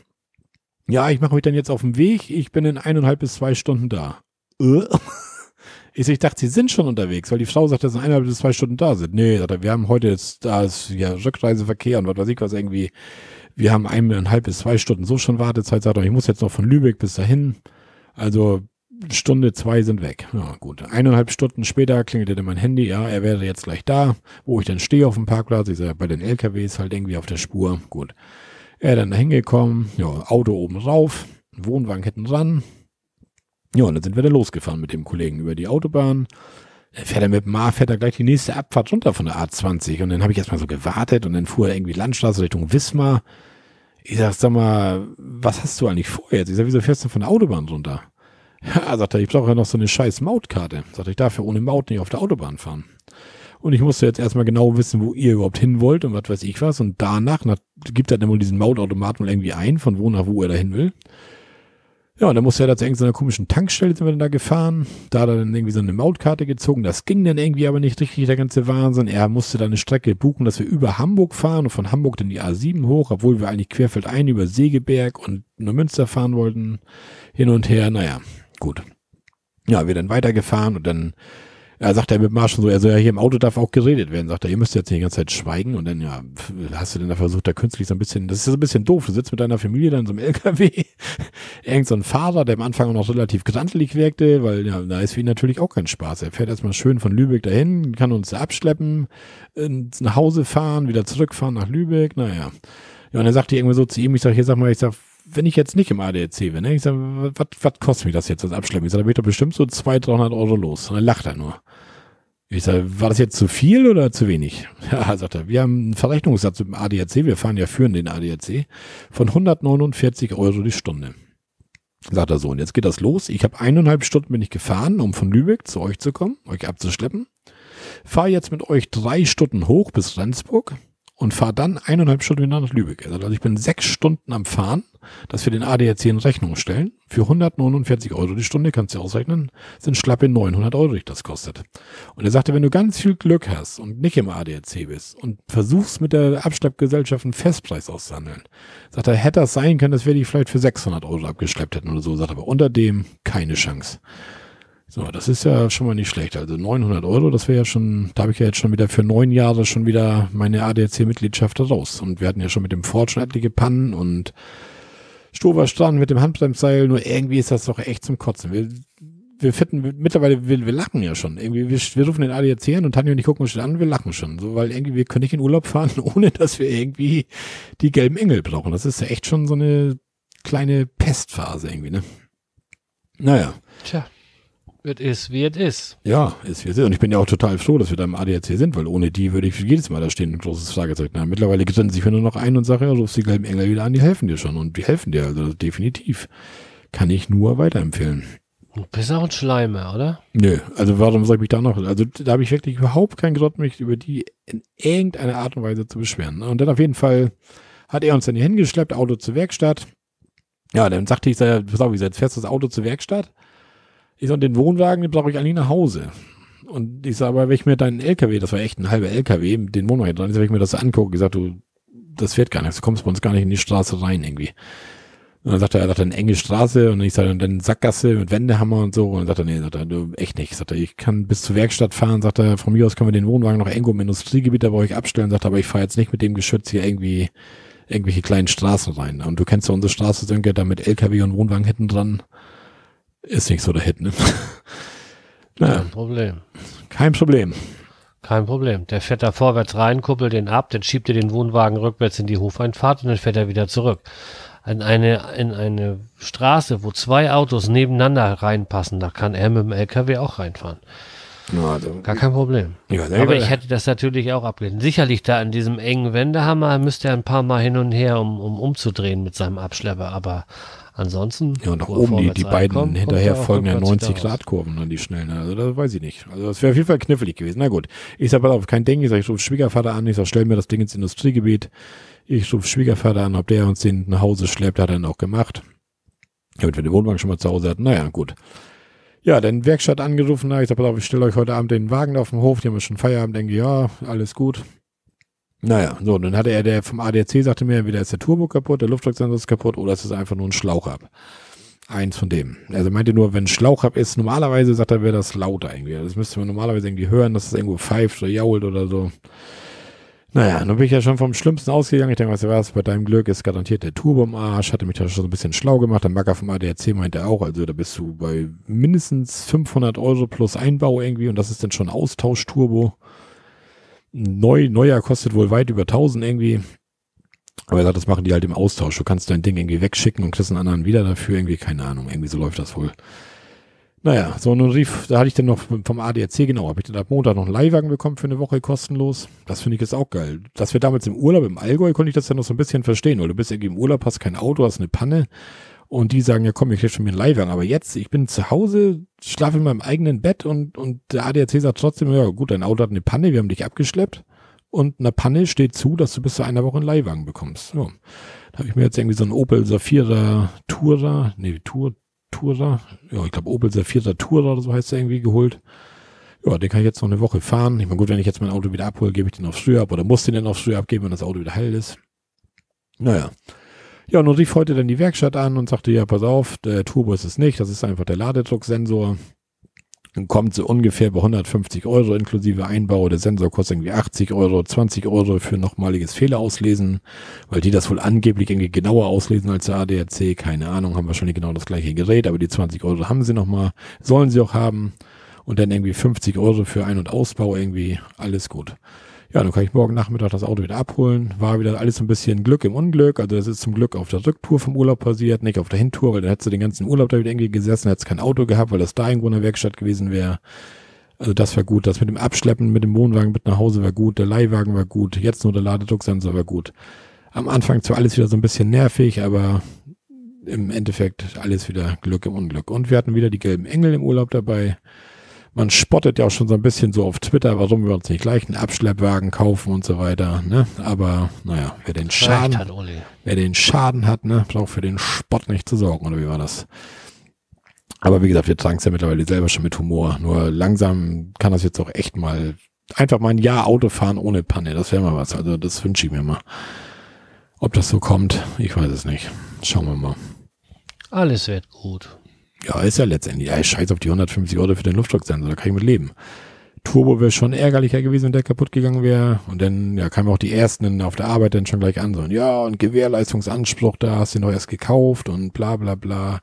Ja, ich mache mich dann jetzt auf den Weg. Ich bin in eineinhalb bis zwei Stunden da. Äh? Ich, dachte, sie sind schon unterwegs, weil die Frau sagt, dass sie eineinhalb bis zwei Stunden da sind. Nee, wir haben heute jetzt, da ist ja Rückreiseverkehr und was weiß ich was irgendwie. Wir haben eineinhalb bis zwei Stunden so schon Wartezeit. Sagt er, ich muss jetzt noch von Lübeck bis dahin. Also Stunde zwei sind weg. Ja, gut. Eineinhalb Stunden später klingelte mein Handy. Ja, er wäre jetzt gleich da, wo ich dann stehe auf dem Parkplatz. Ich sage, bei den LKWs halt irgendwie auf der Spur. Gut. Er dann da hingekommen. Ja, Auto oben rauf. Wohnwagen hinten dran. Ja, und dann sind wir da losgefahren mit dem Kollegen über die Autobahn. Dann fährt er mit dem A, fährt er gleich die nächste Abfahrt runter von der A20. Und dann habe ich erstmal so gewartet und dann fuhr er irgendwie Landstraße Richtung Wismar. Ich sag, sag mal, was hast du eigentlich vor jetzt? Ich sag, wieso fährst du von der Autobahn runter? Ja, sagt er, ich brauche ja noch so eine scheiß Mautkarte. Sagt er, ich darf ja ohne Maut nicht auf der Autobahn fahren. Und ich musste jetzt erstmal genau wissen, wo ihr überhaupt hin wollt und was weiß ich was. Und danach nach, gibt er dann wohl diesen Mautautomaten irgendwie ein, von wo nach wo er da hin will. Ja, und dann musste er da zu irgendeiner komischen Tankstelle sind wir dann da gefahren. Da hat er dann irgendwie so eine Mautkarte gezogen. Das ging dann irgendwie aber nicht richtig, der ganze Wahnsinn. Er musste da eine Strecke buchen, dass wir über Hamburg fahren und von Hamburg dann die A7 hoch, obwohl wir eigentlich querfeldein über Segeberg und Neumünster fahren wollten. Hin und her, naja, gut. Ja, wir dann weitergefahren und dann er sagt er mit Marsch so, also ja, hier im Auto darf auch geredet werden, sagt er, ihr müsst jetzt nicht die ganze Zeit schweigen und dann, ja, hast du denn da versucht, da künstlich so ein bisschen, das ist so ein bisschen doof, du sitzt mit deiner Familie dann in so einem LKW, irgend so ein Fahrer, der am Anfang noch relativ grantelig wirkte, weil ja, da ist für ihn natürlich auch kein Spaß. Er fährt erstmal schön von Lübeck dahin, kann uns abschleppen, nach Hause fahren, wieder zurückfahren nach Lübeck, naja. Ja, und er sagte irgendwie so zu ihm, ich sag, hier sag mal, ich sag, wenn ich jetzt nicht im ADAC bin, ne, ich sag, was kostet mich das jetzt, das Abschleppen? Ich sag, da bin ich doch bestimmt so 200, 300 Euro los. Und dann lacht er nur. Ich sage, war das jetzt zu viel oder zu wenig? Ja, sagt er, wir haben einen Verrechnungssatz dem ADAC, wir fahren ja führen den ADAC, von 149 Euro die Stunde. Sagt er so, und jetzt geht das los. Ich habe eineinhalb Stunden bin ich gefahren, um von Lübeck zu euch zu kommen, euch abzuschleppen. Fahre jetzt mit euch drei Stunden hoch bis Rendsburg und fahre dann eineinhalb Stunden wieder nach Lübeck. Also ich bin sechs Stunden am Fahren, dass wir den ADAC in Rechnung stellen. Für 149 Euro die Stunde, kannst du ausrechnen, sind schlappe 900 Euro, die das kostet. Und er sagte, wenn du ganz viel Glück hast und nicht im ADAC bist und versuchst mit der Abschleppgesellschaft einen Festpreis auszuhandeln, sagt er, hätte das sein können, dass wir dich vielleicht für 600 Euro abgeschleppt hätten oder so. Sagt er, aber unter dem keine Chance. So, das ist ja schon mal nicht schlecht. Also 900 Euro, das wäre ja schon, da habe ich ja jetzt schon wieder für neun Jahre schon wieder meine ADAC-Mitgliedschaft raus. Und wir hatten ja schon mit dem Ford schon etliche Pannen und Stoverstrand mit dem Handbremsseil, nur irgendwie ist das doch echt zum Kotzen. Wir, wir fitten, mittlerweile, wir, wir lachen ja schon. Irgendwie, wir, wir rufen den ADAC an und Tanja und ich gucken uns schon an, wir lachen schon. So, weil irgendwie, wir können nicht in Urlaub fahren, ohne dass wir irgendwie die gelben Engel brauchen. Das ist ja echt schon so eine kleine Pestphase irgendwie, ne? Naja. Tja. Es ist, wie es ist. Ja, ist wie es ist. Und ich bin ja auch total froh, dass wir da im ADAC sind, weil ohne die würde ich jedes Mal da stehen ein großes Fragezeichen haben. Mittlerweile grinsen sich nur noch ein und sagen, ja, rufst die gelben Engel wieder an, die helfen dir schon. Und die helfen dir, also definitiv. Kann ich nur weiterempfehlen. Du bist auch ein Schleimer, oder? Nö, also warum soll ich mich da noch, also da habe ich wirklich überhaupt keinen Grund, mich über die in irgendeiner Art und Weise zu beschweren. Und dann auf jeden Fall hat er uns dann hier hingeschleppt, Auto zur Werkstatt. Ja, dann sagte ich, pass auf, ich jetzt fährst du das Auto zur Werkstatt? Ich sag, den Wohnwagen, den brauche ich eigentlich nach Hause. Und ich sage, aber wenn ich mir deinen LKW, das war echt ein halber LKW, den Wohnwagen dran, wenn ich mir das angucke, ich sag, du, das fährt gar nicht, du kommst bei uns gar nicht in die Straße rein irgendwie. Und dann sagt er, er hat eine enge Straße und ich sage, dann Sackgasse mit Wendehammer und so. Und dann sagt er, nee, sagt er, du, echt nicht. Sagt er, ich kann bis zur Werkstatt fahren. Sagt er, von mir aus können wir den Wohnwagen noch irgendwo im Industriegebiet bei euch abstellen. Sagt er, aber ich fahre jetzt nicht mit dem Geschütz hier irgendwie irgendwelche kleinen Straßen rein. Und du kennst ja unsere Straße, Sönke, da mit LKW und Wohnwagen hinten dran. Ist nicht so Hit, ne? naja. Kein Problem. Kein Problem. Kein Problem. Der fährt da vorwärts rein, kuppelt den ab, dann schiebt er den Wohnwagen rückwärts in die Hofeinfahrt und dann fährt er wieder zurück. In eine, in eine Straße, wo zwei Autos nebeneinander reinpassen, da kann er mit dem LKW auch reinfahren. Also, Gar kein Problem. Ja, aber ich hätte das natürlich auch abgelehnt. Sicherlich da in diesem engen Wendehammer müsste er ein paar Mal hin und her, um, um umzudrehen mit seinem Abschlepper. Aber ansonsten. Ja, und nach oben die, die beiden hinterher folgen ja 90 Grad Kurven an die schnellen. Also das weiß ich nicht. Also das wäre auf jeden Fall knifflig gewesen. Na gut. Ich sag, pass auf, kein Ding. Ich sag, ich rufe Schwiegervater an. Ich sag, stell mir das Ding ins Industriegebiet. Ich rufe Schwiegervater an, ob der uns den nach Hause schleppt, hat er dann auch gemacht. Damit wir den Wohnwagen schon mal zu Hause hatten. Naja, gut. Ja, dann Werkstatt angerufen, ich sag, pass auf, ich stelle euch heute Abend den Wagen auf den Hof, die haben schon Feierabend, denke, ja, alles gut. Naja, so, dann hatte er, der vom ADAC sagte mir, entweder ist der Turbo kaputt, der Luftdrucksensor ist kaputt oder es ist einfach nur ein Schlauch ab. Eins von dem. Also meinte nur, wenn Schlauch ab ist, normalerweise sagt er, wäre das lauter irgendwie. Das müsste man normalerweise irgendwie hören, dass es irgendwo pfeift oder jault oder so. Naja, dann bin ich ja schon vom Schlimmsten ausgegangen. Ich denke, weißt du was, bei deinem Glück ist garantiert der Turbo im Arsch. Hatte mich da schon so ein bisschen schlau gemacht. Der Macker vom ADAC meinte auch, also da bist du bei mindestens 500 Euro plus Einbau irgendwie und das ist dann schon Austauschturbo. Neu, neuer kostet wohl weit über 1000 irgendwie. Aber er sagt, das machen die halt im Austausch. Du kannst dein Ding irgendwie wegschicken und kriegst einen anderen wieder dafür. Irgendwie, keine Ahnung. Irgendwie so läuft das wohl. Naja, so nun rief, da hatte ich dann noch vom ADAC, genau, habe ich dann ab Montag noch einen Leihwagen bekommen für eine Woche kostenlos. Das finde ich jetzt auch geil. Dass wir damals im Urlaub im Allgäu, konnte ich das ja noch so ein bisschen verstehen, weil du bist irgendwie im Urlaub, hast kein Auto, hast eine Panne und die sagen, ja komm, ich krieg schon mir einen Leihwagen. Aber jetzt, ich bin zu Hause, schlafe in meinem eigenen Bett und, und der ADAC sagt trotzdem, ja gut, dein Auto hat eine Panne, wir haben dich abgeschleppt und eine Panne steht zu, dass du bis zu einer Woche einen Leihwagen bekommst. So. Da habe ich mir jetzt irgendwie so einen Opel Safira Tourer, nee, Tour, Tourer, ja, ich glaube Opel Safira Tourer oder so heißt er irgendwie geholt. Ja, den kann ich jetzt noch eine Woche fahren. Ich meine, gut, wenn ich jetzt mein Auto wieder abhole, gebe ich den aufs Früh ab oder muss den dann aufs Früh abgeben, wenn das Auto wieder heil ist. Naja. Ja, und rief heute dann die Werkstatt an und sagte, ja, pass auf, der Turbo ist es nicht, das ist einfach der Ladedrucksensor. Dann kommt so ungefähr bei 150 Euro inklusive Einbau. Der Sensor kostet irgendwie 80 Euro, 20 Euro für nochmaliges Fehler auslesen, weil die das wohl angeblich irgendwie genauer auslesen als der ADAC. Keine Ahnung, haben wahrscheinlich genau das gleiche Gerät, aber die 20 Euro haben sie nochmal, sollen sie auch haben. Und dann irgendwie 50 Euro für Ein- und Ausbau irgendwie, alles gut. Ja, dann kann ich morgen Nachmittag das Auto wieder abholen. War wieder alles ein bisschen Glück im Unglück. Also das ist zum Glück auf der Rücktour vom Urlaub passiert, nicht auf der Hintour, weil da hättest du den ganzen Urlaub da wieder irgendwie gesessen, hättest kein Auto gehabt, weil das da irgendwo in der Werkstatt gewesen wäre. Also das war gut. Das mit dem Abschleppen, mit dem Wohnwagen mit nach Hause war gut. Der Leihwagen war gut. Jetzt nur der Ladedrucksensor war gut. Am Anfang zwar alles wieder so ein bisschen nervig, aber im Endeffekt alles wieder Glück im Unglück. Und wir hatten wieder die gelben Engel im Urlaub dabei man spottet ja auch schon so ein bisschen so auf Twitter, warum wir uns nicht gleich einen Abschleppwagen kaufen und so weiter. Ne? Aber naja, wer den Schaden hat, wer den Schaden hat, ne, braucht für den Spott nicht zu sorgen, oder wie war das? Aber wie gesagt, wir tragen es ja mittlerweile selber schon mit Humor. Nur langsam kann das jetzt auch echt mal einfach mal ein Jahr Auto fahren ohne Panne. Das wäre mal was. Also das wünsche ich mir mal. Ob das so kommt, ich weiß es nicht. Schauen wir mal. Alles wird gut. Ja, ist ja letztendlich. Ja, scheiß auf die 150 Euro für den Luftdrucksensor, da kann ich mit leben. Turbo wäre schon ärgerlicher gewesen, wenn der kaputt gegangen wäre. Und dann ja, kamen auch die ersten auf der Arbeit dann schon gleich an. So, und ja, und Gewährleistungsanspruch, da hast du noch erst gekauft und bla bla bla.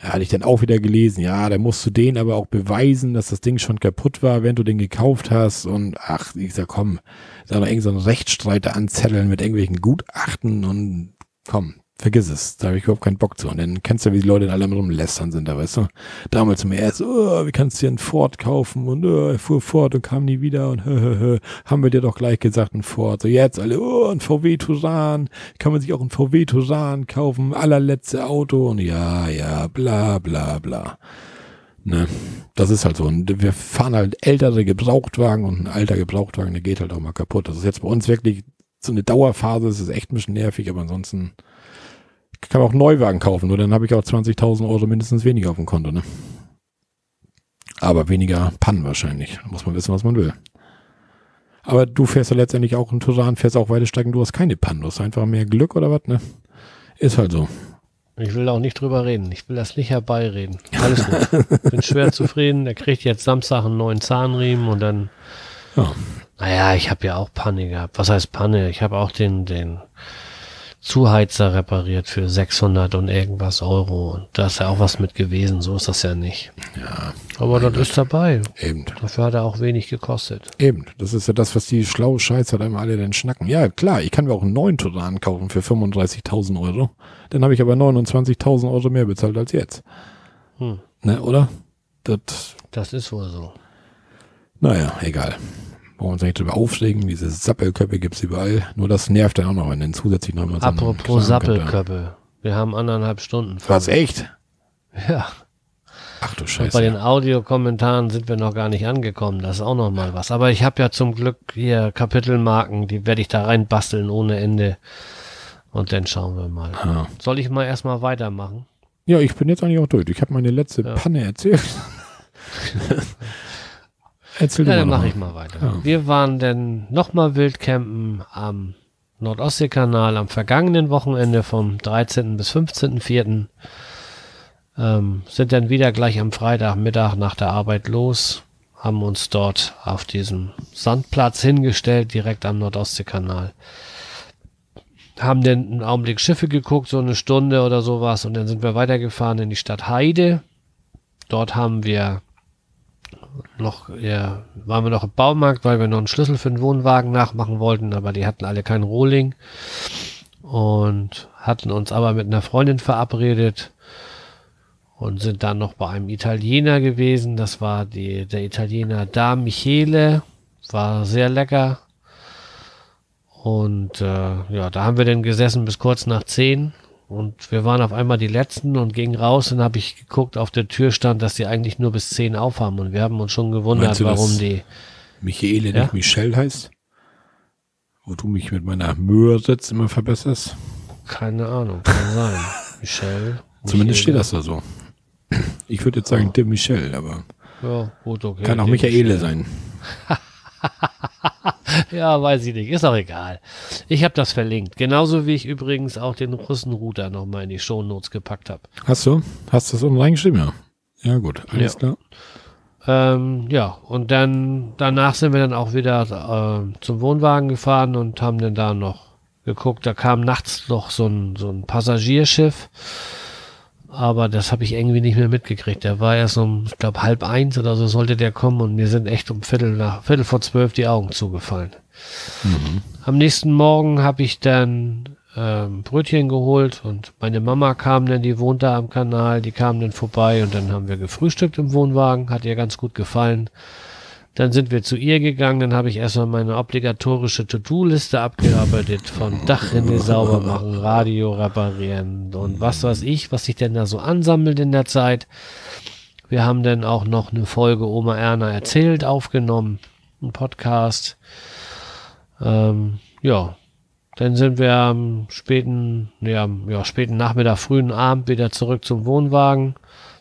Ja, hatte ich dann auch wieder gelesen. Ja, da musst du den aber auch beweisen, dass das Ding schon kaputt war, wenn du den gekauft hast. Und ach, ich sag, komm, sag noch irgendeinen so Rechtsstreiter anzetteln mit irgendwelchen Gutachten und komm, vergiss es, da habe ich überhaupt keinen Bock zu. Und dann kennst du, wie die Leute in allem rumlästern sind, da weißt du. Damals zum ersten, oh, wie kannst du dir einen Ford kaufen? Und oh, er fuhr Ford und kam nie wieder und hö, hö, hö. haben wir dir doch gleich gesagt, ein Ford. So jetzt alle, oh, ein VW Turan, kann man sich auch ein VW Turan kaufen, allerletzte Auto und ja, ja, bla, bla, bla. Ne, das ist halt so. Und wir fahren halt ältere Gebrauchtwagen und ein alter Gebrauchtwagen, der geht halt auch mal kaputt. Das ist jetzt bei uns wirklich so eine Dauerphase, das ist echt ein bisschen nervig, aber ansonsten kann man auch Neuwagen kaufen, nur dann habe ich auch 20.000 Euro mindestens weniger auf dem Konto, ne? Aber weniger Pannen wahrscheinlich. Da muss man wissen, was man will. Aber du fährst ja letztendlich auch einen Turan, fährst auch weite Strecken, du hast keine Pannen, du hast einfach mehr Glück oder was, ne? Ist halt so. Ich will auch nicht drüber reden. Ich will das nicht herbeireden. Alles gut. Bin schwer zufrieden. Er kriegt jetzt Samstag einen neuen Zahnriemen und dann. Ja. Naja, ich habe ja auch Panne gehabt. Was heißt Panne? Ich habe auch den, den Zuheizer repariert für 600 und irgendwas Euro. Und da ist ja auch was mit gewesen, so ist das ja nicht. Ja. Aber das ist dabei. Eben. Dafür hat er auch wenig gekostet. Eben. Das ist ja das, was die schlaue Scheiße da immer alle denn schnacken. Ja, klar, ich kann mir auch einen neuen Turan kaufen für 35.000 Euro. Dann habe ich aber 29.000 Euro mehr bezahlt als jetzt. Hm. Ne, oder? Das, das ist wohl so. Naja, egal. Wollen wir uns nicht drüber aufregen. Diese Sappelköpfe gibt's überall. Nur das nervt dann auch noch, wenn dann zusätzlich noch mal so Apropos Sappelköppe. Wir haben anderthalb Stunden. Was, echt? Ja. Ach du Und Scheiße. bei den Audiokommentaren sind wir noch gar nicht angekommen. Das ist auch noch mal was. Aber ich habe ja zum Glück hier Kapitelmarken, die werde ich da reinbasteln ohne Ende. Und dann schauen wir mal. Ja. Soll ich mal erstmal weitermachen? ja, ich bin jetzt eigentlich auch durch. Ich habe meine letzte Ja. Panne erzählt. Erzähl Ja, dann mache ich mal weiter. Ja. Wir waren dann nochmal Wildcampen am Nordostseekanal am vergangenen Wochenende vom 13. bis 15.04. Ähm, sind dann wieder gleich am Freitagmittag nach der Arbeit los, haben uns dort auf diesem Sandplatz hingestellt, direkt am Nordostseekanal. Haben dann einen Augenblick Schiffe geguckt, so eine Stunde oder sowas, und dann sind wir weitergefahren in die Stadt Heide. Dort haben wir noch, ja, waren wir noch im Baumarkt, weil wir noch einen Schlüssel für den Wohnwagen nachmachen wollten, aber die hatten alle keinen Rohling und hatten uns aber mit einer Freundin verabredet und sind dann noch bei einem Italiener gewesen. Das war die, der Italiener Da Michele, war sehr lecker. Und äh, ja, da haben wir dann gesessen bis kurz nach zehn und wir waren auf einmal die Letzten und gingen raus und habe ich geguckt, auf der Tür stand, dass die eigentlich nur bis 10 aufhaben und wir haben uns schon gewundert, du, warum die. Michele Ja? nicht Michelle heißt? Wo du mich mit meiner Mührsitz immer verbesserst? Keine Ahnung, kann sein. Michelle. Zumindest steht Michele. das da so. Ich würde jetzt sagen, der Michelle, aber Ja, gut, okay. kann auch Michaele Michelle. sein. Ja, weiß ich nicht. Ist auch egal. Ich habe das verlinkt. Genauso wie ich übrigens auch den Russenrouter nochmal in die Shownotes gepackt habe. Hast du? Hast du das unten reingeschrieben? Ja. Ja, gut. Alles Ja. klar. Ähm, ja, und dann danach sind wir dann auch wieder äh, zum Wohnwagen gefahren und haben dann da noch geguckt. Da kam nachts noch so ein, so ein Passagierschiff, aber das habe ich irgendwie nicht mehr mitgekriegt. Der war erst um, ich glaube, halb eins oder so sollte der kommen und mir sind echt um Viertel nach Viertel vor zwölf die Augen zugefallen. Am nächsten Morgen habe ich dann ähm, Brötchen geholt und meine Mama kam dann, die wohnt da am Kanal, die kam dann vorbei und dann haben wir gefrühstückt im Wohnwagen, hat ihr ganz gut gefallen. Dann sind wir zu ihr gegangen, dann habe ich erstmal meine obligatorische To-Do-Liste abgearbeitet von Dachrinne sauber machen, Radio reparieren und was weiß ich, was sich denn da so ansammelt in der Zeit. Wir haben dann auch noch eine Folge Oma Erna erzählt aufgenommen, ein Podcast. Ähm, ja, dann sind wir am späten, ja, ja, späten Nachmittag, frühen Abend wieder zurück zum Wohnwagen.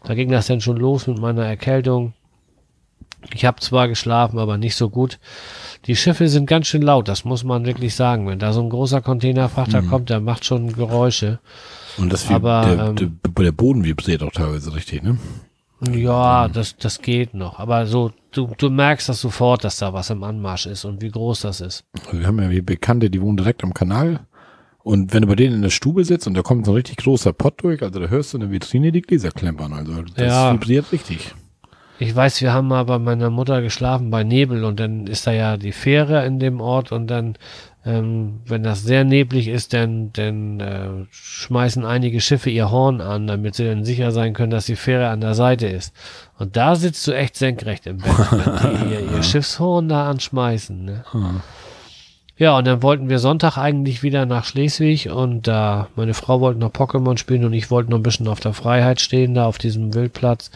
Da ging das dann schon los mit meiner Erkältung. Ich habe zwar geschlafen, aber nicht so gut. Die Schiffe sind ganz schön laut, das muss man wirklich sagen. Wenn da so ein großer Containerfrachter kommt, der macht schon Geräusche. Und das wie, Aber, der, ähm, der, Boden vibriert auch teilweise richtig, ne? Ja, das, das geht noch. Aber so, du, du merkst das sofort, dass da was im Anmarsch ist und wie groß das ist. Wir haben ja hier Bekannte, die wohnen direkt am Kanal. Und wenn du bei denen in der Stube sitzt und da kommt so ein richtig großer Pott durch, also da hörst du in der Vitrine die Gläser klempern. Also das Ja. vibriert richtig. Ich weiß, wir haben mal bei meiner Mutter geschlafen bei Nebel und dann ist da ja die Fähre in dem Ort und dann, ähm, wenn das sehr neblig ist, dann, dann äh, schmeißen einige Schiffe ihr Horn an, damit sie dann sicher sein können, dass die Fähre an der Seite ist. Und da sitzt du echt senkrecht im Bett, wenn die ihr, ihr Schiffshorn da anschmeißen. Ne? Ja, und dann wollten wir Sonntag eigentlich wieder nach Schleswig und da meine Frau wollte noch Pokémon spielen und ich wollte noch ein bisschen auf der Freiheit stehen, da auf diesem Wildplatz.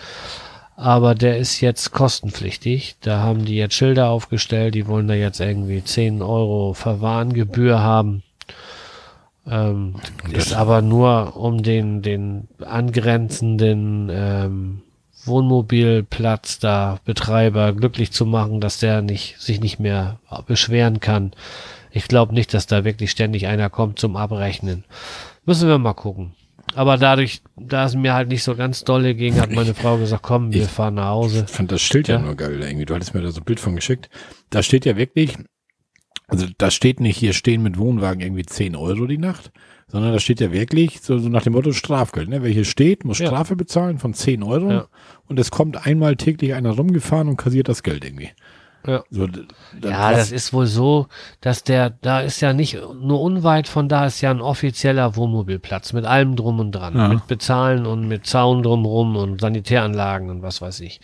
Aber der ist jetzt kostenpflichtig. Da haben die jetzt Schilder aufgestellt, die wollen da jetzt irgendwie 10 Euro Verwarngebühr haben. Ähm, ist aber nur um den, den angrenzenden ähm, Wohnmobilplatz da Betreiber glücklich zu machen, dass der nicht, sich nicht mehr beschweren kann. Ich glaube nicht, dass da wirklich ständig einer kommt zum Abrechnen. Müssen wir mal gucken. Aber dadurch, da es mir halt nicht so ganz dolle ging, hat meine Frau gesagt, komm, wir ich- fahren nach Hause. Ich fand das Schild ja, Ja. nur geil irgendwie. Du hattest mir da so ein Bild von geschickt. Da steht ja wirklich, also da steht nicht hier stehen mit Wohnwagen irgendwie 10 Euro die Nacht, sondern da steht ja wirklich so, so nach dem Motto Strafgeld. Ne? Wer hier steht, muss Ja. Strafe bezahlen von 10 Euro Ja. und es kommt einmal täglich einer rumgefahren und kassiert das Geld irgendwie. Ja. So, Ja, das ist wohl so, dass der, da ist ja nicht, nur unweit von da ist ja ein offizieller Wohnmobilplatz mit allem drum und dran. Ja. Mit Bezahlen und mit Zaun drumrum und Sanitäranlagen und was weiß ich.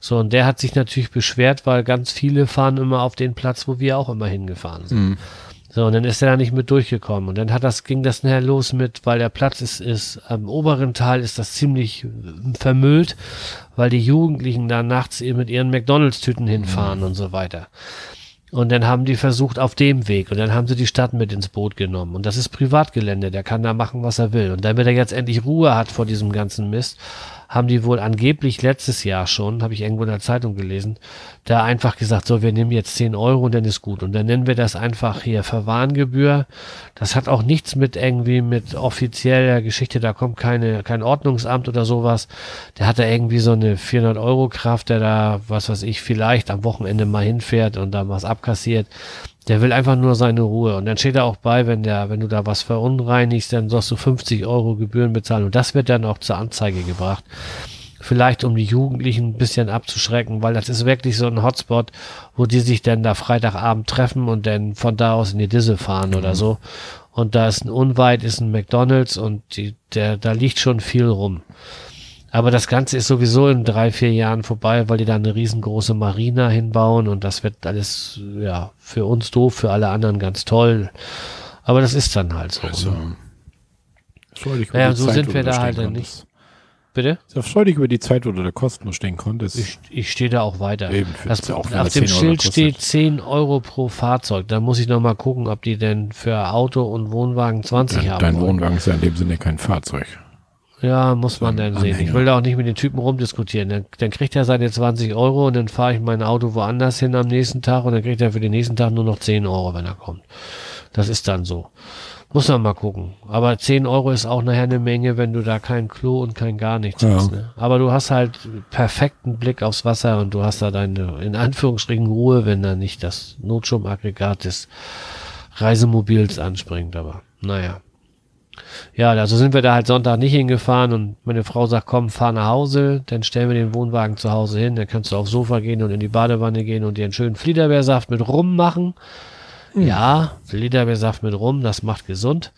So, und der hat sich natürlich beschwert, weil ganz viele fahren immer auf den Platz, wo wir auch immer hingefahren sind. Mhm. So, und dann ist er da nicht mit durchgekommen. Und dann hat das, ging das nachher los mit, weil der Platz ist, ist, am oberen Teil ist das ziemlich äh, vermüllt, weil die Jugendlichen da nachts eben mit ihren McDonalds-Tüten hinfahren und so weiter. Und dann haben die versucht auf dem Weg und dann haben sie die Stadt mit ins Boot genommen. Und das ist Privatgelände, der kann da machen, was er will. Und damit er jetzt endlich Ruhe hat vor diesem ganzen Mist, haben die wohl angeblich letztes Jahr schon, habe ich irgendwo in der Zeitung gelesen, da einfach gesagt, so, wir nehmen jetzt 10 Euro und dann ist gut. Und dann nennen wir das einfach hier Verwarngebühr. Das hat auch nichts mit irgendwie mit offizieller Geschichte, da kommt keine, kein Ordnungsamt oder sowas. Der hat da irgendwie so eine 400 Euro Kraft, der da, was weiß ich, vielleicht am Wochenende mal hinfährt und da was abkassiert. Der will einfach nur seine Ruhe. Und dann steht er auch bei, wenn der, wenn du da was verunreinigst, dann sollst du 50 Euro Gebühren bezahlen. Und das wird dann auch zur Anzeige gebracht. Vielleicht um die Jugendlichen ein bisschen abzuschrecken, weil das ist wirklich so ein Hotspot, wo die sich dann da Freitagabend treffen und dann von da aus in die Disse fahren oder so. Und da ist ein unweit ist ein McDonalds und die, der, da liegt schon viel rum. Aber das Ganze ist sowieso in drei, vier Jahren vorbei, weil die da eine riesengroße Marina hinbauen und das wird alles, ja, für uns doof, für alle anderen ganz toll. Aber das ist dann halt so. Also, ne? freudig über Naja, die so Zeit, sind wo wir da halt dann konntest. Bitte? Ist ja freudig über die Zeit, wo du da kostenlos stehen konntest. Ich, ich stehe da auch weiter. Eben, das, auch auf dem 10 Euro Schild steht 10 Euro pro Fahrzeug. Da muss ich noch mal gucken, ob die denn für Auto und Wohnwagen 20 Dein, haben. dein wollen. Wohnwagen ist ja in dem Sinne kein Fahrzeug. Ja, muss man dann sehen. Ich will da auch nicht mit den Typen rumdiskutieren. Dann, dann kriegt er seine 20 Euro und dann fahre ich mein Auto woanders hin am nächsten Tag und dann kriegt er für den nächsten Tag nur noch 10 Euro, wenn er kommt. Das ist dann so. Muss man mal gucken. Aber 10 Euro ist auch nachher eine Menge, wenn du da kein Klo und kein gar nichts Ja. hast. Ne? Aber du hast halt perfekten Blick aufs Wasser und du hast da deine, in Anführungsstrichen, Ruhe, wenn da nicht das Notstromaggregat des Reisemobils anspringt. Aber naja. Ja, also sind wir da halt Sonntag nicht hingefahren und meine Frau sagt, komm, fahr nach Hause, dann stellen wir den Wohnwagen zu Hause hin, dann kannst du aufs Sofa gehen und in die Badewanne gehen und dir einen schönen Fliederbeersaft mit Rum machen. Ja, Fliederbeersaft mit Rum, das macht gesund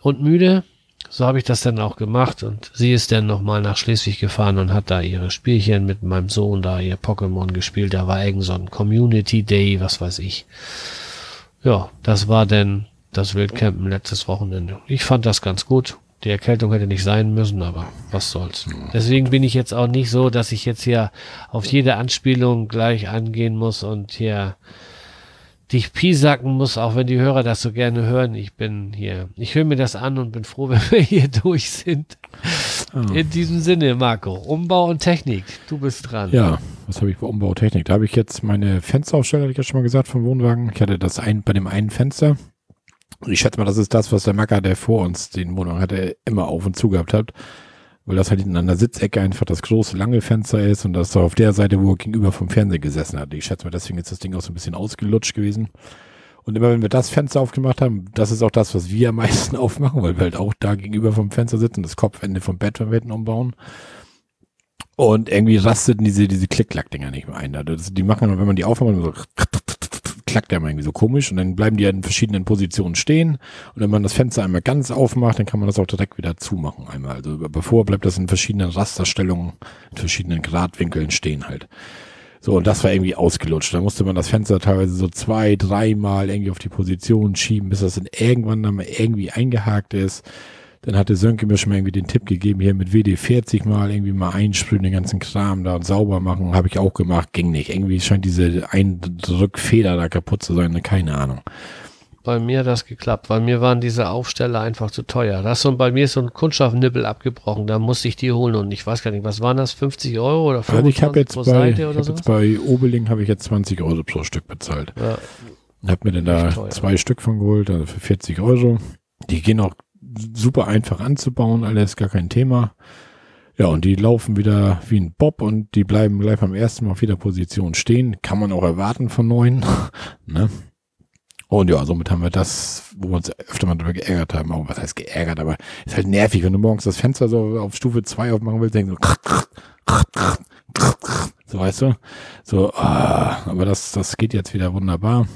und müde. So habe ich das dann auch gemacht und sie ist dann nochmal nach Schleswig gefahren und hat da ihre Spielchen mit meinem Sohn da ihr Pokémon gespielt. Da war irgend so ein Community Day, was weiß ich. Ja, das war dann das Wildcampen letztes Wochenende. Ich fand das ganz gut. Die Erkältung hätte nicht sein müssen, aber was soll's. Deswegen bin ich jetzt auch nicht so, dass ich jetzt hier auf jede Anspielung gleich angehen muss und hier dich piesacken muss, auch wenn die Hörer das so gerne hören. Ich bin hier, ich höre mir das an und bin froh, wenn wir hier durch sind. In diesem Sinne, Marco, Umbau und Technik, du bist dran. Ja, was habe ich bei Umbautechnik? Da habe ich jetzt meine Fensteraufsteller, hatte ich ja schon mal gesagt, vom Wohnwagen. Ich hatte das ein, bei dem einen Fenster. Ich schätze mal, das ist das, was der Macker, der vor uns den Wohnwagen hatte, immer auf und zu gehabt hat. Weil das halt in einer Sitzecke einfach das große, lange Fenster ist und das auf der Seite, wo er gegenüber vom Fernseher gesessen hat. Ich schätze mal, deswegen ist das Ding auch so ein bisschen ausgelutscht gewesen. Und immer wenn wir das Fenster aufgemacht haben, das ist auch das, was wir am meisten aufmachen, weil wir halt auch da gegenüber vom Fenster sitzen, das Kopfende vom Bett, wenn wir hinten umbauen. Und irgendwie rasteten diese, diese Klick-Klack-Dinger nicht mehr ein. Das, die machen, wenn man die aufmacht, so klackt der immer irgendwie so komisch und dann bleiben die ja in verschiedenen Positionen stehen. Und wenn man das Fenster einmal ganz aufmacht, dann kann man das auch direkt wieder zumachen einmal. Also bevor bleibt das in verschiedenen Rasterstellungen, in verschiedenen Gradwinkeln stehen halt. So, und das war irgendwie ausgelutscht. Da musste man das Fenster teilweise so zwei, dreimal irgendwie auf die Position schieben, bis das dann irgendwann dann mal irgendwie eingehakt ist. Dann hatte Sönke mir schon mal irgendwie den Tipp gegeben, hier mit WD-40 mal irgendwie mal einsprühen, den ganzen Kram da und sauber machen. Habe ich auch gemacht, ging nicht. Irgendwie scheint diese Eindrückfeder da kaputt zu sein, ne? keine Ahnung. Bei mir hat das geklappt, weil mir waren diese Aufsteller einfach zu teuer. Das so, bei mir ist so ein Kunststoffnippel abgebrochen, da musste ich die holen und ich weiß gar nicht, was waren das, 50 Euro oder 25 Also ich habe jetzt, pro bei, Seite oder so? jetzt bei Obeling habe ich jetzt 20 Euro pro Stück bezahlt. Ja, Hab mir dann da teuer. zwei Stück von geholt, also für 40 Euro. Die gehen auch super einfach anzubauen, alles gar kein Thema. Ja, und die laufen wieder wie ein Bob und die bleiben gleich beim ersten Mal auf jeder Position stehen. Kann man auch erwarten von neuen. ne? Und ja, somit haben wir das, wo wir uns öfter mal drüber geärgert haben. Auch was heißt geärgert, aber ist halt nervig, wenn du morgens das Fenster so auf Stufe 2 aufmachen willst, denkst du, So weißt du? So, ah, aber das, das geht jetzt wieder wunderbar.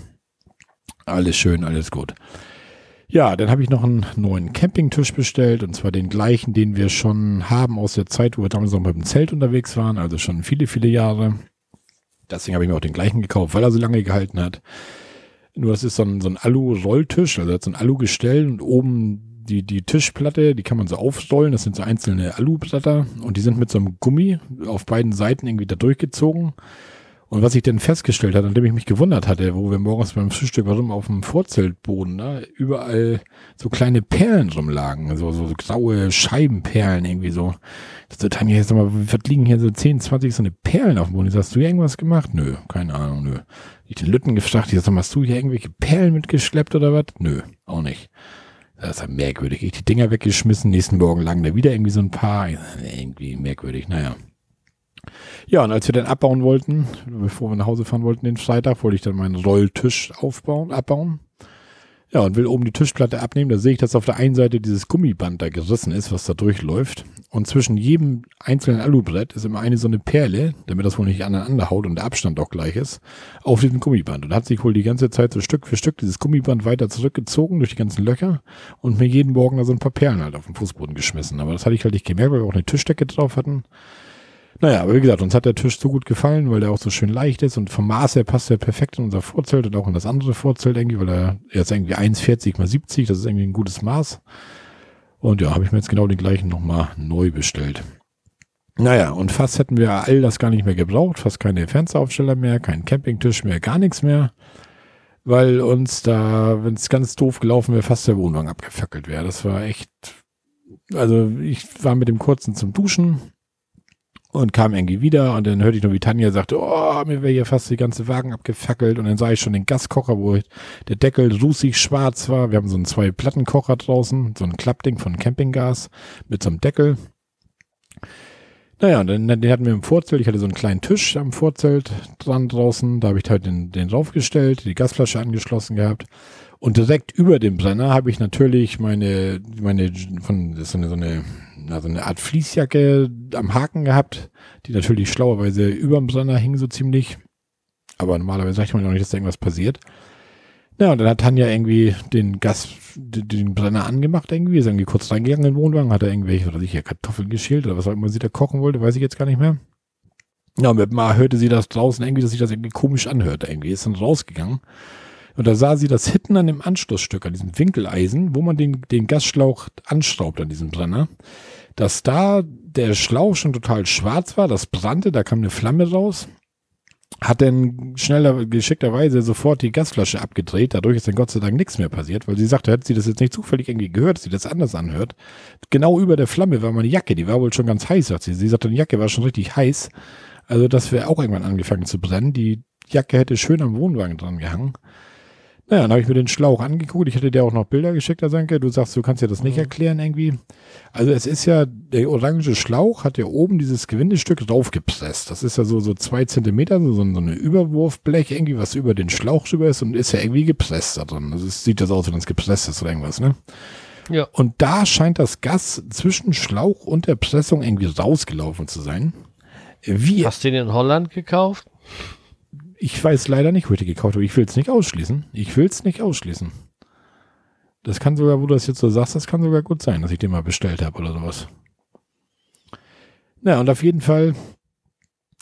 Alles schön, alles gut. Ja, dann habe ich noch einen neuen Campingtisch bestellt und zwar den gleichen, den wir schon haben aus der Zeit, wo wir damals noch mit dem Zelt unterwegs waren, also schon viele, viele Jahre. Deswegen habe ich mir auch den gleichen gekauft, weil er so lange gehalten hat. Nur das ist so ein, so ein Alu-Rolltisch, also hat so ein Alu-Gestell und oben die, die Tischplatte, die kann man so aufrollen. Das sind so einzelne Alublätter und die sind mit so einem Gummi auf beiden Seiten irgendwie da durchgezogen. Und was ich denn festgestellt habe, nachdem ich mich gewundert hatte, wo wir morgens beim Frühstück warum auf dem Vorzeltboden, ne, überall so kleine Perlen rumlagen, so, so, so graue Scheibenperlen irgendwie so. Das ist Tanja, jetzt mal, was liegen hier so 10, 20 so eine Perlen auf dem Boden? Hast du hier irgendwas gemacht? Nö, keine Ahnung, nö. Ich den Lütten gefragt, ich sag, hast du hier irgendwelche Perlen mitgeschleppt oder was? Nö, auch nicht. Das ist ja merkwürdig. Ich die Dinger weggeschmissen, nächsten Morgen lagen da wieder irgendwie so ein paar. Irgendwie merkwürdig, naja. Ja, und als wir dann abbauen wollten, bevor wir nach Hause fahren wollten den Freitag, wollte ich dann meinen Rolltisch aufbauen, abbauen. Ja, und will oben die Tischplatte abnehmen. Da sehe ich, dass auf der einen Seite dieses Gummiband da gerissen ist, was da durchläuft. Und zwischen jedem einzelnen Alubrett ist immer eine so eine Perle, damit das wohl nicht aneinander haut und der Abstand auch gleich ist, auf diesem Gummiband. Und hat sich wohl die ganze Zeit so Stück für Stück dieses Gummiband weiter zurückgezogen durch die ganzen Löcher und mir jeden Morgen da so ein paar Perlen halt auf den Fußboden geschmissen. Aber das hatte ich halt nicht gemerkt, weil wir auch eine Tischdecke drauf hatten. Naja, aber wie gesagt, uns hat der Tisch so gut gefallen, weil der auch so schön leicht ist und vom Maß her passt er perfekt in unser Vorzelt und auch in das andere Vorzelt irgendwie, weil er, ist irgendwie 1,40 mal 70, das ist irgendwie ein gutes Maß. Und ja, habe ich mir jetzt genau den gleichen nochmal neu bestellt. Naja, und fast hätten wir all das gar nicht mehr gebraucht, fast keine Fernsehaufsteller mehr, kein Campingtisch mehr, gar nichts mehr, weil uns da, wenn es ganz doof gelaufen wäre, fast der Wohnwagen abgefackelt wäre. Das war echt, also ich war mit dem kurzen zum Duschen, und kam irgendwie wieder und dann hörte ich nur, wie Tanja sagte, oh, mir wäre hier fast die ganze Wagen abgefackelt und dann sah ich schon den Gaskocher, wo der Deckel rußig schwarz war. Wir haben so einen zwei Plattenkocher draußen, so ein Klappding von Campinggas mit so einem Deckel. Naja, und dann den hatten wir im Vorzelt. Ich hatte so einen kleinen Tisch am Vorzelt dran draußen. Da habe ich halt den, den draufgestellt, die Gasflasche angeschlossen gehabt. Und direkt über dem Brenner habe ich natürlich meine, meine, von, so eine, so eine also eine Art Fließjacke am Haken gehabt, die natürlich schlauerweise über dem Brenner hing so ziemlich. Aber normalerweise sagt man ja noch nicht, dass da irgendwas passiert. Ja, und dann hat Tanja irgendwie den Gas, den Brenner angemacht irgendwie, ist irgendwie kurz reingegangen in den Wohnwagen, hat er irgendwelche, oder sicher Kartoffeln geschält oder was auch immer sie da kochen wollte, weiß ich jetzt gar nicht mehr. Ja, und mit mal hörte sie das draußen irgendwie, dass sich das irgendwie komisch anhörte irgendwie, ist dann rausgegangen. Und da sah sie das hinten an dem Anschlussstück, an diesem Winkeleisen, wo man den, den Gasschlauch anschraubt an diesem Brenner dass da der Schlauch schon total schwarz war, das brannte, da kam eine Flamme raus, hat dann schneller, geschickterweise sofort die Gasflasche abgedreht, dadurch ist dann Gott sei Dank nichts mehr passiert, weil sie sagte, hätte sie das jetzt nicht zufällig irgendwie gehört, dass sie das anders anhört. Genau über der Flamme war meine Jacke, die war wohl schon ganz heiß, sagt sie. Sie sagte, die Jacke war schon richtig heiß, also das wäre auch irgendwann angefangen zu brennen. Die Jacke hätte schön am Wohnwagen dran gehangen. Naja, dann habe ich mir den Schlauch angeguckt. Ich hatte dir auch noch Bilder geschickt, Asanke. Du sagst, du kannst dir das nicht mhm. erklären irgendwie. Also es ist ja, der orange Schlauch hat ja oben dieses Gewindestück draufgepresst. Das ist ja so, so zwei Zentimeter, so, so eine Überwurfblech irgendwie, was über den Schlauch rüber ist und ist ja irgendwie gepresst da drin. Also es sieht das aus, wenn es gepresst ist oder irgendwas, ne? Ja. Und da scheint das Gas zwischen Schlauch und der Pressung irgendwie rausgelaufen zu sein. Wie? Hast du den in Holland gekauft? Ich weiß leider nicht, wo ich die gekauft habe. Ich will es nicht ausschließen. Ich will es nicht ausschließen. Das kann sogar, wo du das jetzt so sagst, das kann sogar gut sein, dass ich den mal bestellt habe oder sowas. Na, und auf jeden Fall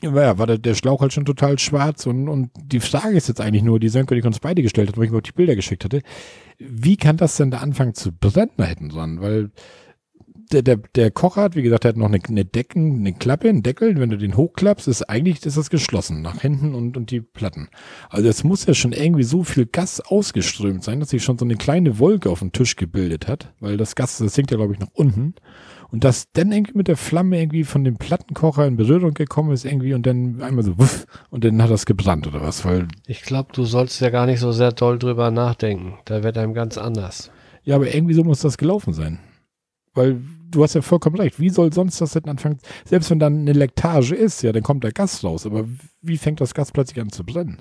ja, war der, der, Schlauch halt schon total schwarz und, und die Frage ist jetzt eigentlich nur, die Sönke, die uns beide gestellt hat, wo ich mir auch die Bilder geschickt hatte, wie kann das denn da anfangen zu brennen hinten dran? Weil der, der, der Kocher hat, wie gesagt, der hat noch eine, eine Decken, eine Klappe, einen Deckel. Wenn du den hochklappst, ist eigentlich ist das geschlossen nach hinten und, und die Platten. Also es muss ja schon irgendwie so viel Gas ausgeströmt sein, dass sich schon so eine kleine Wolke auf dem Tisch gebildet hat, weil das Gas, das sinkt ja, glaube ich, nach unten. Und das dann irgendwie mit der Flamme irgendwie von dem Plattenkocher in Berührung gekommen ist irgendwie und dann einmal so wuff und dann hat das gebrannt oder was, weil. Ich glaube, du sollst ja gar nicht so sehr doll drüber nachdenken. Da wird einem ganz anders. Ja, aber irgendwie so muss das gelaufen sein. Weil du hast ja vollkommen recht. Wie soll sonst das denn anfangen? Selbst wenn dann eine Lektage ist, ja, dann kommt der Gas raus. Aber wie fängt das Gas plötzlich an zu brennen?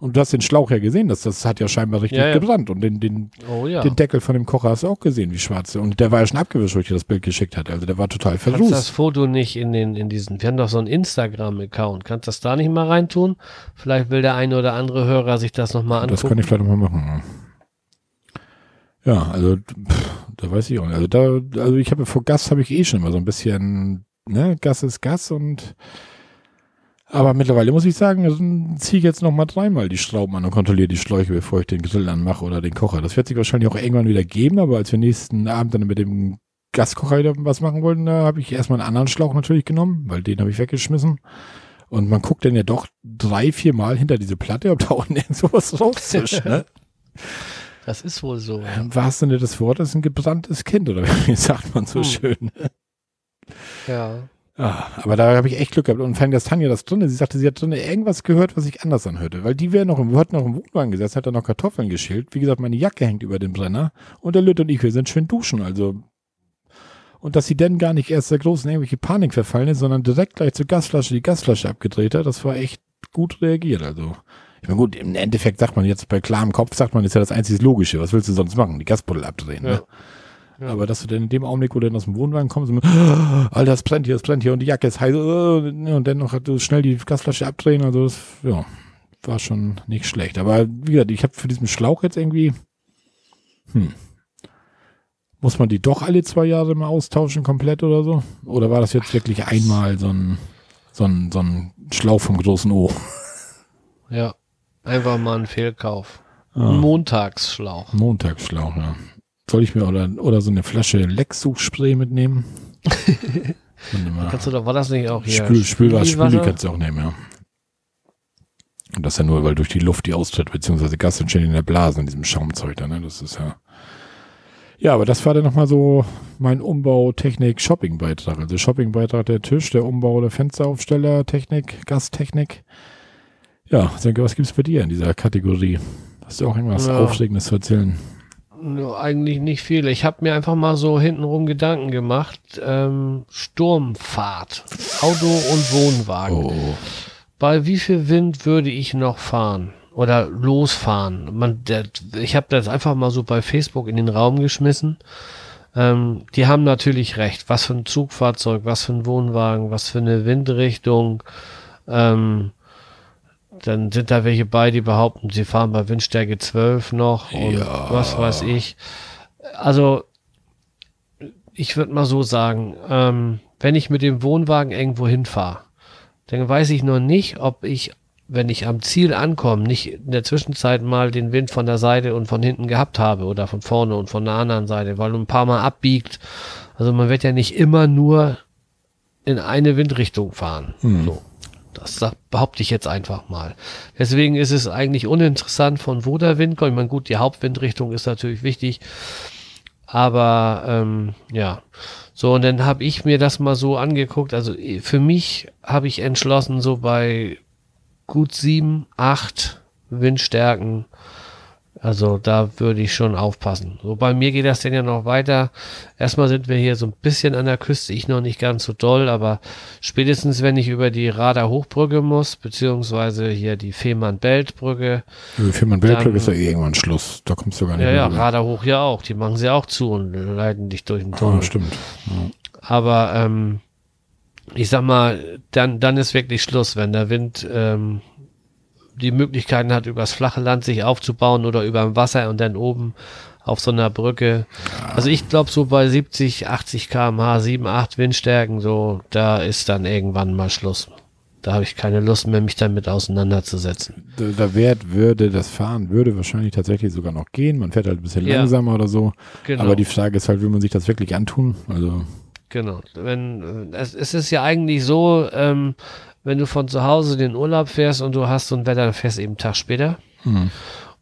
Und du hast den Schlauch ja gesehen, das, das hat ja scheinbar richtig Ja, ja. gebrannt. Und den, den, Oh ja. den Deckel von dem Kocher hast du auch gesehen, wie schwarz. Und der war ja schon abgewischt, wo ich dir das Bild geschickt hatte. Also der war total Kannst das verrußt. Foto nicht in den, in diesen, wir haben doch so einen Instagram-Account. Kannst das da nicht mal reintun? Vielleicht will der eine oder andere Hörer sich das nochmal Das angucken. kann ich vielleicht mal machen. Ja, also pff, da weiß ich auch nicht. Also da, also ich habe vor Gas habe ich eh schon immer so ein bisschen, ne, Gas ist Gas und aber mittlerweile muss ich sagen, also ziehe ich jetzt noch mal dreimal die Schrauben an und kontrolliere die Schläuche, bevor ich den Grill anmache oder den Kocher. Das wird sich wahrscheinlich auch irgendwann wieder geben, aber als wir nächsten Abend dann mit dem Gaskocher wieder was machen wollten, da habe ich erstmal einen anderen Schlauch natürlich genommen, weil den habe ich weggeschmissen. Und man guckt dann ja doch drei, vier Mal hinter diese Platte, ob da unten irgend sowas rauszischt, ne? Das ist wohl so. Ja. Im wahrsten Sinne des Wortes ein gebranntes Kind, oder wie sagt man so Hm. schön. ja. Ah, aber da habe ich echt Glück gehabt. Und fand das Tanja das drinne. Sie sagte, sie hat drinne irgendwas gehört, was sich anders anhörte. Weil die wäre noch im, hatten noch im Wohnwagen gesessen, hat da noch Kartoffeln geschält. Wie gesagt, meine Jacke hängt über dem Brenner. Und der Lütt und ich, wir sind schön duschen. Also. Und dass sie dann gar nicht erst der großen irgendwelche Panik verfallen ist, sondern direkt gleich zur Gasflasche die Gasflasche abgedreht hat, das war echt gut reagiert. Also. Ich meine, gut, im Endeffekt sagt man jetzt bei klarem Kopf, sagt man, ist ja das einzig Logische. Was willst du sonst machen? Die Gasbuddel abdrehen, ne? Ja. Ja. Aber dass du dann in dem Augenblick, wo du dann aus dem Wohnwagen kommst, und, "Ah, Alter, es brennt hier, es brennt hier und die Jacke ist heiß, äh, und dann noch du schnell die Gasflasche abdrehen, also das, ja, war schon nicht schlecht. Aber wie gesagt, ich habe für diesen Schlauch jetzt irgendwie, hm, muss man die doch alle zwei Jahre mal austauschen komplett oder so? Oder war das jetzt wirklich einmal so ein, so ein, so ein Schlauch vom großen O? ja. Einfach mal ein Fehlkauf. Ah. Ein Montagsschlauch. Montagsschlauch, ja. Soll ich mir oder, oder so eine Flasche Lecksuchspray mitnehmen? Kannst du doch, war das nicht auch hier? Spül, Spülwasser? Spüli kannst du auch nehmen, ja. Und das ja nur, weil durch die Luft die austritt, beziehungsweise Gas entsteht in der Blase, in diesem Schaumzeug da, ne? Das ist ja. Ja, aber das war dann nochmal so mein Umbau-Technik-Shopping-Beitrag. Also Shopping-Beitrag der Tisch, der Umbau der Fensteraufsteller, Technik, Gastechnik. Ja, Senke, was gibt's bei dir in dieser Kategorie? Hast du auch irgendwas Ja. Aufregendes zu erzählen? No, eigentlich nicht viel. Ich habe mir einfach mal so hintenrum Gedanken gemacht. Ähm, Sturmfahrt, Auto und Wohnwagen. Oh, Bei wie viel Wind würde ich noch fahren oder losfahren? Man, der, ich habe das einfach mal so bei Facebook in den Raum geschmissen. Ähm, die haben natürlich recht. Was für ein Zugfahrzeug, was für ein Wohnwagen, was für eine Windrichtung. Ähm, dann sind da welche bei, die behaupten, sie fahren bei Windstärke 12 noch und Ja. was weiß ich. Also, ich würde mal so sagen, ähm, wenn ich mit dem Wohnwagen irgendwo hinfahre, dann weiß ich noch nicht, ob ich, wenn ich am Ziel ankomme, nicht in der Zwischenzeit mal den Wind von der Seite und von hinten gehabt habe oder von vorne und von der anderen Seite, weil du ein paar Mal abbiegt. Also man wird ja nicht immer nur in eine Windrichtung fahren. Hm. So. Das behaupte ich jetzt einfach mal. Deswegen ist es eigentlich uninteressant, von wo der Wind kommt. Ich meine, gut, die Hauptwindrichtung ist natürlich wichtig. Aber ähm, ja, so und dann habe ich mir das mal so angeguckt. Also eh, für mich habe ich entschlossen, so bei gut sieben, acht Windstärken. Also da würde ich schon aufpassen. So bei mir geht das denn ja noch weiter. Erstmal sind wir hier so ein bisschen an der Küste, ich noch nicht ganz so doll, aber spätestens wenn ich über die Radar Hochbrücke muss, beziehungsweise hier die Fehmarn-Belt-Brücke, Weltglück Dann- ist ja eh irgendwann Schluss. Da kommst du gar nicht ja, ja, rüber. Radar hoch ja auch, die machen sie auch zu und leiten dich durch den Ah, Tunnel. stimmt. Aber ähm, ich sag mal, dann, dann ist wirklich Schluss, wenn der Wind ähm, die Möglichkeiten hat, übers flache Land sich aufzubauen oder über dem Wasser und dann oben auf so einer Brücke. Also ich glaube so bei 70, 80 km/h, 7, 8 Windstärken, so, da ist dann irgendwann mal Schluss. Da habe ich keine Lust mehr, mich damit auseinanderzusetzen. Da, wert würde das Fahren würde wahrscheinlich tatsächlich sogar noch gehen. Man fährt halt ein bisschen Ja. langsamer oder so. Genau. Aber die Frage ist halt, will man sich das wirklich antun? Also, Genau. Wenn, äh, es, es ist ja eigentlich so, ähm, wenn du von zu Hause den Urlaub fährst und du hast so ein Wetter, dann fährst du eben einen Tag später. hm.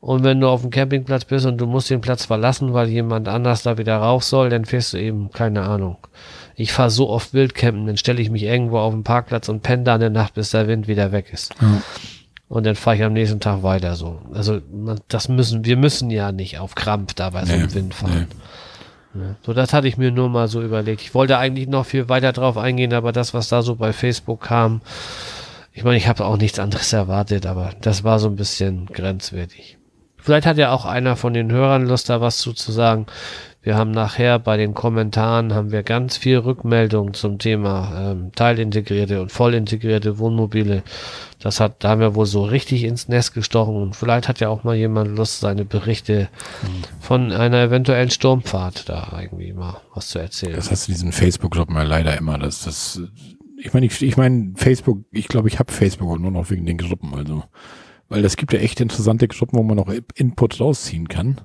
Und wenn du auf dem Campingplatz bist und du musst den Platz verlassen, weil jemand anders da wieder rauf soll, dann fährst du eben, keine Ahnung. Ich fahre so oft Wildcampen, dann stelle ich mich irgendwo auf den Parkplatz und penne da eine Nacht, bis der Wind wieder weg ist. Ja. Und dann fahre ich am nächsten Tag weiter so. Also man, das müssen, wir müssen ja nicht auf Krampf da bei so einem Wind fahren. nee. Ne? So, das hatte ich mir nur mal so überlegt. Ich wollte eigentlich noch viel weiter drauf eingehen, aber das, was da so bei Facebook kam, ich meine, ich habe auch nichts anderes erwartet, aber das war so ein bisschen grenzwertig. Vielleicht hat ja auch einer von den Hörern Lust, da was zu, zu sagen. Wir haben nachher bei den Kommentaren haben wir ganz viel Rückmeldungen zum Thema ähm, teilintegrierte und vollintegrierte Wohnmobile. Das hat, da haben wir wohl so richtig ins Nest gestochen und vielleicht hat ja auch mal jemand Lust, seine Berichte mhm. von einer eventuellen Sturmfahrt da irgendwie mal was zu erzählen. Das hast du diesen Facebook-Job mal leider immer, dass das, ich meine, ich, ich meine, Facebook, ich glaube, ich habe Facebook nur noch wegen den Gruppen, also, weil das gibt ja echt interessante Gruppen, wo man noch Input rausziehen kann.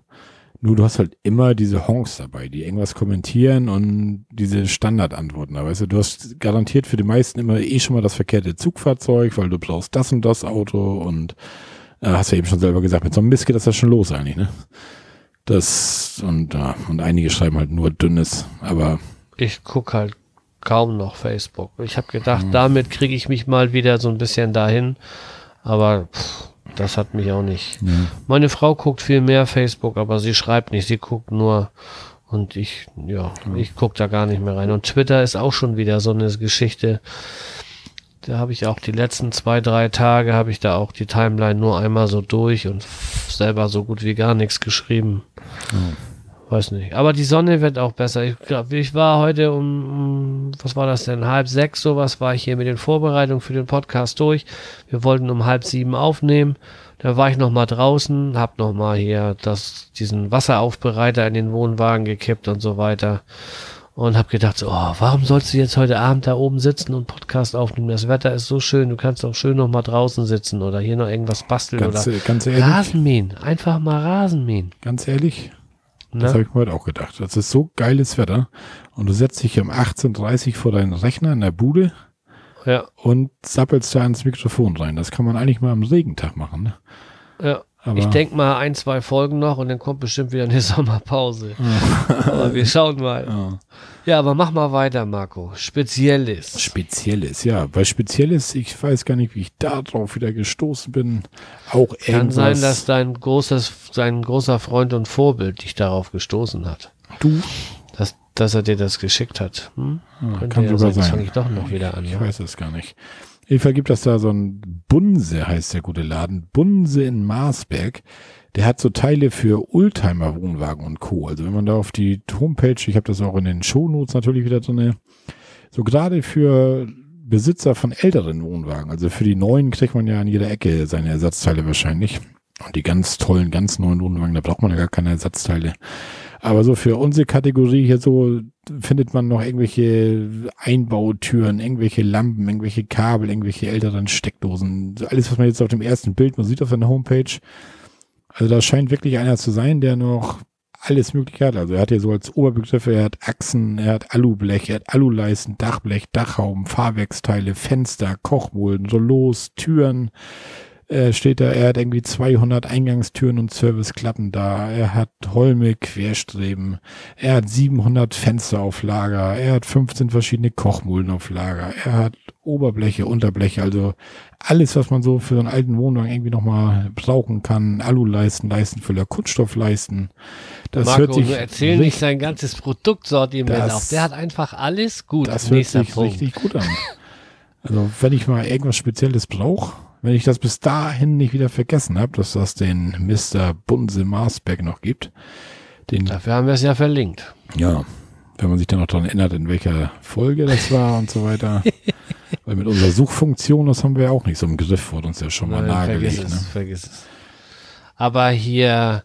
Nur du hast halt immer diese Honks dabei, die irgendwas kommentieren und diese Standardantworten. Da weißt du, du hast garantiert für die meisten immer eh schon mal das verkehrte Zugfahrzeug, weil du brauchst das und das Auto und äh, hast ja eben schon selber gesagt, mit so einem Mist geht das ja schon los eigentlich, ne? Das und ja, und einige schreiben halt nur dünnes, aber ich guck halt kaum noch Facebook. Ich habe gedacht, damit kriege ich mich mal wieder so ein bisschen dahin, aber pff, das hat mich auch nicht. Ja. Meine Frau guckt viel mehr Facebook, aber sie schreibt nicht, sie guckt nur. Und ich, ja, ja. ich gucke da gar nicht mehr rein. Und Twitter ist auch schon wieder so eine Geschichte. Da habe ich auch die letzten zwei, drei Tage habe ich da auch die Timeline nur einmal so durch und selber so gut wie gar nichts geschrieben. Ja. Weiß nicht. Aber die Sonne wird auch besser. Ich glaube, ich war heute um, was war das denn? Halb sechs, sowas war ich hier mit den Vorbereitungen für den Podcast durch. Wir wollten um halb sieben aufnehmen. Da war ich noch mal draußen, hab noch mal hier das, diesen Wasseraufbereiter in den Wohnwagen gekippt und so weiter. Und hab gedacht, so, oh, warum sollst du jetzt heute Abend da oben sitzen und Podcast aufnehmen? Das Wetter ist so schön, du kannst auch schön noch mal draußen sitzen oder hier noch irgendwas basteln ganz, oder ganz ehrlich, Rasenmähen. Einfach mal Rasenmähen. Ganz ehrlich, Ne? Das habe ich mir heute auch gedacht. Das ist so geiles Wetter. Und du setzt dich um 18.30 Uhr vor deinen Rechner in der Bude ja. und sappelst da ins Mikrofon rein. Das kann man eigentlich mal am Regentag machen. Ne? Ja. Aber ich denke mal ein, zwei Folgen noch und dann kommt bestimmt wieder eine Sommerpause. aber wir schauen mal. Ja. ja. aber mach mal weiter, Marco. Spezielles. Spezielles, ja. Bei Spezielles, ich weiß gar nicht, wie ich da drauf wieder gestoßen bin. Auch irgendwas. Kann sein, dass dein großes, dein großer Freund und Vorbild dich darauf gestoßen hat. Du? Dass, dass er dir das geschickt hat. Hm? Ja, kann sogar sein. Jetzt fange ich doch noch wieder an. Ich weiß es gar nicht. Eva gibt das da so ein Bunse, heißt der gute Laden. Bunse in Marsberg. Der hat so Teile für Oldtimer Wohnwagen und Co. Also wenn man da auf die Homepage, ich habe das auch in den Shownotes natürlich wieder drinne, so gerade für Besitzer von älteren Wohnwagen, also für die neuen kriegt man ja an jeder Ecke seine Ersatzteile wahrscheinlich. Und die ganz tollen, ganz neuen Wohnwagen, da braucht man ja gar keine Ersatzteile. Aber so für unsere Kategorie hier so findet man noch irgendwelche Einbautüren, irgendwelche Lampen, irgendwelche Kabel, irgendwelche älteren Steckdosen. Alles, was man jetzt auf dem ersten Bild man sieht auf seiner Homepage. Also da scheint wirklich einer zu sein, der noch alles mögliche hat. Also er hat ja so als Oberbegriffe, er hat Achsen, er hat Alublech, er hat Aluleisten, Dachblech, Dachhauben, Fahrwerksteile, Fenster, Kochmulden, Rollos, Türen, äh, steht da, er hat irgendwie 200 Eingangstüren und Serviceklappen da. Er hat Holme Querstreben. Er hat 700 Fenster auf Lager. Er hat 15 verschiedene Kochmulden auf Lager. Er hat Oberbleche, Unterbleche, also alles, was man so für so einen alten Wohnwagen irgendwie nochmal brauchen kann. Aluleisten, Leistenfüller, Kunststoffleisten. Das Marco, hört sich nur erzähl nicht sein ganzes Produktsortiment auf. Der hat einfach alles gut. Das hört sich Punkt. richtig gut an. Also wenn ich mal irgendwas Spezielles brauche, wenn ich das bis dahin nicht wieder vergessen habe, dass das den Mr. Bunse Marsberg noch gibt. Den, Dafür haben wir es ja verlinkt. Ja, wenn man sich dann noch daran erinnert, in welcher Folge das war und so weiter. Weil mit unserer Suchfunktion, das haben wir ja auch nicht so im Griff, wurde uns ja schon mal Nein, nahegelegt. Vergiss es, ne? vergiss es. Aber hier,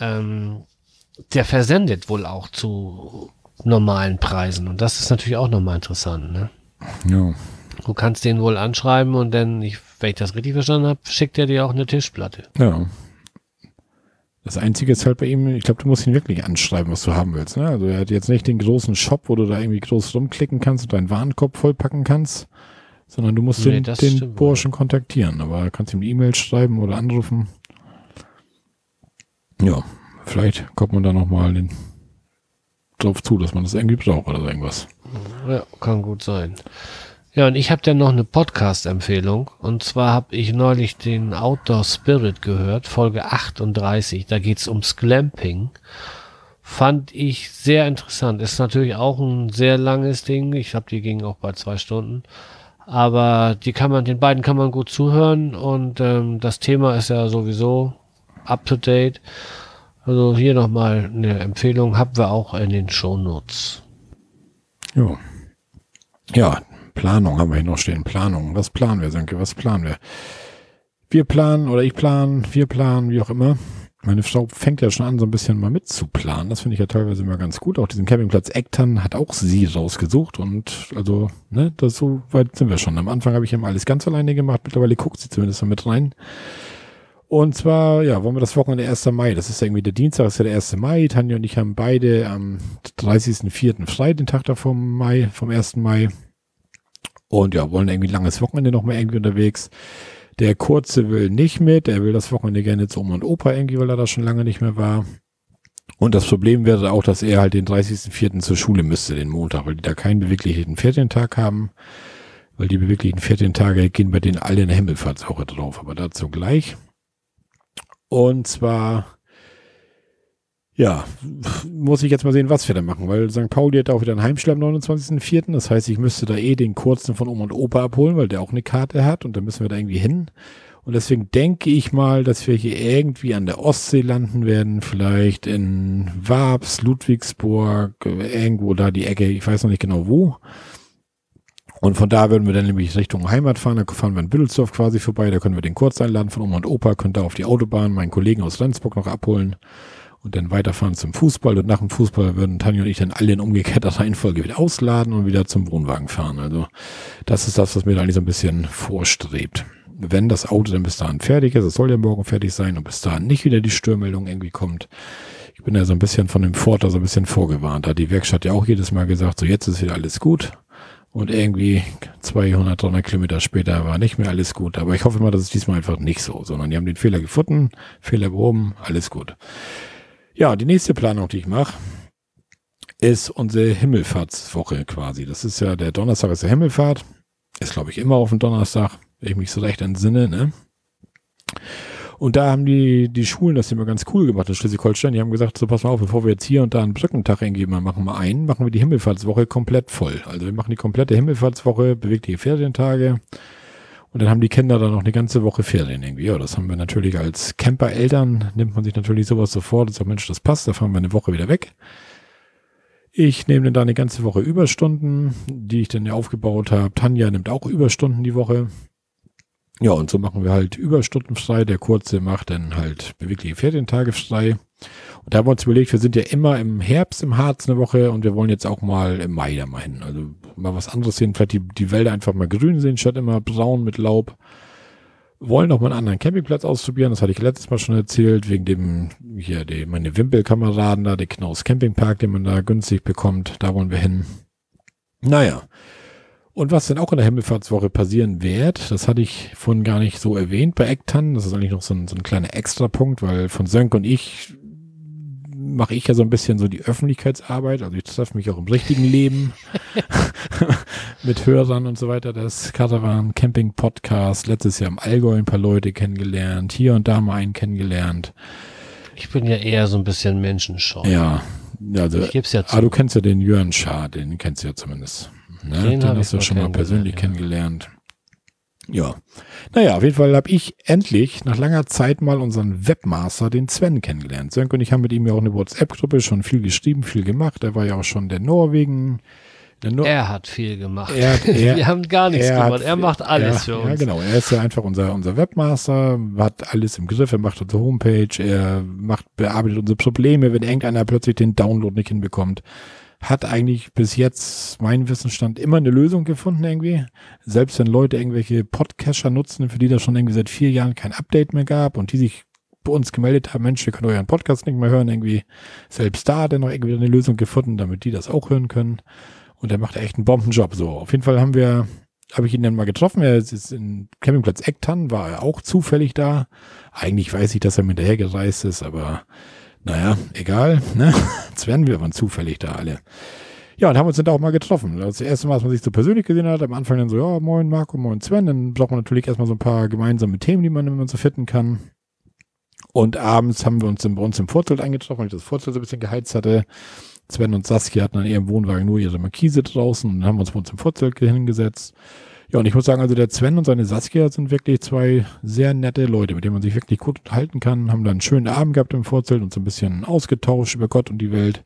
ähm, der versendet wohl auch zu normalen Preisen und das ist natürlich auch nochmal interessant, ne? Ja. Du kannst den wohl anschreiben und dann, ich, wenn ich das richtig verstanden habe, schickt er dir auch eine Tischplatte. Ja. Das Einzige ist halt bei ihm, ich glaube, du musst ihn wirklich anschreiben, was du haben willst. Ne? Also er hat jetzt nicht den großen Shop, wo du da irgendwie groß rumklicken kannst und deinen Warenkorb vollpacken kannst, sondern du musst nee, den, den Burschen wohl. kontaktieren. Aber du kannst ihm eine E-Mail schreiben oder anrufen. Ja, vielleicht kommt man da nochmal drauf zu, dass man das irgendwie braucht oder irgendwas. Ja, kann gut sein. Ja, und ich habe dann noch eine Podcast-Empfehlung. Und zwar habe ich neulich den Outdoor Spirit gehört, Folge 38. Da geht's ums Glamping. Fand ich sehr interessant. Ist natürlich auch ein sehr langes Ding. Ich glaube, die ging auch bei zwei Stunden. Aber die kann man, den beiden kann man gut zuhören und ähm, das Thema ist ja sowieso up to date. Also hier nochmal eine Empfehlung, haben wir auch in den Shownotes. Ja. Ja, Planung haben wir hier noch stehen. Planung. Was planen wir, Sönke? Was planen wir? Wir planen oder ich planen, wir planen, wie auch immer. Meine Frau fängt ja schon an, so ein bisschen mal mitzuplanen. Das finde ich ja teilweise immer ganz gut. Auch diesen Campingplatz Ecktan hat auch sie rausgesucht. Und also, ne, das so weit sind wir schon. Am Anfang habe ich immer alles ganz alleine gemacht. Mittlerweile guckt sie zumindest mal mit rein. Und zwar, ja, wollen wir das Wochenende 1. Mai. Das ist ja irgendwie der Dienstag, ist ja der 1. Mai. Tanja und ich haben beide am 30.04. frei, den Tag davor vom Mai, vom 1. Mai. Und ja, wollen irgendwie ein langes Wochenende nochmal irgendwie unterwegs. Der Kurze will nicht mit, er will das Wochenende gerne zu Oma und Opa irgendwie, weil er da schon lange nicht mehr war. Und das Problem wäre auch, dass er halt den 30.04. zur Schule müsste, den Montag, weil die da keinen beweglichen Ferientag haben. Weil die beweglichen Ferientage gehen bei denen alle in der Himmelfahrtswoche drauf, aber dazu gleich. Und zwar ja, muss ich jetzt mal sehen, was wir da machen, weil St. Pauli hat auch wieder einen Heimspiel am 29.04. Das heißt, ich müsste da eh den kurzen von Oma und Opa abholen, weil der auch eine Karte hat und dann müssen wir da irgendwie hin. Und deswegen denke ich mal, dass wir hier irgendwie an der Ostsee landen werden, vielleicht in Wabs, Ludwigsburg, irgendwo da die Ecke, ich weiß noch nicht genau wo. Und von da würden wir dann nämlich Richtung Heimat fahren, da fahren wir in Büdelsdorf quasi vorbei, da können wir den Kurz einladen von Oma und Opa, können da auf die Autobahn meinen Kollegen aus Rendsburg noch abholen und dann weiterfahren zum Fußball. Und nach dem Fußball würden Tanja und ich dann alle in umgekehrter Reihenfolge wieder ausladen und wieder zum Wohnwagen fahren. Also das ist das, was mir da eigentlich so ein bisschen vorstrebt. Wenn das Auto dann bis dahin fertig ist, es soll ja morgen fertig sein und bis dahin nicht wieder die Störmeldung irgendwie kommt. Ich bin ja so ein bisschen von dem Vorteil so ein bisschen vorgewarnt. Da hat die Werkstatt ja auch jedes Mal gesagt, so jetzt ist wieder alles gut. Und irgendwie 200, 300 Kilometer später war nicht mehr alles gut. Aber ich hoffe mal, dass es diesmal einfach nicht so, sondern die haben den Fehler gefunden, Fehler behoben, alles gut. Ja, die nächste Planung, die ich mache, ist unsere Himmelfahrtswoche quasi. Das ist ja der Donnerstag ist der Himmelfahrt. Ist, glaube ich, immer auf dem Donnerstag, wenn ich mich so recht entsinne, ne? Und da haben die, die Schulen das immer ganz cool gemacht in Schleswig-Holstein. Die haben gesagt, so pass mal auf, bevor wir jetzt hier und da einen Brückentag irgendwie mal machen, mal ein, machen wir die Himmelfahrtswoche komplett voll. Also wir machen die komplette Himmelfahrtswoche, bewegliche Ferientage. Und dann haben die Kinder dann noch eine ganze Woche Ferien irgendwie. Ja, das haben wir natürlich als Camper-Eltern, nimmt man sich natürlich sowas sofort und sagt, Mensch, das passt, da fahren wir eine Woche wieder weg. Ich nehme dann da eine ganze Woche Überstunden, die ich dann ja aufgebaut habe. Tanja nimmt auch Überstunden die Woche. Ja, und so machen wir halt Überstunden frei. Der Kurze macht dann halt bewegliche Ferientage frei. Und da haben wir uns überlegt, wir sind ja immer im Herbst im Harz eine Woche und wir wollen jetzt auch mal im Mai da mal hin. Also mal was anderes sehen, vielleicht die, die Wälder einfach mal grün sehen, statt immer braun mit Laub. Wollen auch mal einen anderen Campingplatz ausprobieren, das hatte ich letztes Mal schon erzählt, wegen dem, hier, die, meine Wimpelkameraden da, der Knaus Campingpark, den man da günstig bekommt, da wollen wir hin. Naja. Und was dann auch in der Himmelfahrtswoche passieren wird, das hatte ich vorhin gar nicht so erwähnt bei Ektan. Das ist eigentlich noch so ein, so ein kleiner Extrapunkt, weil von Sönk und ich mache ich ja so ein bisschen so die Öffentlichkeitsarbeit. Also ich treffe mich auch im richtigen Leben mit Hörern und so weiter. Das Caravan Camping Podcast. Letztes Jahr im Allgäu ein paar Leute kennengelernt. Hier und da mal einen kennengelernt. Ich bin ja eher so ein bisschen menschenscheu. Ja. Also, ich geb's ja zu. Ah, du kennst ja den Jörn Schaar, den kennst du ja zumindest. Ne? Den, den hast du schon mal persönlich ja. kennengelernt. Ja. Naja, auf jeden Fall habe ich endlich nach langer Zeit mal unseren Webmaster, den Sven, kennengelernt. Sönke und ich haben mit ihm ja auch eine WhatsApp-Gruppe schon viel geschrieben, viel gemacht. Er war ja auch schon der Norwegen. Nor er hat viel gemacht. Er, er, Wir haben gar nichts er gemacht. Hat, er macht alles für uns. Ja, genau. Er ist ja einfach unser, unser Webmaster, hat alles im Griff. Er macht unsere Homepage, er macht, bearbeitet unsere Probleme, wenn irgendeiner plötzlich den Download nicht hinbekommt hat eigentlich bis jetzt mein Wissensstand immer eine Lösung gefunden irgendwie. Selbst wenn Leute irgendwelche Podcaster nutzen, für die das schon irgendwie seit vier Jahren kein Update mehr gab und die sich bei uns gemeldet haben, Mensch, wir können euren Podcast nicht mehr hören, irgendwie selbst da hat er noch irgendwie eine Lösung gefunden, damit die das auch hören können. Und er macht echt einen Bombenjob so. Auf jeden Fall haben wir, habe ich ihn dann mal getroffen. Er ist in Campingplatz Ecktan, war er auch zufällig da. Eigentlich weiß ich, dass er mit dahergereist ist, aber naja, egal, ne? Jetzt werden wir aber zufällig da alle. Ja, und haben uns dann da auch mal getroffen. Das erste Mal, dass man sich so persönlich gesehen hat, am Anfang dann so, ja, moin Marco, moin Sven. Dann braucht man natürlich erstmal so ein paar gemeinsame Themen, die man immer so finden kann. Und abends haben wir uns bei uns im Vorzelt eingetroffen, weil ich das Vorzelt so ein bisschen geheizt hatte. Sven und Saskia hatten an ihrem Wohnwagen nur ihre Markise draußen und haben uns bei uns im Vorzelt hingesetzt. Ja, und ich muss sagen, also der Sven und seine Saskia sind wirklich zwei sehr nette Leute, mit denen man sich wirklich gut unterhalten kann. Haben dann einen schönen Abend gehabt im Vorzelt und so ein bisschen ausgetauscht über Gott und die Welt.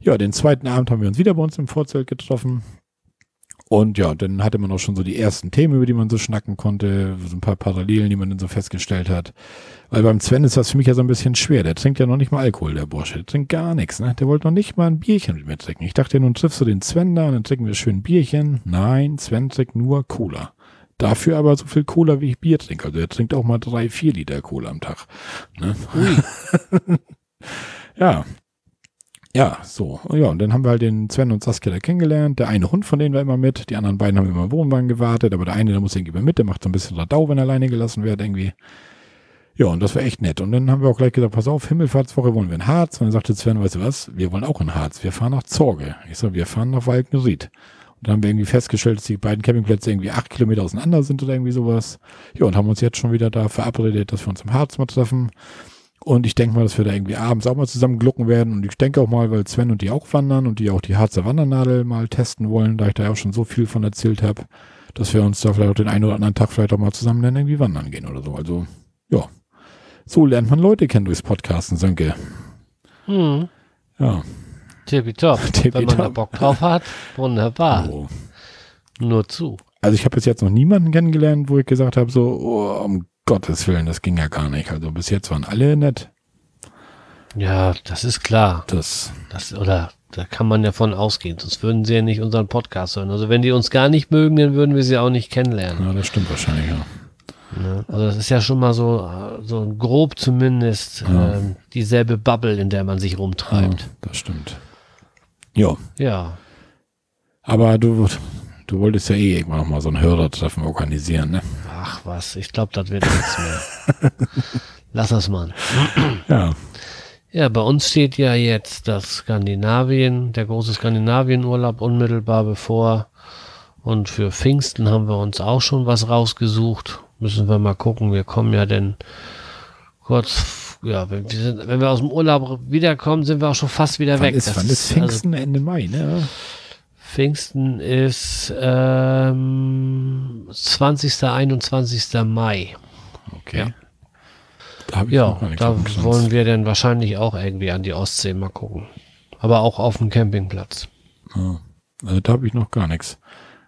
Ja, den zweiten Abend haben wir uns wieder bei uns im Vorzelt getroffen. Und ja, dann hatte man auch schon so die ersten Themen, über die man so schnacken konnte, so ein paar Parallelen, die man dann so festgestellt hat. Weil beim Sven ist das für mich ja so ein bisschen schwer. Der trinkt ja noch nicht mal Alkohol, der Bursche. Der trinkt gar nichts, ne? Der wollte noch nicht mal ein Bierchen mit mir trinken. Ich dachte, nun triffst du den Sven da und dann trinken wir schön ein Bierchen. Nein, Sven trinkt nur Cola. Dafür aber so viel Cola, wie ich Bier trinke. Also er trinkt auch mal drei, vier Liter Cola am Tag. Ne? Ja, ja, so. Ja, und dann haben wir halt den Sven und Saskia da kennengelernt. Der eine Hund von denen war immer mit. Die anderen beiden haben immer im Wohnwagen gewartet. Aber der eine, der muss irgendwie immer mit. Der macht so ein bisschen Radau, wenn er alleine gelassen wird irgendwie. Ja, und das war echt nett. Und dann haben wir auch gleich gesagt, pass auf, Himmelfahrtswoche wollen wir in Harz. Und dann sagte Sven, weißt du was, wir wollen auch in Harz. Wir fahren nach Zorge. Ich so, wir fahren nach Walkenried. Und dann haben wir irgendwie festgestellt, dass die beiden Campingplätze irgendwie acht Kilometer auseinander sind oder irgendwie sowas. Ja, und haben uns jetzt schon wieder da verabredet, dass wir uns im Harz mal treffen. Und ich denke mal, dass wir da irgendwie abends auch mal zusammen glucken werden. Und ich denke auch mal, weil Sven und die auch wandern und die auch die Harzer Wandernadel mal testen wollen, da ich da ja auch schon so viel von erzählt habe, dass wir uns da vielleicht auch den einen oder anderen Tag vielleicht auch mal zusammen dann irgendwie wandern gehen oder so. Also, ja. So lernt man Leute kennen durchs Podcasten, Sönke. Hm. Ja. Tippitopp. Wenn man da Bock drauf hat, wunderbar. Oh. Nur zu. Also ich habe bis jetzt noch niemanden kennengelernt, wo ich gesagt habe, so, oh, um Gottes Willen, das ging ja gar nicht. Also bis jetzt waren alle nett. Ja, das ist klar. Das, das oder da kann man ja von ausgehen, sonst würden sie ja nicht unseren Podcast hören. Also wenn die uns gar nicht mögen, dann würden wir sie auch nicht kennenlernen. Ja, das stimmt wahrscheinlich, ja. ja also das ist ja schon mal so, so grob zumindest ja. ähm, dieselbe Bubble, in der man sich rumtreibt. Ja, das stimmt. Ja. Ja. Aber du, du wolltest ja eh irgendwann noch mal so ein Hörertreffen organisieren, ne? Ach was, ich glaube, das wird nichts mehr. Lass das mal. Ja. Ja, bei uns steht ja jetzt das Skandinavien, der große Skandinavienurlaub unmittelbar bevor. Und für Pfingsten haben wir uns auch schon was rausgesucht. Müssen wir mal gucken. Wir kommen ja denn kurz, ja, wenn wir, sind, wenn wir aus dem Urlaub wiederkommen, sind wir auch schon fast wieder wann weg. Ist, wann ist Pfingsten? Also, Ende Mai, ne? Pfingsten ist ähm, 20. 21. Mai. Okay. Ja, da, ja, da wollen wir dann wahrscheinlich auch irgendwie an die Ostsee mal gucken. Aber auch auf dem Campingplatz. Ja, also da habe ich noch gar nichts.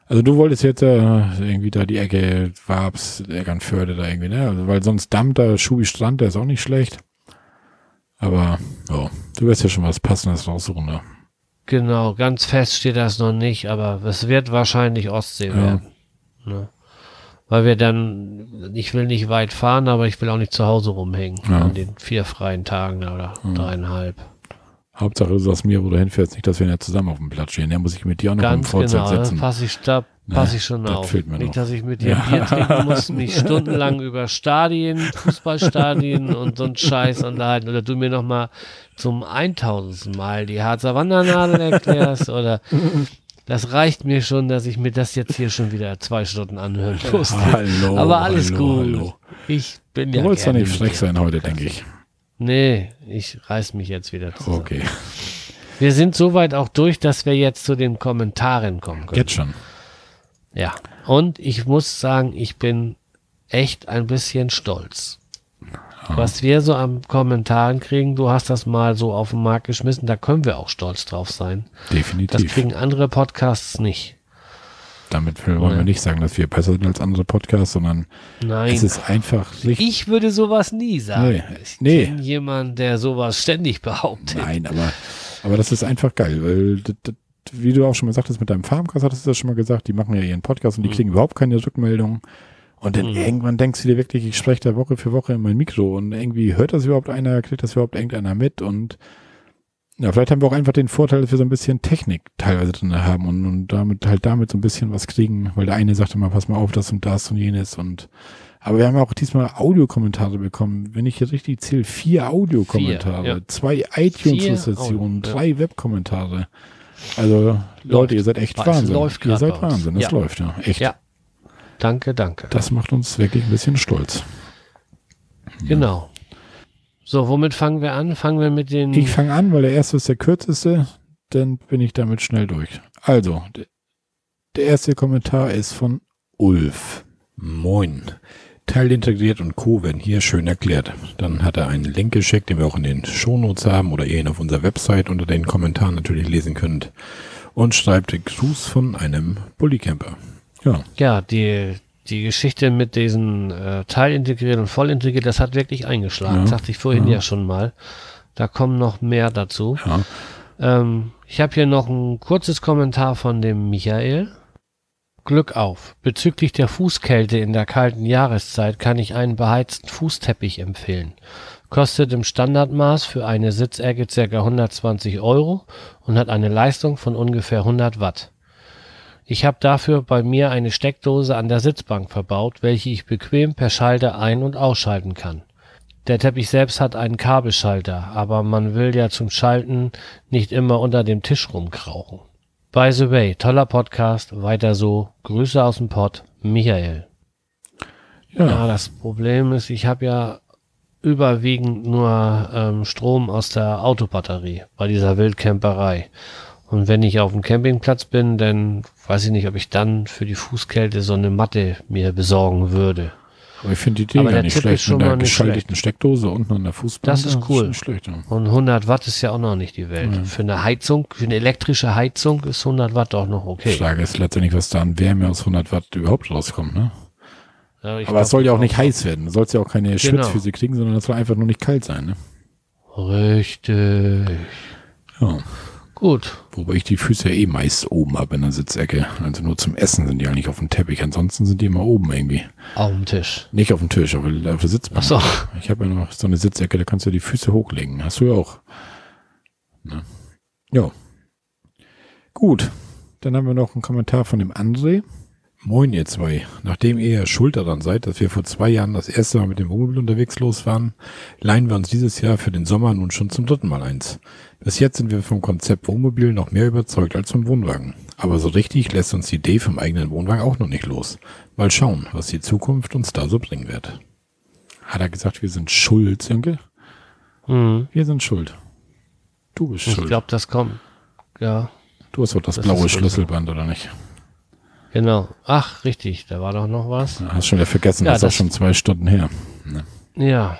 Also du wolltest jetzt äh, irgendwie da die Ecke Wabs, Eckernförde da irgendwie, ne? Also, weil sonst Damm da, Schubi Strand, der ist auch nicht schlecht. Aber, ja, du wirst ja schon was Passendes raussuchen, ne? Genau, ganz fest steht das noch nicht, aber es wird wahrscheinlich Ostsee ja. werden. Ne? Weil wir dann, ich will nicht weit fahren, aber ich will auch nicht zu Hause rumhängen ja. an den vier freien Tagen oder ja. dreieinhalb. Hauptsache du sagst mir, wo du hinfährst, nicht, dass wir ja zusammen auf dem Platz stehen. Da muss ich mit dir auch noch Ganz im Vorzeit genau, setzen. Pass ich, da passe ich schon das auf. Fehlt mir nicht, noch. dass ich mit dir ja. Bier trinken muss, mich stundenlang über Stadien, Fußballstadien und so ein Scheiß unterhalten. Oder du mir noch mal zum 1000. Mal die Harzer Wandernadel erklärst oder das reicht mir schon, dass ich mir das jetzt hier schon wieder zwei Stunden anhören muss. Hallo, Aber alles hallo, gut. Hallo. Ich bin du ja wolltest doch nicht dir. sein heute, denke ich. Nee, ich reiß mich jetzt wieder zusammen. Okay. Wir sind soweit auch durch, dass wir jetzt zu den Kommentaren kommen können. Jetzt schon. Ja. Und ich muss sagen, ich bin echt ein bisschen stolz. Was wir so am Kommentaren kriegen, du hast das mal so auf den Markt geschmissen, da können wir auch stolz drauf sein. Das Definitiv. kriegen andere Podcasts nicht. Damit wollen wir Ja. nicht sagen, dass wir besser sind als andere Podcasts, sondern Nein. es ist einfach richtig. ich würde sowas nie sagen. Nee, Ich nee. kenne jemanden, der sowas ständig behauptet. Nein, aber, aber das ist einfach geil, weil, das, das, wie du auch schon mal sagtest, mit deinem Farmcast hattest du das schon mal gesagt, die machen ja ihren Podcast und die Mhm. kriegen überhaupt keine Rückmeldung. Und dann Mhm. irgendwann denkst du dir wirklich, ich spreche da Woche für Woche in mein Mikro und irgendwie hört das überhaupt einer, kriegt das überhaupt irgendeiner mit und ja, vielleicht haben wir auch einfach den Vorteil, dass wir so ein bisschen Technik teilweise drin haben und, und damit halt damit so ein bisschen was kriegen, weil der eine sagte mal, pass mal auf, das und das und jenes und aber wir haben auch diesmal Audiokommentare bekommen. Wenn ich hier richtig zähle, vier Audiokommentare, ja. zwei iTunes-Rezensionen, ja. drei Webkommentare. Also, Leute, ihr seid echt Wahnsinn. läuft ihr seid. Wahnsinn. Es läuft, ja. Echt. Ja. Danke, danke. Das macht uns wirklich ein bisschen stolz. Genau. So, womit fangen wir an? Fangen wir mit den. Ich fange an, weil der erste ist der kürzeste. Dann bin ich damit schnell durch. Also, de- der erste Kommentar ist von Ulf. Moin. Teil integriert und Co. werden hier schön erklärt. Dann hat er einen Link geschickt, den wir auch in den Shownotes haben oder ihr ihn auf unserer Website unter den Kommentaren natürlich lesen könnt. Und schreibt Gruß von einem Bullycamper. Ja. Ja, die, die Geschichte mit diesen äh, Teilintegriert und vollintegriert, das hat wirklich eingeschlagen. Ja. Das sagte ich vorhin ja. ja schon mal. Da kommen noch mehr dazu. Ja. Ähm, ich habe hier noch ein kurzes Kommentar von dem Michael. Glück auf. Bezüglich der Fußkälte in der kalten Jahreszeit kann ich einen beheizten Fußteppich empfehlen. Kostet im Standardmaß für eine Sitzecke ca. 120 Euro und hat eine Leistung von ungefähr 100 Watt. Ich habe dafür bei mir eine Steckdose an der Sitzbank verbaut, welche ich bequem per Schalter ein- und ausschalten kann. Der Teppich selbst hat einen Kabelschalter, aber man will ja zum Schalten nicht immer unter dem Tisch rumkrauchen. By the way, toller Podcast, weiter so. Grüße aus dem Pott, Michael. Ja, ja das Problem ist, ich habe ja überwiegend nur ähm, Strom aus der Autobatterie bei dieser Wildcamperei. Und wenn ich auf dem Campingplatz bin, dann weiß ich nicht, ob ich dann für die Fußkälte so eine Matte mir besorgen würde. Aber ich finde die Idee gar nicht Tipp schlecht. Mit der geschalteten Steckdose unten an der Fußbank. Das ist cool. Ist schlecht, ja. Und 100 Watt ist ja auch noch nicht die Welt. Ja. Für eine Heizung, für eine elektrische Heizung ist 100 Watt auch noch okay. Die Frage ist letztendlich, was da an Wärme aus 100 Watt überhaupt rauskommt, ne? Ja, Aber glaub, es soll ja auch nicht heiß werden. Du sollst ja auch keine genau. Schwitzphysik kriegen, sondern es soll einfach nur nicht kalt sein, ne? Richtig. Ja. Gut. Wobei ich die Füße ja eh meist oben habe in der Sitzecke. Also nur zum Essen sind die eigentlich auf dem Teppich. Ansonsten sind die immer oben irgendwie. Auf dem Tisch. Nicht auf dem Tisch, aber auf der Sitzbank. Ach so. Ich habe ja noch so eine Sitzecke, da kannst du die Füße hochlegen. Hast du ja auch. Ne? Ja. Gut. Dann haben wir noch einen Kommentar von dem André. Moin ihr zwei. Nachdem ihr schuld daran seid, dass wir vor zwei Jahren das erste Mal mit dem Wohnmobil unterwegs los waren, leihen wir uns dieses Jahr für den Sommer nun schon zum dritten Mal eins. Bis jetzt sind wir vom Konzept Wohnmobil noch mehr überzeugt als vom Wohnwagen. Aber so richtig lässt uns die Idee vom eigenen Wohnwagen auch noch nicht los. Mal schauen, was die Zukunft uns da so bringen wird. Hat er gesagt, wir sind schuld, Sönke? Mhm. Wir sind schuld. Du bist ich schuld. Ich glaube, das kommt. Ja. Du hast doch das, das blaue Schlüsselband, oder nicht? Genau. Ach, richtig, da war doch noch was. Ja, hast schon wieder vergessen, ja, das ist auch schon zwei Stunden her. Ne? Ja.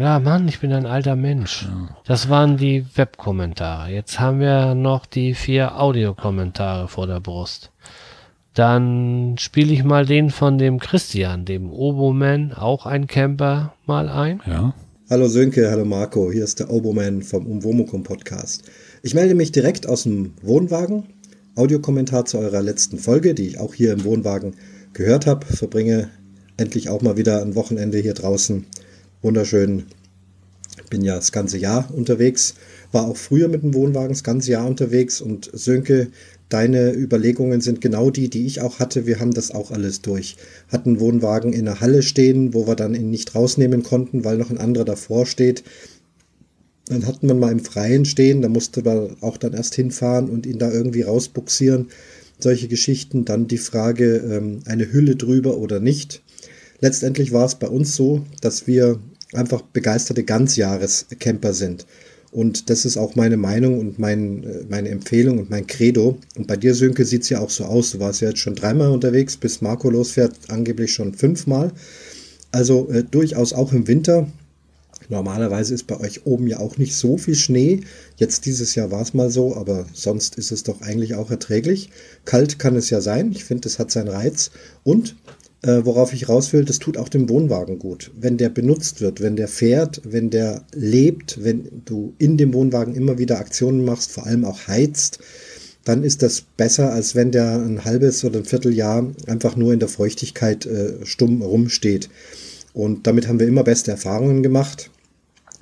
Ja, Mann, ich bin ein alter Mensch. Ja. Das waren die Webkommentare. Jetzt haben wir noch die vier Audiokommentare vor der Brust. Dann spiele ich mal den von dem Christian, dem Oboman, auch ein Camper, mal ein. Ja. Hallo Sönke, hallo Marco, hier ist der Oboman vom Umwomukum Podcast. Ich melde mich direkt aus dem Wohnwagen Audiokommentar zu eurer letzten Folge, die ich auch hier im Wohnwagen gehört habe. Verbringe endlich auch mal wieder ein Wochenende hier draußen. Wunderschön. Bin ja das ganze Jahr unterwegs. War auch früher mit dem Wohnwagen das ganze Jahr unterwegs. Und Sönke, deine Überlegungen sind genau die, die ich auch hatte. Wir haben das auch alles durch. Hatten Wohnwagen in der Halle stehen, wo wir dann ihn nicht rausnehmen konnten, weil noch ein anderer davor steht. Dann hatten wir mal im Freien stehen, da musste man auch dann erst hinfahren und ihn da irgendwie rausbuxieren. Solche Geschichten. Dann die Frage, ähm, eine Hülle drüber oder nicht. Letztendlich war es bei uns so, dass wir einfach begeisterte Ganzjahrescamper sind. Und das ist auch meine Meinung und mein, äh, meine Empfehlung und mein Credo. Und bei dir, Sönke, sieht es ja auch so aus. Du warst ja jetzt schon dreimal unterwegs, bis Marco losfährt, angeblich schon fünfmal. Also äh, durchaus auch im Winter Normalerweise ist bei euch oben ja auch nicht so viel Schnee. Jetzt dieses Jahr war es mal so, aber sonst ist es doch eigentlich auch erträglich. Kalt kann es ja sein. Ich finde, es hat seinen Reiz. Und äh, worauf ich raus will, das tut auch dem Wohnwagen gut. Wenn der benutzt wird, wenn der fährt, wenn der lebt, wenn du in dem Wohnwagen immer wieder Aktionen machst, vor allem auch heizt, dann ist das besser, als wenn der ein halbes oder ein Vierteljahr einfach nur in der Feuchtigkeit äh, stumm rumsteht. Und damit haben wir immer beste Erfahrungen gemacht.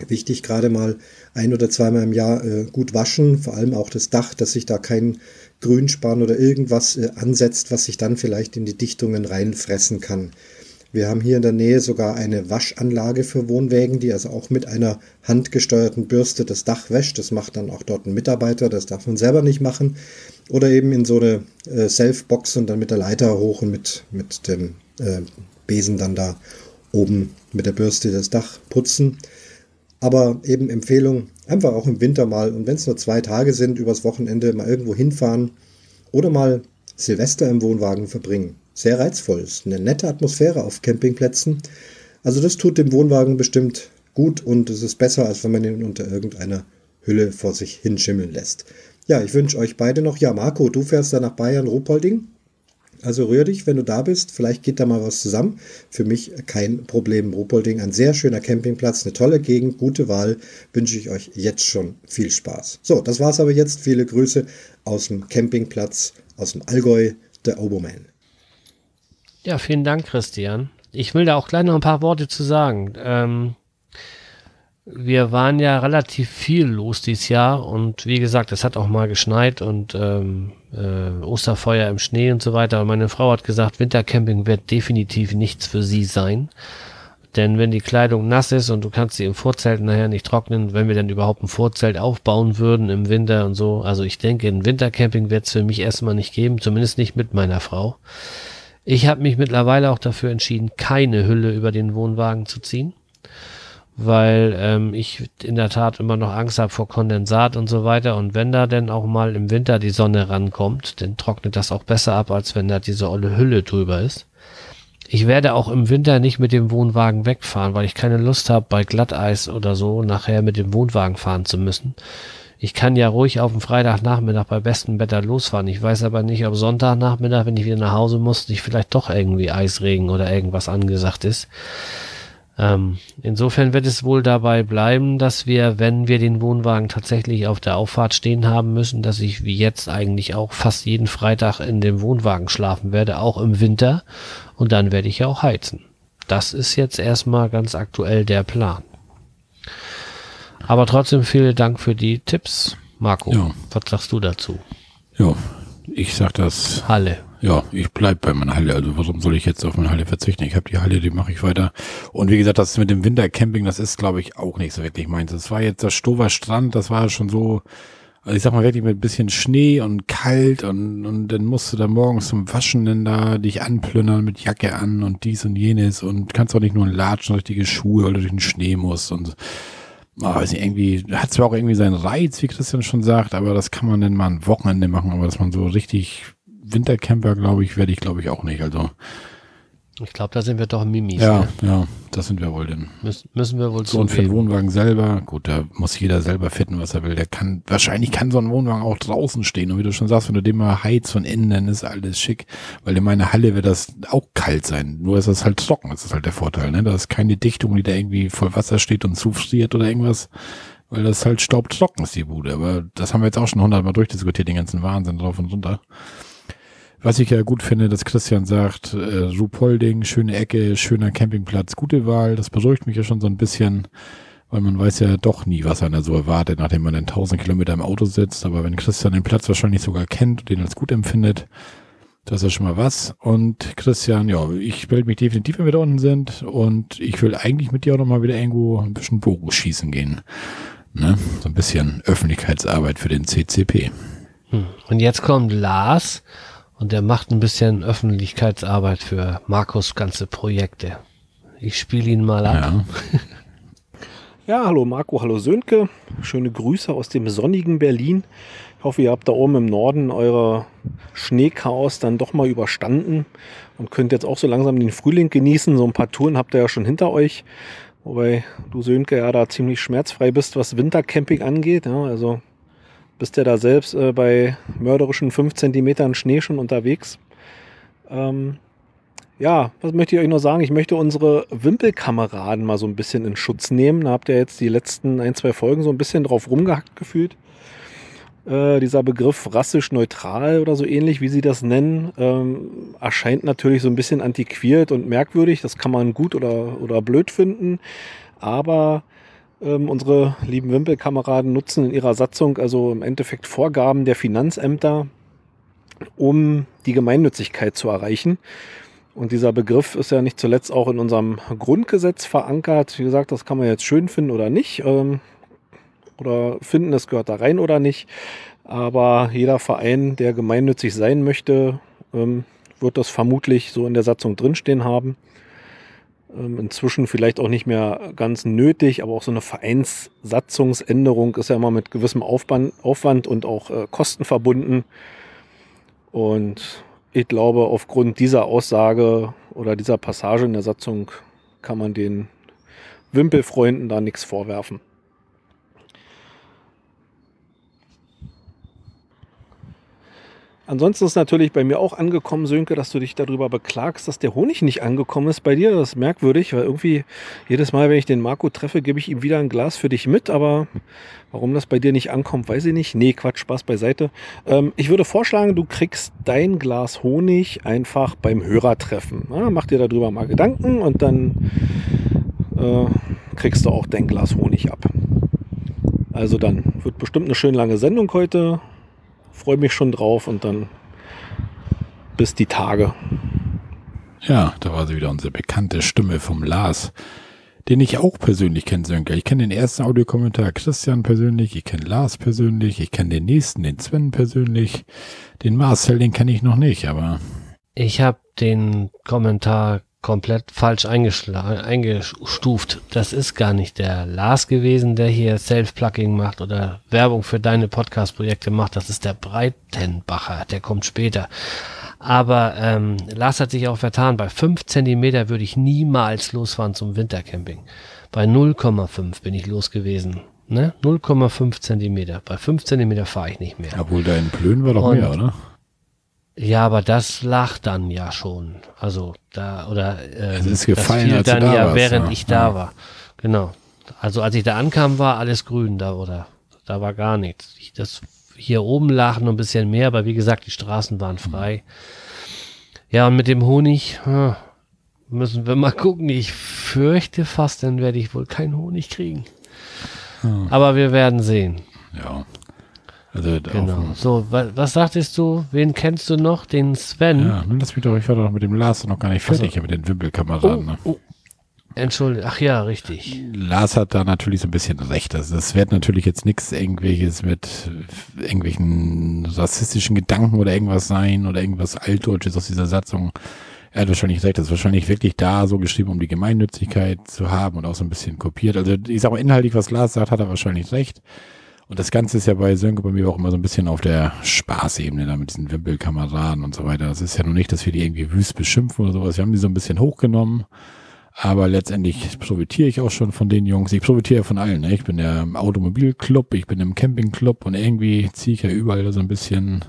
Wichtig, gerade mal ein oder zweimal im Jahr äh, gut waschen, vor allem auch das Dach, dass sich da kein Grünspan oder irgendwas äh, ansetzt, was sich dann vielleicht in die Dichtungen reinfressen kann. Wir haben hier in der Nähe sogar eine Waschanlage für Wohnwägen, die also auch mit einer handgesteuerten Bürste das Dach wäscht. Das macht dann auch dort ein Mitarbeiter, das darf man selber nicht machen. Oder eben in so eine äh, Self-Box und dann mit der Leiter hoch und mit, mit dem äh, Besen dann da oben mit der Bürste das Dach putzen. Aber eben Empfehlung, einfach auch im Winter mal und wenn es nur zwei Tage sind, übers Wochenende mal irgendwo hinfahren oder mal Silvester im Wohnwagen verbringen. sehr reizvoll. Ist eine nette Atmosphäre auf Campingplätzen. Also das tut dem Wohnwagen bestimmt gut und es ist besser, als wenn man ihn unter irgendeiner Hülle vor sich hinschimmeln lässt. Ja, ich wünsche euch beide noch. Ja, Marco, du fährst da nach Bayern, Ruhpolding. Also rühr dich, wenn du da bist. Vielleicht geht da mal was zusammen. Für mich kein Problem. Ruhpolding, ein sehr schöner Campingplatz, eine tolle Gegend, gute Wahl. Wünsche ich euch jetzt schon viel Spaß. So, das war's aber jetzt. Viele Grüße aus dem Campingplatz, aus dem Allgäu, der Oberman. Ja, vielen Dank, Christian. Ich will da auch gleich noch ein paar Worte zu sagen. Ähm, wir waren ja relativ viel los dieses Jahr und wie gesagt, es hat auch mal geschneit und ähm, äh, Osterfeuer im Schnee und so weiter. Und meine Frau hat gesagt, Wintercamping wird definitiv nichts für sie sein. Denn wenn die Kleidung nass ist und du kannst sie im Vorzelt nachher nicht trocknen, wenn wir dann überhaupt ein Vorzelt aufbauen würden im Winter und so. Also ich denke, ein Wintercamping wird es für mich erstmal nicht geben, zumindest nicht mit meiner Frau. Ich habe mich mittlerweile auch dafür entschieden, keine Hülle über den Wohnwagen zu ziehen weil ähm, ich in der Tat immer noch Angst habe vor Kondensat und so weiter. Und wenn da denn auch mal im Winter die Sonne rankommt, dann trocknet das auch besser ab, als wenn da diese olle Hülle drüber ist. Ich werde auch im Winter nicht mit dem Wohnwagen wegfahren, weil ich keine Lust habe, bei Glatteis oder so nachher mit dem Wohnwagen fahren zu müssen. Ich kann ja ruhig auf dem Freitagnachmittag bei bestem Wetter losfahren. Ich weiß aber nicht, ob Sonntagnachmittag, wenn ich wieder nach Hause muss, nicht vielleicht doch irgendwie Eisregen oder irgendwas angesagt ist. Ähm, insofern wird es wohl dabei bleiben, dass wir, wenn wir den Wohnwagen tatsächlich auf der Auffahrt stehen haben müssen, dass ich wie jetzt eigentlich auch fast jeden Freitag in dem Wohnwagen schlafen werde, auch im Winter. Und dann werde ich ja auch heizen. Das ist jetzt erstmal ganz aktuell der Plan. Aber trotzdem vielen Dank für die Tipps. Marco, ja. was sagst du dazu? Ja, ich sag das. Halle. Ja, ich bleib bei meiner Halle. Also warum soll ich jetzt auf meine Halle verzichten? Ich habe die Halle, die mache ich weiter. Und wie gesagt, das mit dem Wintercamping, das ist, glaube ich, auch nicht so wirklich meins. Das war jetzt das Stover Strand, das war schon so, also ich sag mal wirklich mit ein bisschen Schnee und kalt und, und dann musst du da morgens zum Waschen dann da dich anplündern mit Jacke an und dies und jenes und kannst auch nicht nur latschen, richtige Schuhe, weil du durch den Schnee musst und oh, weiß nicht, irgendwie, hat zwar auch irgendwie seinen Reiz, wie Christian schon sagt, aber das kann man dann mal ein Wochenende machen, aber dass man so richtig Wintercamper, glaube ich, werde ich, glaube ich, auch nicht. Also ich glaube, da sind wir doch Mimis. Ja, ne? ja, das sind wir wohl denn. Müs müssen wir wohl so. Und für den Wohnwagen selber, gut, da muss jeder selber fitten, was er will. Der kann, wahrscheinlich kann so ein Wohnwagen auch draußen stehen. Und wie du schon sagst, wenn du den mal heizt von innen, dann ist alles schick. Weil in meiner Halle wird das auch kalt sein. Nur ist das halt trocken. Das ist halt der Vorteil, ne? Da ist keine Dichtung, die da irgendwie voll Wasser steht und zufriert oder irgendwas. Weil das halt staubtrocken ist, die Bude. Aber das haben wir jetzt auch schon hundertmal durchdiskutiert, den ganzen Wahnsinn drauf und runter. Was ich ja gut finde, dass Christian sagt, äh, Ruhpolding, schöne Ecke, schöner Campingplatz, gute Wahl. Das beruhigt mich ja schon so ein bisschen, weil man weiß ja doch nie, was einer so erwartet, nachdem man dann 1000 Kilometer im Auto sitzt. Aber wenn Christian den Platz wahrscheinlich sogar kennt und den als gut empfindet, das ist schon mal was. Und Christian, ja, ich melde mich definitiv, wenn wir da unten sind. Und ich will eigentlich mit dir auch nochmal wieder irgendwo ein bisschen Bogen schießen gehen. Ne? So ein bisschen Öffentlichkeitsarbeit für den CCP. Hm. Und jetzt kommt Lars und er macht ein bisschen Öffentlichkeitsarbeit für Markus ganze Projekte. Ich spiele ihn mal ab. Ja. ja, hallo Marco, hallo Sönke. Schöne Grüße aus dem sonnigen Berlin. Ich hoffe, ihr habt da oben im Norden euer Schneechaos dann doch mal überstanden und könnt jetzt auch so langsam den Frühling genießen. So ein paar Touren habt ihr ja schon hinter euch. Wobei du Sönke ja da ziemlich schmerzfrei bist, was Wintercamping angeht. Ja, also bist ja da selbst äh, bei mörderischen 5 cm Schnee schon unterwegs. Ähm, ja, was möchte ich euch noch sagen? Ich möchte unsere Wimpelkameraden mal so ein bisschen in Schutz nehmen. Da habt ihr jetzt die letzten ein, zwei Folgen so ein bisschen drauf rumgehackt gefühlt. Äh, dieser Begriff rassisch neutral oder so ähnlich, wie sie das nennen, ähm, erscheint natürlich so ein bisschen antiquiert und merkwürdig. Das kann man gut oder, oder blöd finden. Aber ähm, unsere lieben Wimpelkameraden nutzen in ihrer Satzung also im Endeffekt Vorgaben der Finanzämter, um die Gemeinnützigkeit zu erreichen. Und dieser Begriff ist ja nicht zuletzt auch in unserem Grundgesetz verankert. Wie gesagt, das kann man jetzt schön finden oder nicht. Ähm, oder finden, es gehört da rein oder nicht. Aber jeder Verein, der gemeinnützig sein möchte, ähm, wird das vermutlich so in der Satzung drinstehen haben. Ähm, inzwischen vielleicht auch nicht mehr ganz nötig, aber auch so eine Vereinssatzungsänderung ist ja immer mit gewissem Aufwand, und auch äh, Kosten verbunden. Und ich glaube, aufgrund dieser Aussage oder dieser Passage in der Satzung kann man den Wimpelfreunden da nichts vorwerfen. Ansonsten ist natürlich bei mir auch angekommen, Sönke, dass du dich darüber beklagst, dass der Honig nicht angekommen ist bei dir. Das ist merkwürdig, weil irgendwie jedes Mal, wenn ich den Marco treffe, gebe ich ihm wieder ein Glas für dich mit. Aber warum das bei dir nicht ankommt, weiß ich nicht. Nee, Quatsch, Spaß beiseite. Ähm, ich würde vorschlagen, du kriegst dein Glas Honig einfach beim Hörertreffen. Ja, mach dir darüber mal Gedanken und dann äh, kriegst du auch dein Glas Honig ab. Also dann wird bestimmt eine schön lange Sendung heute freue mich schon drauf und dann bis die Tage. Ja, da war sie wieder unsere bekannte Stimme vom Lars, den ich auch persönlich kenne, Sönke. Ich kenne den ersten Audiokommentar Christian persönlich, ich kenne Lars persönlich, ich kenne den nächsten, den Sven persönlich, den Marcel, den kenne ich noch nicht, aber. Ich habe den Kommentar komplett falsch eingestuft. Das ist gar nicht der Lars gewesen, der hier Self-Plugging macht oder Werbung für deine Podcast-Projekte macht. Das ist der Breitenbacher, der kommt später. Aber ähm, Lars hat sich auch vertan. Bei 5 Zentimeter würde ich niemals losfahren zum Wintercamping. Bei 0,5 bin ich los gewesen. Ne? 0,5 Zentimeter. Bei 5 Zentimeter fahre ich nicht mehr. Obwohl da in Plön war doch Und mehr, oder? Ja, aber das lag dann ja schon. Also da oder äh, es ist gefallen, das fiel dann ja, warst, während ja. ich da ja. war. Genau. Also als ich da ankam, war alles grün da oder da war gar nichts. Ich, das hier oben lag noch ein bisschen mehr, aber wie gesagt, die Straßen waren frei. Ja, und mit dem Honig hm, müssen wir mal gucken. Ich fürchte fast, dann werde ich wohl keinen Honig kriegen. Hm. Aber wir werden sehen. Ja. Also genau. So, was, was sagtest du? Wen kennst du noch? Den Sven? Ja, lass mich doch, ich war doch mit dem Lars noch gar nicht fertig, also, mit den Wimpelkameraden. Oh, ne? oh. Entschuldigung, ach ja, richtig. Lars hat da natürlich so ein bisschen recht. Also es wird natürlich jetzt nichts irgendwelches mit irgendwelchen rassistischen Gedanken oder irgendwas sein oder irgendwas Altdeutsches aus dieser Satzung. Er hat wahrscheinlich recht, das ist wahrscheinlich wirklich da so geschrieben, um die Gemeinnützigkeit zu haben und auch so ein bisschen kopiert. Also ich sag mal, inhaltlich, was Lars sagt, hat er wahrscheinlich recht. Und das Ganze ist ja bei Sönke bei mir auch immer so ein bisschen auf der Spaßebene da mit diesen Wimpelkameraden und so weiter. Das ist ja nur nicht, dass wir die irgendwie wüst beschimpfen oder sowas. Wir haben die so ein bisschen hochgenommen. Aber letztendlich profitiere ich auch schon von den Jungs. Ich profitiere von allen. Ne? Ich bin ja im Automobilclub, ich bin im Campingclub und irgendwie ziehe ich ja überall so ein bisschen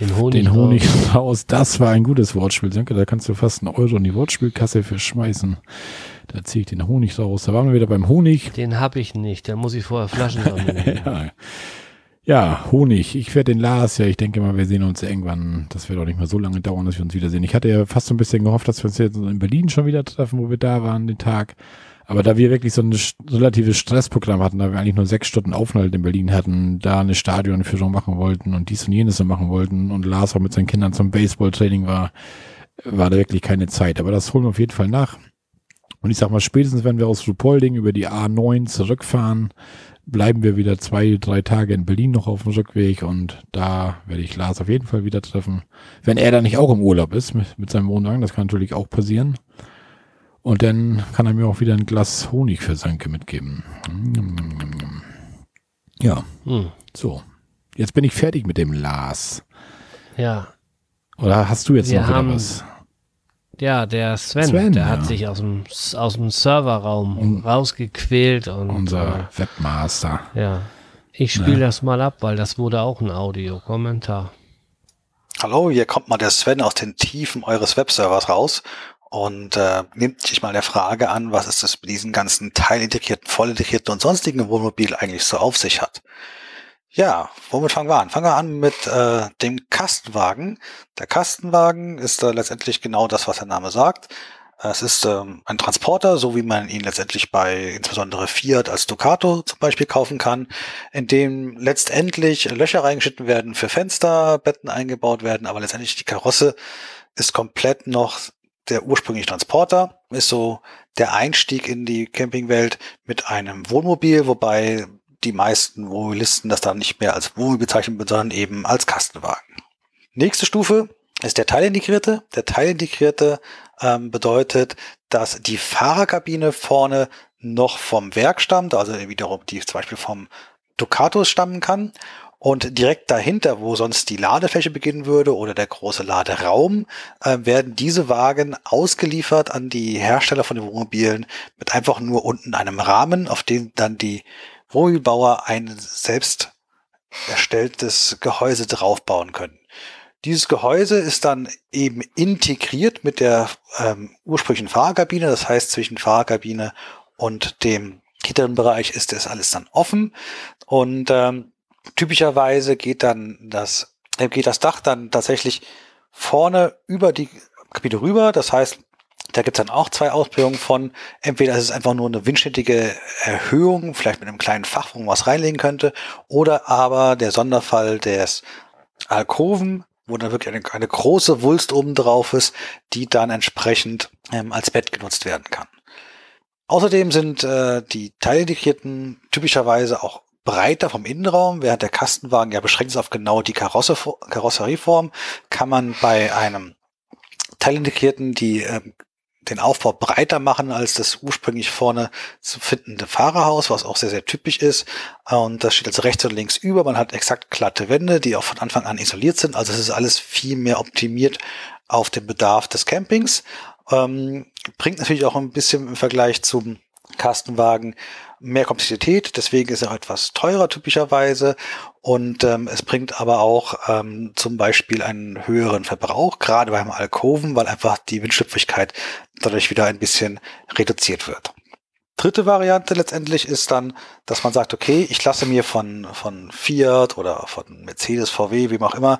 den Honig, den Honig raus. Das war ein gutes Wortspiel. Sönke, da kannst du fast einen Euro in die Wortspielkasse für schmeißen. Da ziehe ich den Honig raus. Da waren wir wieder beim Honig. Den habe ich nicht. Da muss ich vorher Flaschen sammeln. ja. ja, Honig. Ich werde den Lars, ja, ich denke mal, wir sehen uns irgendwann. Das wird auch nicht mehr so lange dauern, dass wir uns wiedersehen. Ich hatte ja fast so ein bisschen gehofft, dass wir uns jetzt in Berlin schon wieder treffen, wo wir da waren, den Tag. Aber da wir wirklich so ein relatives Stressprogramm hatten, da wir eigentlich nur sechs Stunden Aufenthalt in Berlin hatten, da eine Stadionführung machen wollten und dies und jenes machen wollten und Lars auch mit seinen Kindern zum Baseballtraining war, war da wirklich keine Zeit. Aber das holen wir auf jeden Fall nach. Und ich sag mal, spätestens wenn wir aus Rupolding über die A9 zurückfahren, bleiben wir wieder zwei, drei Tage in Berlin noch auf dem Rückweg und da werde ich Lars auf jeden Fall wieder treffen. Wenn er da nicht auch im Urlaub ist mit, mit seinem Wohnwagen, das kann natürlich auch passieren. Und dann kann er mir auch wieder ein Glas Honig für Sanke mitgeben. Ja, Hm. so. Jetzt bin ich fertig mit dem Lars. Ja. Oder hast du jetzt Wir noch haben- was? Ja, der Sven, Sven, der ja. hat sich aus dem, aus dem Serverraum Un- rausgequält und Unser Webmaster. äh, ja. Ich spiele Ne? das mal ab, weil das wurde auch ein Audiokommentar. Hallo, hier kommt mal der Sven aus den Tiefen eures Webservers raus und äh, nimmt sich mal der Frage an, was es das mit diesen ganzen teilintegrierten, vollintegrierten und sonstigen Wohnmobil eigentlich so auf sich hat. Ja, womit fangen wir an? Fangen wir an mit äh, dem Kastenwagen. Der Kastenwagen ist äh, letztendlich genau das, was der Name sagt. Es ist ähm, ein Transporter, so wie man ihn letztendlich bei insbesondere Fiat als Ducato zum Beispiel kaufen kann, in dem letztendlich Löcher reingeschnitten werden für Fenster, Betten eingebaut werden, aber letztendlich die Karosse ist komplett noch der ursprüngliche Transporter, ist so der Einstieg in die Campingwelt mit einem Wohnmobil, wobei die meisten Wohnmobilisten das dann nicht mehr als Wohnmobil bezeichnen, sondern eben als Kastenwagen. Nächste Stufe ist der Teilintegrierte. Der Teilintegrierte ähm, bedeutet, dass die Fahrerkabine vorne noch vom Werk stammt, also wiederum die zum Beispiel vom Ducato stammen kann. Und direkt dahinter, wo sonst die Ladefläche beginnen würde oder der große Laderaum, äh, werden diese Wagen ausgeliefert an die Hersteller von den Wohnmobilen mit einfach nur unten einem Rahmen, auf dem dann die Wohnmobilbauer ein selbst erstelltes Gehäuse draufbauen können. Dieses Gehäuse ist dann eben integriert mit der ähm, ursprünglichen Fahrerkabine. Das heißt, zwischen Fahrerkabine und dem hinteren Bereich ist das alles dann offen. Und ähm, typischerweise geht dann das, äh, geht das Dach dann tatsächlich vorne über die Kabine rüber. Das heißt, da gibt es dann auch zwei Ausprägungen von. Entweder ist es einfach nur eine windschnittige Erhöhung, vielleicht mit einem kleinen Fach, wo man was reinlegen könnte, oder aber der Sonderfall des Alkoven, wo dann wirklich eine, eine große Wulst oben drauf ist, die dann entsprechend ähm, als Bett genutzt werden kann. Außerdem sind äh, die teilintegrierten typischerweise auch breiter vom Innenraum, während der Kastenwagen ja beschränkt ist auf genau die Karosse, Karosserieform, kann man bei einem teilintegrierten die ähm, den Aufbau breiter machen als das ursprünglich vorne zu findende Fahrerhaus, was auch sehr, sehr typisch ist. Und das steht also rechts und links über. Man hat exakt glatte Wände, die auch von Anfang an isoliert sind. Also es ist alles viel mehr optimiert auf den Bedarf des Campings. Ähm, bringt natürlich auch ein bisschen im Vergleich zum Kastenwagen mehr Komplexität, deswegen ist er auch etwas teurer typischerweise und ähm, es bringt aber auch ähm, zum Beispiel einen höheren Verbrauch, gerade beim Alkoven, weil einfach die Windschlüpfrigkeit dadurch wieder ein bisschen reduziert wird. Dritte Variante letztendlich ist dann, dass man sagt, okay, ich lasse mir von, von Fiat oder von Mercedes, VW, wie auch immer,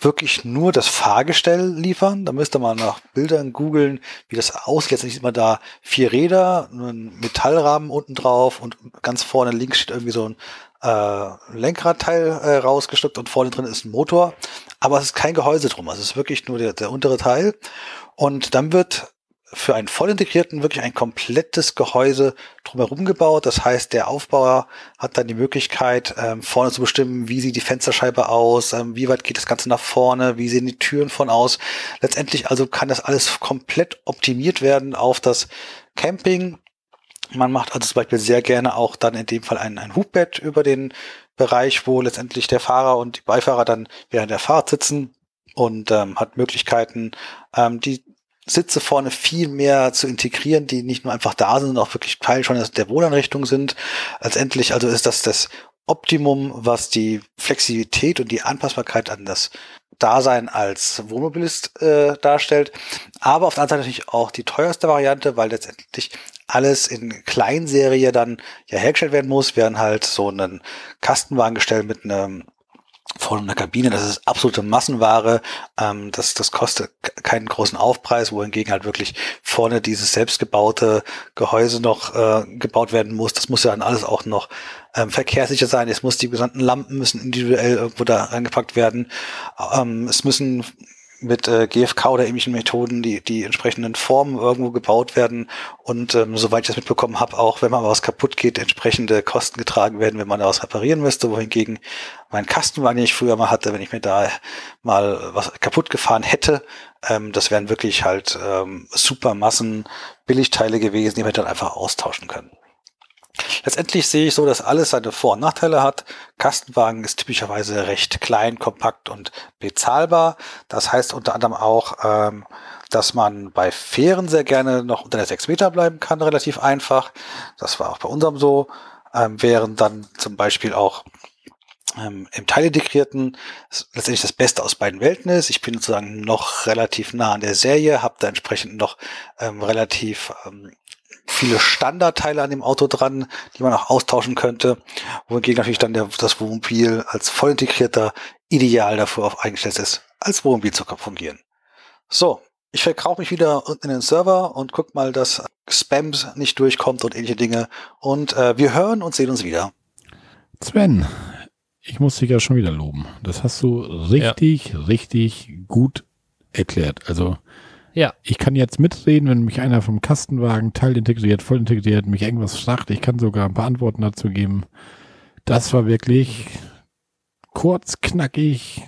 wirklich nur das Fahrgestell liefern. Da müsste man nach Bildern googeln, wie das aussieht. Letztendlich immer da vier Räder, ein Metallrahmen unten drauf und ganz vorne links steht irgendwie so ein äh, Lenkradteil äh, rausgestückt und vorne drin ist ein Motor. Aber es ist kein Gehäuse drum. Also es ist wirklich nur der, der untere Teil. Und dann wird für einen voll integrierten wirklich ein komplettes Gehäuse drumherum gebaut. Das heißt, der Aufbauer hat dann die Möglichkeit, ähm, vorne zu bestimmen, wie sieht die Fensterscheibe aus, ähm, wie weit geht das Ganze nach vorne, wie sehen die Türen von aus. Letztendlich also kann das alles komplett optimiert werden auf das Camping. Man macht also zum Beispiel sehr gerne auch dann in dem Fall ein, ein Hubbett über den Bereich, wo letztendlich der Fahrer und die Beifahrer dann während der Fahrt sitzen und ähm, hat Möglichkeiten, ähm, die Sitze vorne viel mehr zu integrieren, die nicht nur einfach da sind, sondern auch wirklich Teil schon der Wohneinrichtung sind. Letztendlich also ist das das Optimum, was die Flexibilität und die Anpassbarkeit an das Dasein als Wohnmobilist äh, darstellt. Aber auf der anderen Seite natürlich auch die teuerste Variante, weil letztendlich alles in Kleinserie dann ja hergestellt werden muss, während halt so ein Kastenwagengestell mit einem vorne in der Kabine, das ist absolute Massenware, ähm, das, das kostet keinen großen Aufpreis, wohingegen halt wirklich vorne dieses selbstgebaute Gehäuse noch äh, gebaut werden muss. Das muss ja dann alles auch noch ähm, verkehrssicher sein. Es muss die gesamten Lampen müssen individuell irgendwo da reingepackt werden. Ähm, es müssen mit äh, GFK oder ähnlichen Methoden die, die entsprechenden Formen irgendwo gebaut werden und ähm, soweit ich das mitbekommen habe, auch wenn mal was kaputt geht, entsprechende Kosten getragen werden, wenn man da was reparieren müsste, wohingegen mein Kastenwagen, den ich früher mal hatte, wenn ich mir da mal was kaputt gefahren hätte, ähm, das wären wirklich halt ähm, super Massen Billigteile gewesen, die wir dann einfach austauschen können. Letztendlich sehe ich so, dass alles seine Vor- und Nachteile hat. Kastenwagen ist typischerweise recht klein, kompakt und bezahlbar. Das heißt unter anderem auch, ähm, dass man bei Fähren sehr gerne noch unter der 6 Meter bleiben kann, relativ einfach. Das war auch bei unserem so. Ähm, während dann zum Beispiel auch ähm, im Teilintegrierten letztendlich das Beste aus beiden Welten ist. Ich bin sozusagen noch relativ nah an der Serie, habe da entsprechend noch ähm, relativ ähm, viele Standardteile an dem Auto dran, die man auch austauschen könnte. Wohingegen natürlich dann der, das Wohnmobil als voll integrierter ideal dafür auf eingestellt ist, als Wohnmobil zu fungieren. So, ich verkaufe mich wieder unten in den Server und guck mal, dass Spams nicht durchkommt und ähnliche Dinge. Und äh, wir hören und sehen uns wieder. Sven, ich muss dich ja schon wieder loben. Das hast du richtig, ja. richtig gut erklärt. Also ja. Ich kann jetzt mitreden, wenn mich einer vom Kastenwagen teilintegriert, voll integriert, mich irgendwas fragt. Ich kann sogar ein paar Antworten dazu geben. Das war wirklich kurz, knackig,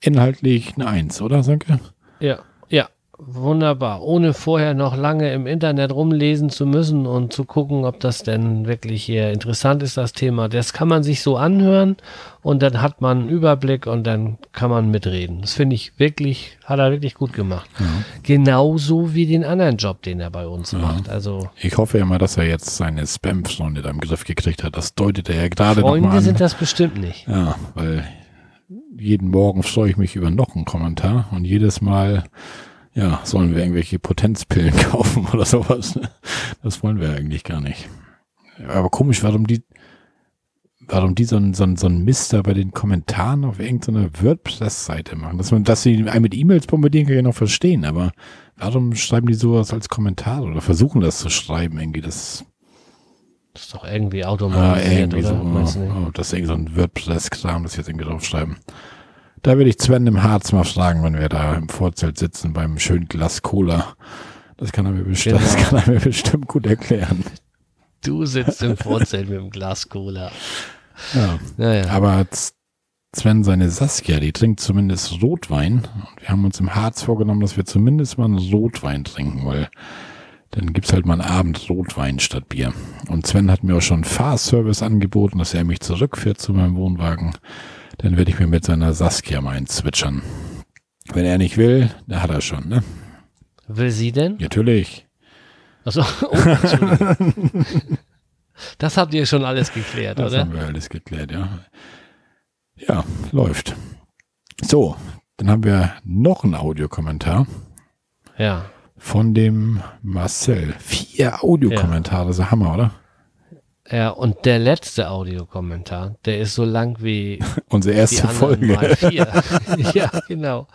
inhaltlich eine Eins, oder, Sanke? Ja, ja, wunderbar. Ohne vorher noch lange im Internet rumlesen zu müssen und zu gucken, ob das denn wirklich hier interessant ist, das Thema. Das kann man sich so anhören und dann hat man einen Überblick und dann kann man mitreden. Das finde ich wirklich, hat er wirklich gut gemacht. Ja. Genauso wie den anderen Job, den er bei uns ja. macht. Also ich hoffe ja mal, dass er jetzt seine Spam-Freunde da im Griff gekriegt hat. Das deutet er ja gerade noch mal an. sind das bestimmt nicht. Ja, weil jeden Morgen freue ich mich über noch einen Kommentar und jedes Mal ja, sollen wir irgendwelche Potenzpillen kaufen oder sowas? Das wollen wir eigentlich gar nicht. Aber komisch, warum die, warum die so ein, so ein, so ein Mister bei den Kommentaren auf irgendeiner WordPress-Seite machen. Dass man, dass sie einen mit E-Mails bombardieren, kann ich noch verstehen, aber warum schreiben die sowas als Kommentar oder versuchen das zu schreiben irgendwie? Das, das ist doch irgendwie automatisch. ah, irgendwie oder? So, oh, das ist irgendwie so ein WordPress-Kram, das jetzt irgendwie draufschreiben. Da will ich Sven im Harz mal fragen, wenn wir da im Vorzelt sitzen beim schönen Glas Cola. Das kann er mir bestimmt, genau. das kann er mir bestimmt gut erklären. Du sitzt im Vorzelt mit dem Glas Cola. Ja. Naja. Aber Sven, seine Saskia, die trinkt zumindest Rotwein. Und wir haben uns im Harz vorgenommen, dass wir zumindest mal einen Rotwein trinken, weil dann gibt's halt mal einen Abend Rotwein statt Bier. Und Sven hat mir auch schon Fahrservice angeboten, dass er mich zurückfährt zu meinem Wohnwagen dann werde ich mir mit seiner Saskia mal einzwitschern. Wenn er nicht will, dann hat er schon, ne? Will sie denn? Natürlich. Achso, oh, Das habt ihr schon alles geklärt, das oder? Das haben wir alles geklärt, ja. Ja, läuft. So, dann haben wir noch einen Audiokommentar. Ja. Von dem Marcel. Vier Audiokommentare, ja. das ist ein Hammer, oder? Ja, und der letzte Audiokommentar, der ist so lang wie unsere erste Folge. ja, genau.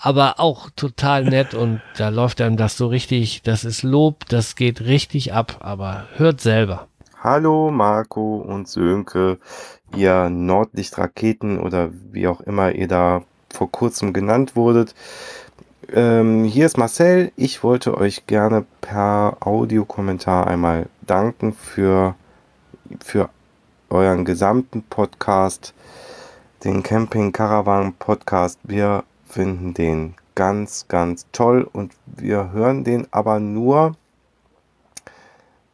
Aber auch total nett und da läuft einem das so richtig, das ist Lob, das geht richtig ab, aber hört selber. Hallo Marco und Sönke, ihr Nordlichtraketen oder wie auch immer ihr da vor kurzem genannt wurdet. Ähm, hier ist Marcel. Ich wollte euch gerne per Audiokommentar einmal danken für für euren gesamten Podcast, den Camping Caravan Podcast. Wir finden den ganz, ganz toll und wir hören den aber nur,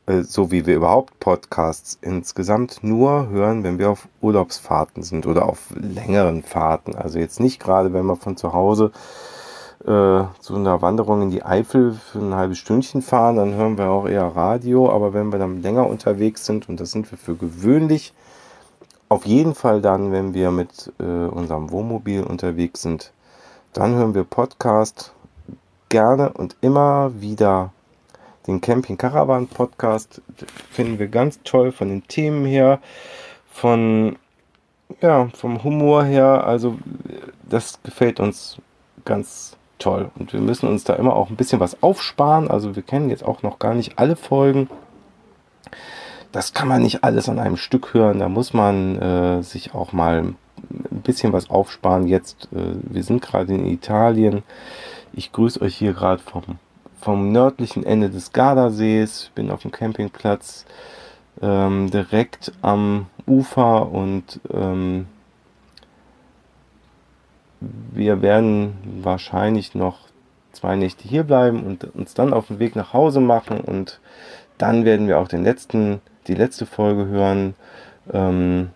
äh, so wie wir überhaupt Podcasts insgesamt nur hören, wenn wir auf Urlaubsfahrten sind oder auf längeren Fahrten. Also jetzt nicht gerade, wenn wir von zu Hause äh, zu einer Wanderung in die Eifel für ein halbes Stündchen fahren, dann hören wir auch eher Radio. Aber wenn wir dann länger unterwegs sind, und das sind wir für gewöhnlich, auf jeden Fall dann, wenn wir mit äh, unserem Wohnmobil unterwegs sind, dann hören wir Podcast. Gerne und immer wieder den Camping Caravan Podcast. Finden wir ganz toll von den Themen her, von ja, vom Humor her, also das gefällt uns ganz toll. Und wir müssen uns da immer auch ein bisschen was aufsparen. Also wir kennen jetzt auch noch gar nicht alle Folgen. Das kann man nicht alles an einem Stück hören. Da muss man äh, sich auch mal ein bisschen was aufsparen. Jetzt, äh, wir sind gerade in Italien. Ich grüße euch hier gerade vom, vom nördlichen Ende des Gardasees. Bin auf dem Campingplatz ähm, direkt am Ufer und ähm, wir werden wahrscheinlich noch zwei Nächte hier bleiben und uns dann auf den Weg nach Hause machen und dann werden wir auch den letzten, die letzte Folge hören. Ähm,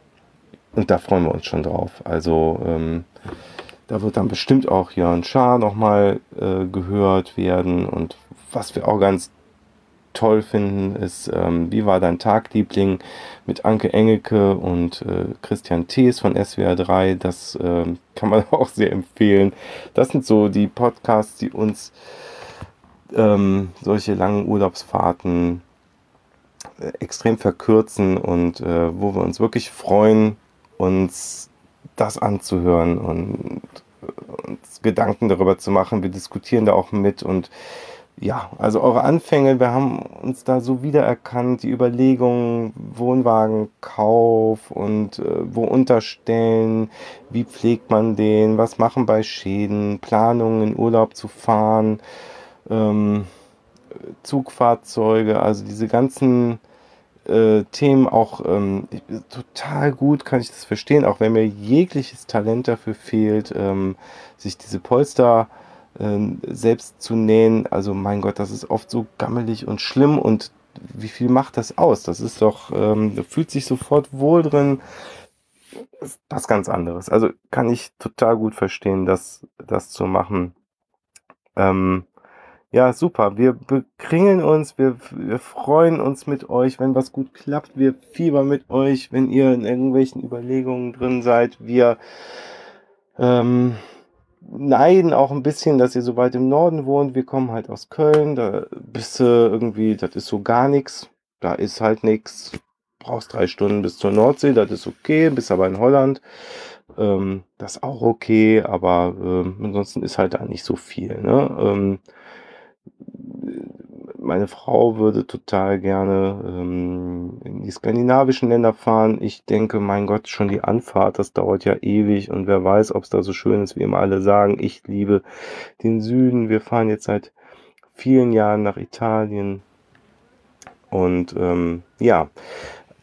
und da freuen wir uns schon drauf. Also ähm, da wird dann bestimmt auch Jörn Schaar nochmal äh, gehört werden. Und was wir auch ganz toll finden, ist ähm, Wie war dein Tag, Liebling? mit Anke Engelke und äh, Christian Thees von SWR 3. Das äh, kann man auch sehr empfehlen. Das sind so die Podcasts, die uns ähm, solche langen Urlaubsfahrten äh, extrem verkürzen und äh, wo wir uns wirklich freuen, uns das anzuhören und äh, uns Gedanken darüber zu machen. Wir diskutieren da auch mit und ja, also eure Anfänge, wir haben uns da so wiedererkannt, die Überlegungen, Wohnwagenkauf und äh, wo unterstellen, wie pflegt man den, was machen bei Schäden, Planungen in Urlaub zu fahren, ähm, Zugfahrzeuge, also diese ganzen äh, Themen auch ähm, total gut, kann ich das verstehen, auch wenn mir jegliches Talent dafür fehlt, ähm, sich diese Polster ähm, selbst zu nähen, also mein Gott, das ist oft so gammelig und schlimm und wie viel macht das aus? Das ist doch, ähm, fühlt sich sofort wohl drin. Das ist was ganz anderes. Also kann ich total gut verstehen, das, das zu machen. Ähm, ja, super. Wir bekringeln uns, wir, wir freuen uns mit euch, wenn was gut klappt. Wir fiebern mit euch, wenn ihr in irgendwelchen Überlegungen drin seid. Wir ähm, neiden auch ein bisschen, dass ihr so weit im Norden wohnt. Wir kommen halt aus Köln, da bist du irgendwie, das ist so gar nichts. Da ist halt nichts. Brauchst drei Stunden bis zur Nordsee, das ist okay, bist aber in Holland. Ähm, das ist auch okay, aber ähm, ansonsten ist halt da nicht so viel. Ne? Ähm, meine Frau würde total gerne ähm, in die skandinavischen Länder fahren. Ich denke, mein Gott, schon die Anfahrt, das dauert ja ewig und wer weiß, ob es da so schön ist, wie immer alle sagen. Ich liebe den Süden. Wir fahren jetzt seit vielen Jahren nach Italien. Und ähm, ja,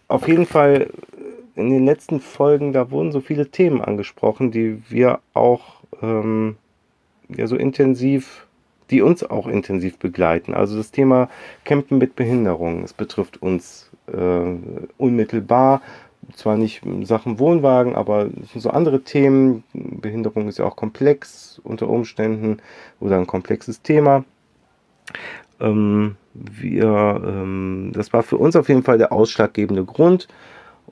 auf jeden Fall in den letzten Folgen, da wurden so viele Themen angesprochen, die wir auch ähm, ja so intensiv die uns auch intensiv begleiten. Also das Thema Campen mit Behinderung. Es betrifft uns äh, unmittelbar, zwar nicht Sachen Wohnwagen, aber so andere Themen. Behinderung ist ja auch komplex unter Umständen oder ein komplexes Thema. Ähm, wir, ähm, das war für uns auf jeden Fall der ausschlaggebende Grund.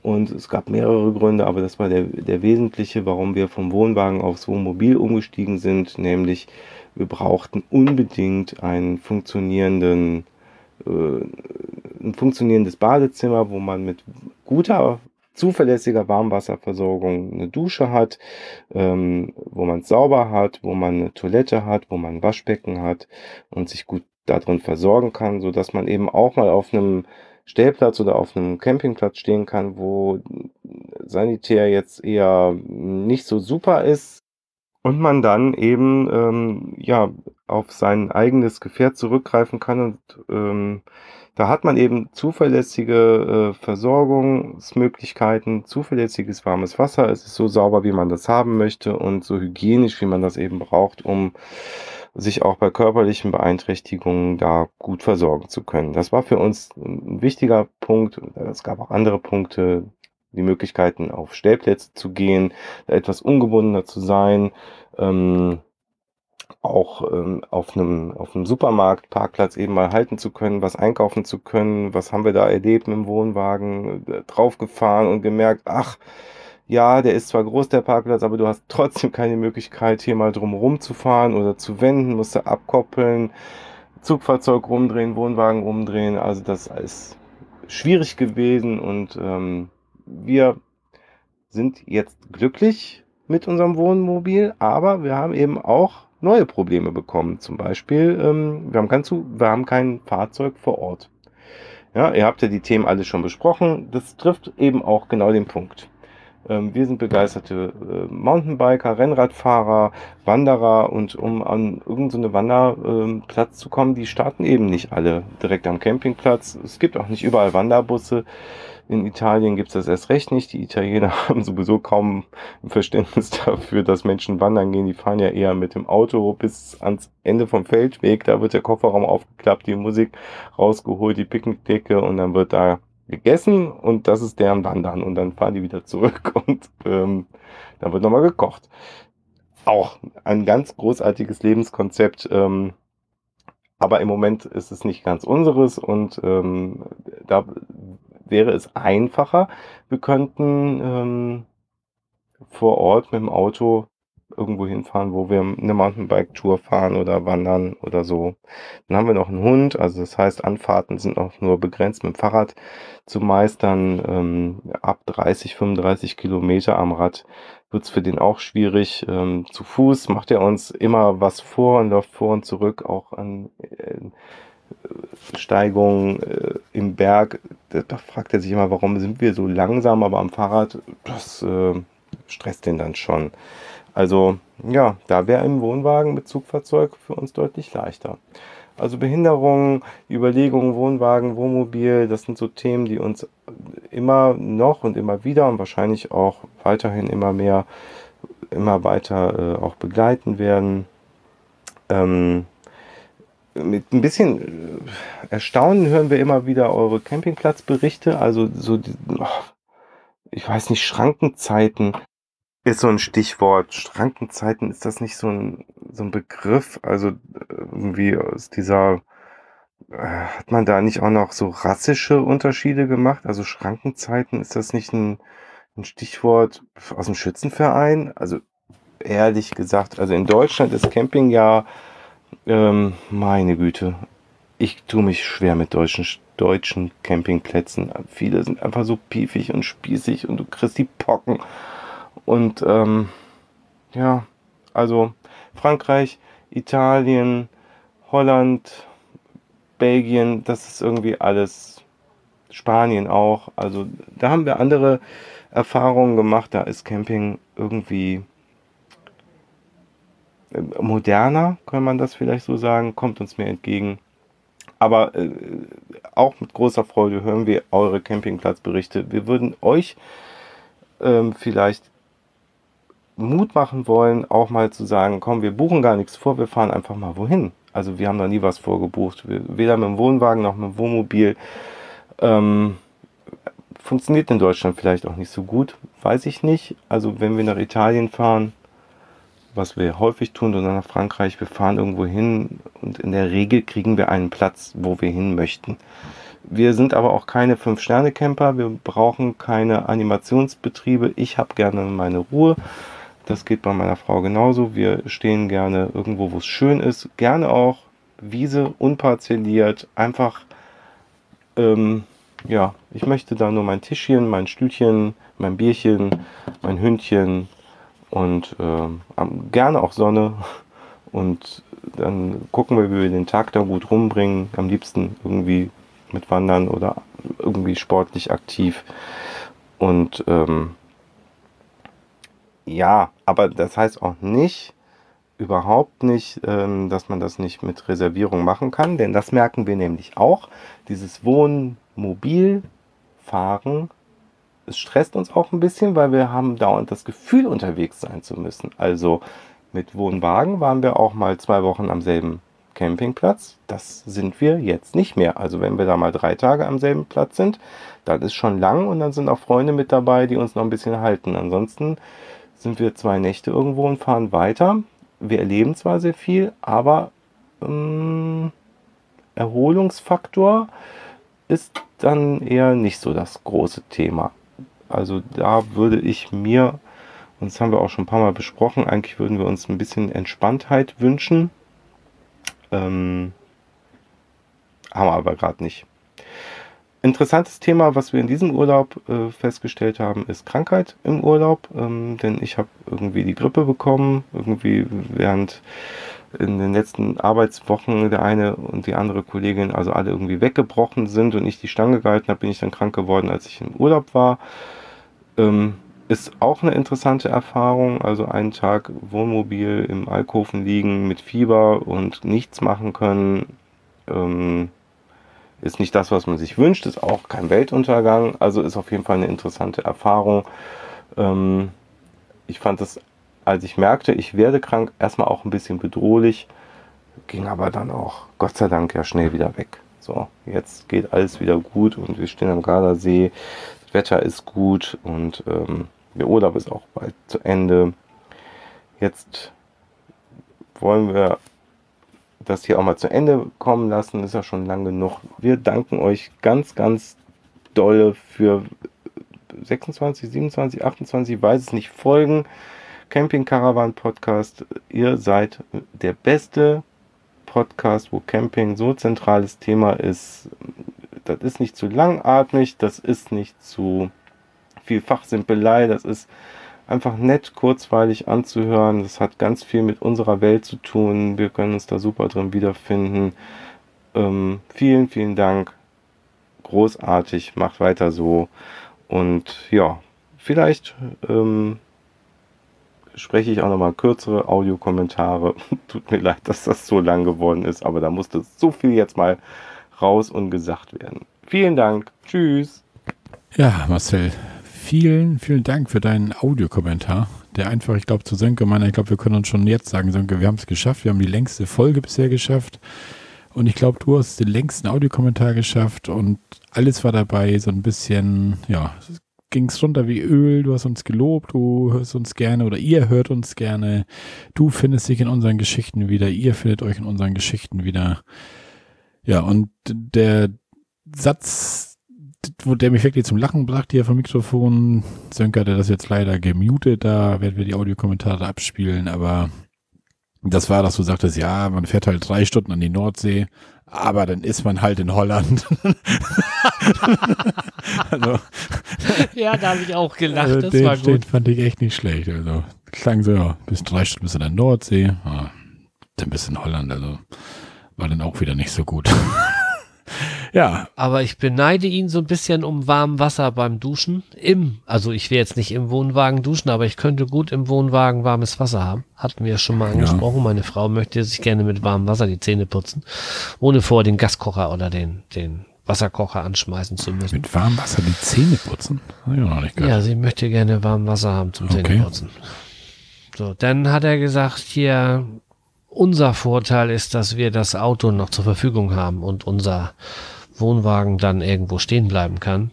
Und es gab mehrere Gründe, aber das war der, der wesentliche, warum wir vom Wohnwagen aufs Wohnmobil umgestiegen sind, nämlich wir brauchten unbedingt einen funktionierenden, äh, ein funktionierendes Badezimmer, wo man mit guter, zuverlässiger Warmwasserversorgung eine Dusche hat, ähm, wo man es sauber hat, wo man eine Toilette hat, wo man ein Waschbecken hat und sich gut darin versorgen kann, so dass man eben auch mal auf einem Stellplatz oder auf einem Campingplatz stehen kann, wo sanitär jetzt eher nicht so super ist, und man dann eben ähm, ja auf sein eigenes Gefährt zurückgreifen kann und ähm, da hat man eben zuverlässige äh, Versorgungsmöglichkeiten, zuverlässiges warmes Wasser. Es ist so sauber, wie man das haben möchte und so hygienisch, wie man das eben braucht, um sich auch bei körperlichen Beeinträchtigungen da gut versorgen zu können. Das war für uns ein wichtiger Punkt. Es gab auch andere Punkte, die Möglichkeiten, auf Stellplätze zu gehen, etwas ungebundener zu sein, ähm, auch ähm, auf einem auf einem Supermarktparkplatz eben mal halten zu können, was einkaufen zu können, was haben wir da erlebt mit dem Wohnwagen, äh, draufgefahren und gemerkt, ach, ja, der ist zwar groß, der Parkplatz, aber du hast trotzdem keine Möglichkeit, hier mal drumherum zu fahren oder zu wenden, musst du abkoppeln, Zugfahrzeug rumdrehen, Wohnwagen umdrehen, also das ist schwierig gewesen und ähm, wir sind jetzt glücklich mit unserem Wohnmobil, aber wir haben eben auch neue Probleme bekommen. Zum Beispiel, ähm, wir, haben kein wir haben kein Fahrzeug vor Ort. Ja, ihr habt ja die Themen alle schon besprochen. Das trifft eben auch genau den Punkt. Ähm, wir sind begeisterte äh, Mountainbiker, Rennradfahrer, Wanderer und um an irgendeine so Wanderplatz äh, zu kommen, die starten eben nicht alle direkt am Campingplatz. Es gibt auch nicht überall Wanderbusse. In Italien gibt es das erst recht nicht. Die Italiener haben sowieso kaum Verständnis dafür, dass Menschen wandern gehen. Die fahren ja eher mit dem Auto bis ans Ende vom Feldweg. Da wird der Kofferraum aufgeklappt, die Musik rausgeholt, die Picknickdecke und dann wird da gegessen und das ist deren Wandern und dann fahren die wieder zurück und ähm, dann wird nochmal gekocht. Auch ein ganz großartiges Lebenskonzept. Ähm, aber im Moment ist es nicht ganz unseres und ähm, da wäre es einfacher. Wir könnten ähm, vor Ort mit dem Auto irgendwo hinfahren, wo wir eine Mountainbike-Tour fahren oder wandern oder so. Dann haben wir noch einen Hund, also das heißt, Anfahrten sind auch nur begrenzt mit dem Fahrrad zu meistern. Ähm, ab 30, 35 Kilometer am Rad wird es für den auch schwierig. Ähm, zu Fuß macht er uns immer was vor und läuft vor und zurück, auch an äh, Steigung äh, im Berg. Da, fragt er sich immer, warum sind wir so langsam, aber am Fahrrad, das äh, stresst den dann schon. Also ja, da wäre ein Wohnwagen mit Zugfahrzeug für uns deutlich leichter. Also Behinderung, Überlegungen, Wohnwagen, Wohnmobil, das sind so Themen, die uns immer noch und immer wieder und wahrscheinlich auch weiterhin immer mehr, immer weiter äh, auch begleiten werden. Ähm, mit ein bisschen äh, Erstaunen hören wir immer wieder eure Campingplatzberichte. Also so, oh, ich weiß nicht, Schrankenzeiten ist so ein Stichwort. Schrankenzeiten, ist das nicht so ein, so ein Begriff? Also irgendwie aus dieser, äh, hat man da nicht auch noch so rassische Unterschiede gemacht? Also Schrankenzeiten, ist das nicht ein, ein Stichwort aus dem Schützenverein? Also ehrlich gesagt, also in Deutschland ist Camping ja, ähm, meine Güte, ich tue mich schwer mit deutschen, deutschen Campingplätzen. Viele sind einfach so piefig und spießig und du kriegst die Pocken. Und ähm, ja, also Frankreich, Italien, Holland, Belgien, das ist irgendwie alles. Spanien auch. Also da haben wir andere Erfahrungen gemacht. Da ist Camping irgendwie moderner, kann man das vielleicht so sagen, kommt uns mehr entgegen. Aber äh, auch mit großer Freude hören wir eure Campingplatzberichte. Wir würden euch ähm, vielleicht Mut machen wollen, auch mal zu sagen, komm, wir buchen gar nichts vor, wir fahren einfach mal wohin. Also wir haben da nie was vorgebucht, weder mit dem Wohnwagen noch mit dem Wohnmobil. Ähm, funktioniert in Deutschland vielleicht auch nicht so gut, weiß ich nicht. Also wenn wir nach Italien fahren, was wir häufig tun, oder nach Frankreich, wir fahren irgendwo hin und in der Regel kriegen wir einen Platz, wo wir hin möchten. Wir sind aber auch keine Fünf-Sterne-Camper, wir brauchen keine Animationsbetriebe. Ich habe gerne meine Ruhe das geht bei meiner Frau genauso. Wir stehen gerne irgendwo, wo es schön ist. Gerne auch Wiese, unparzelliert. Einfach, ähm, ja, ich möchte da nur mein Tischchen, mein Stühlchen, mein Bierchen, mein Hündchen und ähm, gerne auch Sonne. Und dann gucken wir, wie wir den Tag da gut rumbringen. Am liebsten irgendwie mit Wandern oder irgendwie sportlich aktiv. Und ähm, ja, aber das heißt auch nicht, überhaupt nicht, ähm, dass man das nicht mit Reservierung machen kann, denn das merken wir nämlich auch. Dieses Wohnmobilfahren, es stresst uns auch ein bisschen, weil wir haben dauernd das Gefühl, unterwegs sein zu müssen. Also mit Wohnwagen waren wir auch mal zwei Wochen am selben Campingplatz. Das sind wir jetzt nicht mehr. Also wenn wir da mal drei Tage am selben Platz sind, dann ist schon lang und dann sind auch Freunde mit dabei, die uns noch ein bisschen halten. Ansonsten sind wir zwei Nächte irgendwo und fahren weiter. Wir erleben zwar sehr viel, aber ähm, Erholungsfaktor ist dann eher nicht so das große Thema. Also da würde ich mir, und das haben wir auch schon ein paar Mal besprochen, eigentlich würden wir uns ein bisschen Entspanntheit wünschen. Ähm, haben wir aber gerade nicht. Interessantes Thema, was wir in diesem Urlaub äh, festgestellt haben, ist Krankheit im Urlaub. Ähm, denn ich habe irgendwie die Grippe bekommen, irgendwie während in den letzten Arbeitswochen der eine und die andere Kollegin also alle irgendwie weggebrochen sind und ich die Stange gehalten habe, bin ich dann krank geworden, als ich im Urlaub war. Ähm, ist auch eine interessante Erfahrung. Also einen Tag Wohnmobil im Alkoven liegen mit Fieber und nichts machen können. Ähm, ist nicht das, was man sich wünscht, ist auch kein Weltuntergang, also ist auf jeden Fall eine interessante Erfahrung. Ähm, ich fand es, als ich merkte, ich werde krank, erstmal auch ein bisschen bedrohlich, ging aber dann auch, Gott sei Dank, ja schnell wieder weg. So, jetzt geht alles wieder gut und wir stehen am Gardasee, das Wetter ist gut und ähm, der Urlaub ist auch bald zu Ende. Jetzt wollen wir das hier auch mal zu Ende kommen lassen. Ist ja schon lang genug. Wir danken euch ganz, ganz doll für 26, 27, 28, ich weiß es nicht, Folgen. Camping Caravan Podcast. Ihr seid der beste Podcast, wo Camping so zentrales Thema ist. Das ist nicht zu langatmig, das ist nicht zu viel Fachsimpelei, das ist einfach nett, kurzweilig anzuhören. Das hat ganz viel mit unserer Welt zu tun. Wir können uns da super drin wiederfinden. Ähm, vielen, vielen Dank. Großartig. Macht weiter so. Und ja, vielleicht ähm, spreche ich auch nochmal kürzere Audiokommentare. Tut mir leid, dass das so lang geworden ist, aber da musste so viel jetzt mal raus und gesagt werden. Vielen Dank. Tschüss. Ja, Marcel, vielen, vielen Dank für deinen Audiokommentar. der einfach, ich glaube, zu Sönke meiner, ich glaube, wir können uns schon jetzt sagen, Sönke, wir haben es geschafft, wir haben die längste Folge bisher geschafft. Und ich glaube, du hast den längsten Audiokommentar geschafft und alles war dabei, so ein bisschen, ja, ging es runter wie Öl, du hast uns gelobt, du hörst uns gerne oder ihr hört uns gerne, du findest dich in unseren Geschichten wieder, ihr findet euch in unseren Geschichten wieder. Ja, und der Satz, wo der mich wirklich zum Lachen brachte hier vom Mikrofon, Sönke hatte das jetzt leider gemutet, da werden wir die Audiokommentare abspielen, aber das war, dass du sagtest, ja, man fährt halt drei Stunden an die Nordsee, aber dann ist man halt in Holland. also, ja, da habe ich auch gelacht. Also das den, war gut. Den fand ich echt nicht schlecht. Also klang so, ja, bis drei Stunden bis in der Nordsee, ja, dann bist du in Holland. Also war dann auch wieder nicht so gut. Ja. Aber ich beneide ihn so ein bisschen um warm Wasser beim Duschen. Im, also ich will jetzt nicht im Wohnwagen duschen, aber ich könnte gut im Wohnwagen warmes Wasser haben. Hatten wir schon mal angesprochen. Ja. Meine Frau möchte sich gerne mit warmem Wasser die Zähne putzen, ohne vor den Gaskocher oder den, den Wasserkocher anschmeißen zu müssen. Mit warmem Wasser die Zähne putzen? Ja, sie möchte gerne warm Wasser haben zum okay. Zähneputzen. So, dann hat er gesagt, hier, unser Vorteil ist, dass wir das Auto noch zur Verfügung haben und unser Wohnwagen dann irgendwo stehen bleiben kann,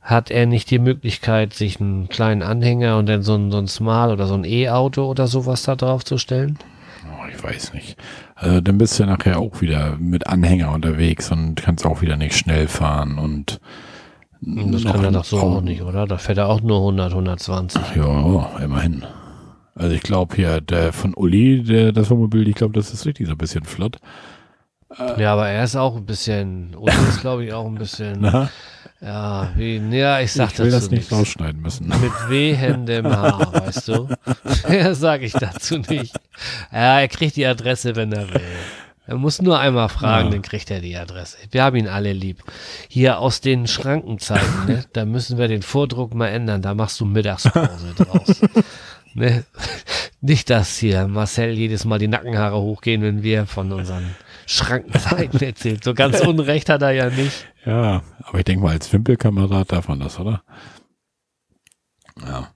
hat er nicht die Möglichkeit, sich einen kleinen Anhänger und dann so ein, so ein Small oder so ein E-Auto oder sowas da drauf zu stellen? Oh, ich weiß nicht. Also dann bist du nachher auch wieder mit Anhänger unterwegs und kannst auch wieder nicht schnell fahren und das kann er doch so auch nicht, oder? Da fährt er auch nur 100, 120. Ja, immerhin. Also ich glaube hier, der von Uli, der, das Wohnmobil, ich glaube, das ist richtig so ein bisschen flott. Äh, ja, aber er ist auch ein bisschen, Uli ist glaube ich auch ein bisschen, Na? ja, wie, ja, ich sag ich will das nicht rausschneiden müssen. Mit wehendem Haar, weißt du? ja, sag ich dazu nicht. Ja, er kriegt die Adresse, wenn er will. Er muss nur einmal fragen, ja. dann kriegt er die Adresse. Wir haben ihn alle lieb. Hier aus den Schrankenzeiten, ne, da müssen wir den Vordruck mal ändern. Da machst du Mittagspause draus. Ne? Nicht, dass hier Marcel jedes Mal die Nackenhaare hochgehen, wenn wir von unseren Schrankenzeiten erzählen. So ganz Unrecht hat er ja nicht. Ja, aber ich denke mal, als Wimpelkamerad darf man das, oder? Ja.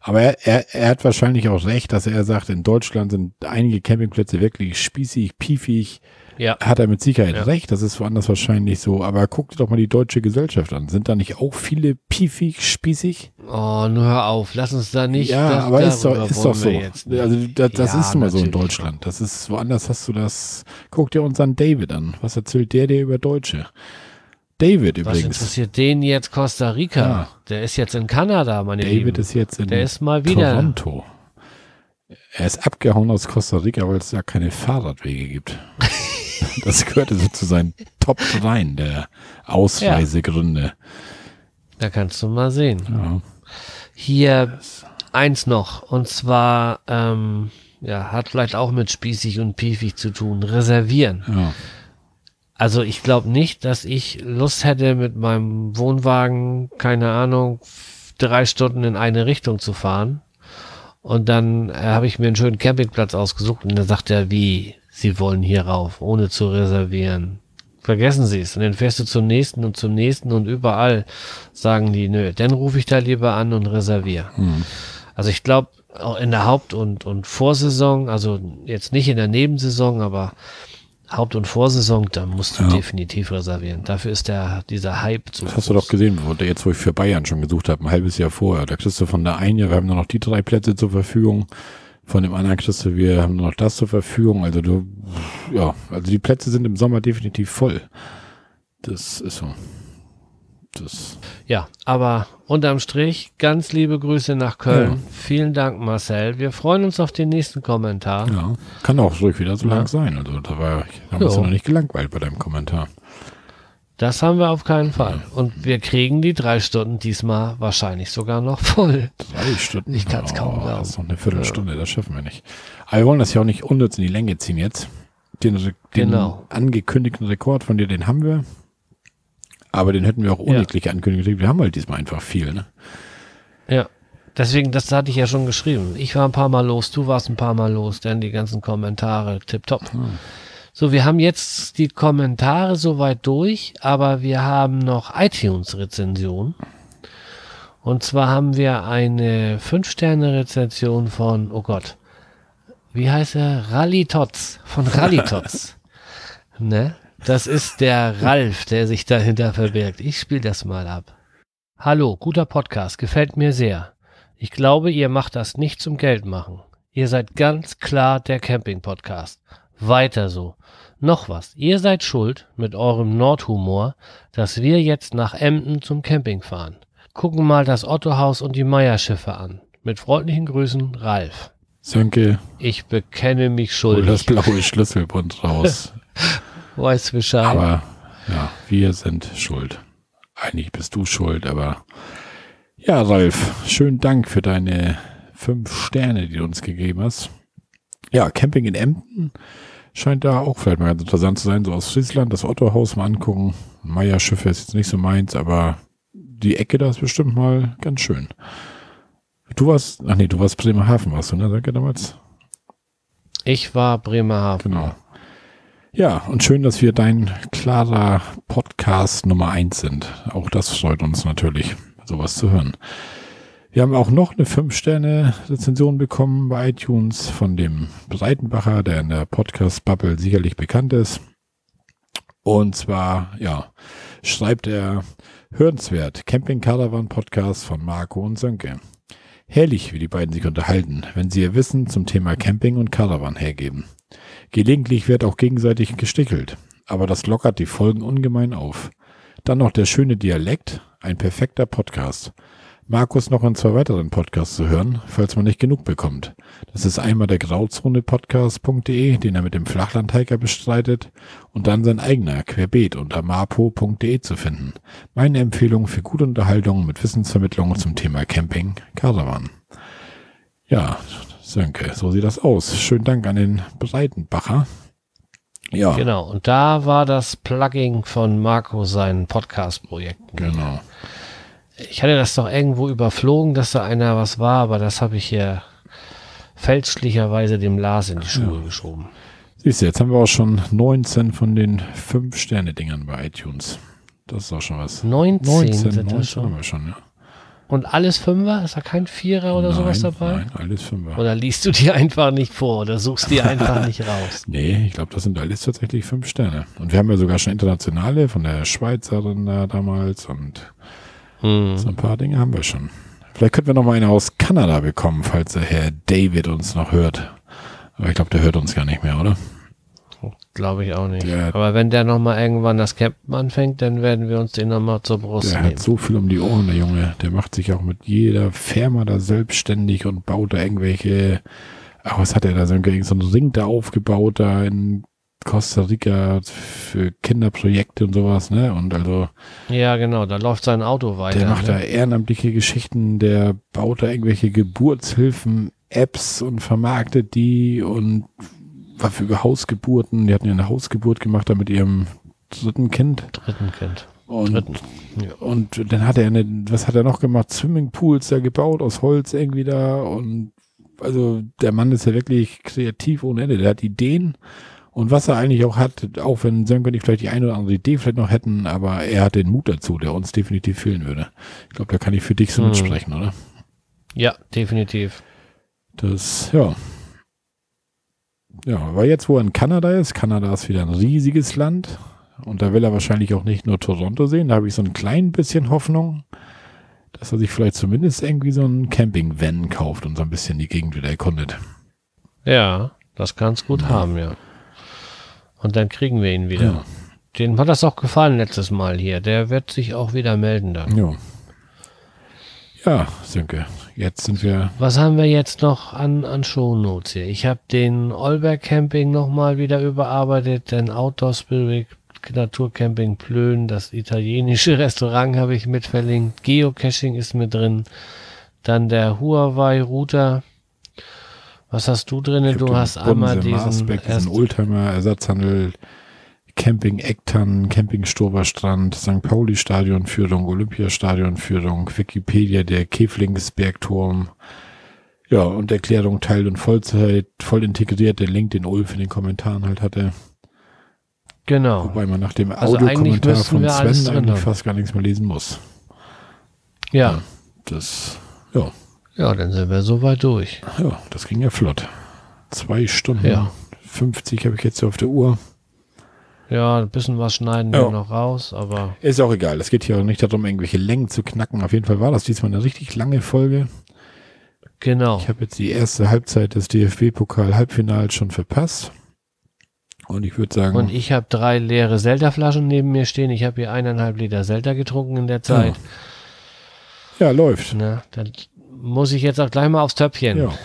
Aber er, er, er hat wahrscheinlich auch recht, dass er sagt, in Deutschland sind einige Campingplätze wirklich spießig, piefig, ja. Hat er mit Sicherheit ja. recht, das ist woanders wahrscheinlich so. Aber guck dir doch mal die deutsche Gesellschaft an. Sind da nicht auch viele piefig, spießig? Oh, nur hör auf, lass uns da nicht. Ja, das, aber ist doch, ist doch so. Also das, das ja, ist immer so in Deutschland. Das ist, woanders hast du das. Guck dir unseren David an. Was erzählt der dir über Deutsche? David übrigens. Was interessiert den jetzt Costa Rica? Ja. Der ist jetzt in Kanada, meine David Lieben. David ist jetzt in der ist mal wieder. Toronto. Er ist abgehauen aus Costa Rica, weil es da keine Fahrradwege gibt. Das gehörte so zu seinen Top 3 der Ausreisegründe. Ja. Da kannst du mal sehen. Ja. Hier eins noch, und zwar, ähm, ja, hat vielleicht auch mit spießig und piefig zu tun. Reservieren. Ja. Also ich glaube nicht, dass ich Lust hätte, mit meinem Wohnwagen, keine Ahnung, drei Stunden in eine Richtung zu fahren. Und dann äh, habe ich mir einen schönen Campingplatz ausgesucht und dann sagt er, wie, Sie wollen hier rauf, ohne zu reservieren. Vergessen Sie es. Und dann fährst du zum nächsten und zum nächsten und überall sagen die, nö, dann rufe ich da lieber an und reserviere. Hm. Also ich glaube, auch in der Haupt- und, und Vorsaison, also jetzt nicht in der Nebensaison, aber Haupt- und Vorsaison, da musst du ja. definitiv reservieren. Dafür ist der, dieser Hype zu Das hast du doch gesehen, jetzt wo ich für Bayern schon gesucht habe, ein halbes Jahr vorher. Da kriegst du von der einen Jahr, wir haben nur noch die drei Plätze zur Verfügung von dem anderen kriegst du, wir haben noch das zur Verfügung. Also du, ja, also die Plätze sind im Sommer definitiv voll. Das ist so. Das ja, aber unterm Strich ganz liebe Grüße nach Köln. Ja. Vielen Dank, Marcel. Wir freuen uns auf den nächsten Kommentar. Ja, kann auch ruhig wieder so ja. lang sein. Also da war, da wir uns ja noch nicht gelangweilt bei deinem Kommentar. Das haben wir auf keinen Fall. Und wir kriegen die drei Stunden diesmal wahrscheinlich sogar noch voll. Drei Stunden? Ich kann es kaum glauben. Das ist noch eine Viertelstunde, das schaffen wir nicht. Aber wir wollen das ja auch nicht unnütz in die Länge ziehen jetzt. Den, den genau. angekündigten Rekord von dir, den haben wir. Aber den hätten wir auch unnötig ja. angekündigt. Wir haben halt diesmal einfach viel, ne? Ja. Deswegen, das hatte ich ja schon geschrieben. Ich war ein paar Mal los, du warst ein paar Mal los, dann die ganzen Kommentare, tipptopp. Hm. So, wir haben jetzt die Kommentare soweit durch, aber wir haben noch iTunes-Rezensionen. Und zwar haben wir eine 5-Sterne-Rezension von, oh Gott, wie heißt er? Rallitots, von Rallitots. ne? Das ist der Ralf, der sich dahinter verbirgt. Ich spiele das mal ab. Hallo, guter Podcast, gefällt mir sehr. Ich glaube, ihr macht das nicht zum Geld machen. Ihr seid ganz klar der Camping-Podcast. Weiter so. Noch was, ihr seid schuld mit eurem Nordhumor, dass wir jetzt nach Emden zum Camping fahren. Gucken mal das Ottohaus und die Meierschiffe an. Mit freundlichen Grüßen, Ralf. Sönke, Ich bekenne mich hol das schuldig. blaue Schlüsselbund raus. Weiß Bescheid. Aber ja, wir sind schuld. Eigentlich bist du schuld, aber ja, Ralf, schönen Dank für deine fünf Sterne, die du uns gegeben hast. Ja, Camping in Emden scheint da auch vielleicht mal ganz interessant zu sein. So aus Friesland, das Ottohaus mal angucken. Meierschiffe ist jetzt nicht so meins, aber die Ecke da ist bestimmt mal ganz schön. Du warst, ach nee, du warst Bremerhaven, warst du, ne? Danke damals. Ich war Bremerhaven. Genau. Ja, und schön, dass wir dein klarer Podcast Nummer eins sind. Auch das freut uns natürlich, sowas zu hören. Wir haben auch noch eine 5-Sterne-Rezension bekommen bei iTunes von dem Breitenbacher, der in der Podcast-Bubble sicherlich bekannt ist. Und zwar, ja, schreibt er hörenswert Camping Caravan Podcast von Marco und Sönke. Herrlich, wie die beiden sich unterhalten, wenn sie ihr Wissen zum Thema Camping und Caravan hergeben. Gelegentlich wird auch gegenseitig gestichelt, aber das lockert die Folgen ungemein auf. Dann noch der schöne Dialekt, ein perfekter Podcast. Markus noch in zwei weiteren Podcasts zu hören, falls man nicht genug bekommt. Das ist einmal der Grauzone-Podcast.de, den er mit dem Flachlandhiker bestreitet, und dann sein eigener Querbeet unter marpo.de zu finden. Meine Empfehlung für gute Unterhaltung mit Wissensvermittlung zum Thema Camping, Caravan. Ja, Sönke, so sieht das aus. Schönen Dank an den Breitenbacher. Ja, Genau. Und da war das Plugin von Marco seinen Podcast-Projekten. genau. Ich hatte das doch irgendwo überflogen, dass da einer was war, aber das habe ich hier fälschlicherweise dem Lars in die Schuhe geschoben. Siehst du, jetzt haben wir auch schon 19 von den 5-Sterne-Dingern bei iTunes. Das ist auch schon was. 19, 19, sind 19 das haben schon. wir schon, ja. Und alles Fünfer? Ist da kein Vierer oder sowas Nein, dabei? Nein, alles Fünfer. Oder liest du die einfach nicht vor oder suchst die einfach nicht raus? Nee, ich glaube, das sind alles tatsächlich fünf Sterne. Und wir haben ja sogar schon internationale von der Schweizerin da damals und Hm. so ein paar Dinge haben wir schon. Vielleicht könnten wir noch mal eine aus Kanada bekommen, falls der Herr David uns noch hört. Aber ich glaube, der hört uns gar nicht mehr, oder? Glaube ich auch nicht. Der- Aber wenn der nochmal irgendwann das Campen anfängt, dann werden wir uns den nochmal zur Brust Der nehmen. hat so viel um die Ohren, der Junge. Der macht sich auch mit jeder Firma da selbstständig und baut da irgendwelche. Ach, was hat er da? So einen so einen Ring da aufgebaut, da in Costa Rica für Kinderprojekte und sowas, ne? Und also, Ja, genau, da läuft sein Auto weiter. der macht da ne? ehrenamtliche Geschichten, der baut da irgendwelche Geburtshilfen, Apps und vermarktet die und war für Hausgeburten. Die hatten ja eine Hausgeburt gemacht da mit ihrem dritten Kind. dritten Kind. Und Dritten. Ja. Und dann hat er eine, was hat er noch gemacht? Swimmingpools da gebaut aus Holz irgendwie da. Und also der Mann ist ja wirklich kreativ ohne Ende. Der hat Ideen. Und was er eigentlich auch hat, auch wenn Sönke und ich vielleicht die eine oder andere Idee vielleicht noch hätten, aber er hat den Mut dazu, der uns definitiv fehlen würde. Ich glaube, da kann ich für dich so Hm. mitsprechen, oder? ja, definitiv. Das, ja. Ja, aber jetzt, wo er in Kanada ist, Kanada ist wieder ein riesiges Land und da will er wahrscheinlich auch nicht nur Toronto sehen, da habe ich so ein klein bisschen Hoffnung, dass er sich vielleicht zumindest irgendwie so einen Camping-Van kauft und so ein bisschen die Gegend wieder erkundet. Ja, das kann's gut haben, ja. Und dann kriegen wir ihn wieder. Ja. Dem hat das auch gefallen letztes Mal hier. Der wird sich auch wieder melden dann. Ja. Ja, Sönke, jetzt sind wir, Was haben wir jetzt noch an, an Shownotes hier? Ich habe den Olberg Camping nochmal wieder überarbeitet, den Outdoor Spirit Naturcamping Plön, das italienische Restaurant habe ich mit verlinkt, Geocaching ist mit drin, dann der Huawei Router. Was hast du drin? Du hast einmal Bodensee diesen Marsbeck, diesen Oldtimer, Ersatzhandel, Camping Ecktan, Camping Stoberstrand, St. Pauli Stadionführung, Olympiastadionführung, Wikipedia, der Käflingsbergturm. Ja, und Erklärung Teil- und Vollzeit, voll integriert, der Link, den Ulf in den Kommentaren halt hatte. genau. Wobei man nach dem Also Audiokommentar von Sven eigentlich haben. fast gar nichts mehr lesen muss. Ja, das, ja, Ja, dann sind wir soweit durch. ja, das ging ja flott. Zwei Stunden Ja. 50 habe ich jetzt auf der Uhr. Ja, ein bisschen was schneiden Ja. wir noch raus, aber Ist auch egal. Es geht hier auch nicht darum, irgendwelche Längen zu knacken. Auf jeden Fall war das diesmal eine richtig lange Folge. genau. Ich habe jetzt die erste Halbzeit des DFB-Pokal-Halbfinals schon verpasst. Und ich würde sagen, Und ich habe drei leere Zelda-Flaschen neben mir stehen. Ich habe hier eineinhalb Liter Zelda getrunken in der Zeit. ja, läuft. Ne, dann muss ich jetzt auch gleich mal aufs Töpfchen. Ja, So,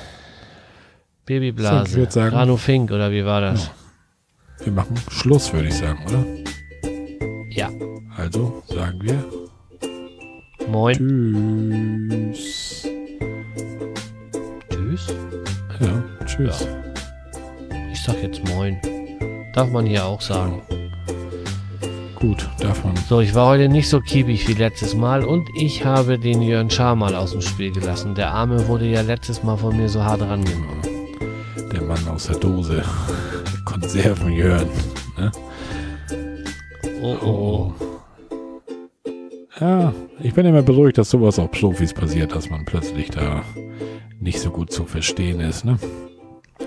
Babyblase. sagen- Rano Fink, oder wie war das? wir machen Schluss, würde ich sagen, oder? Ja. Also sagen wir Moin. Tschüss. Tschüss. Ja, tschüss. Ich sag jetzt Moin. Darf man hier auch sagen. Gut, davon. So, ich war heute nicht so kiebig wie letztes Mal und ich habe den Jörn Schaar mal aus dem Spiel gelassen. Der Arme wurde ja letztes Mal von mir so hart rangenommen. Der Mann aus der Dose. Konserven hören. Ne? Oh, oh, oh. Ja, ich bin immer beruhigt, dass sowas auch Profis passiert, dass man plötzlich da nicht so gut zu verstehen ist. Ne?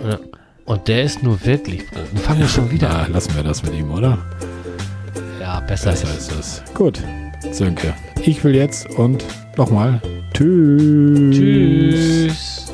Ja. Und der ist nur wirklich fangen wir schon wieder Ja, an. lassen wir das mit ihm, oder? Ja, besser, besser ist es. Gut. Sönke. Ich will jetzt und nochmal. Tschüss. Tschüss.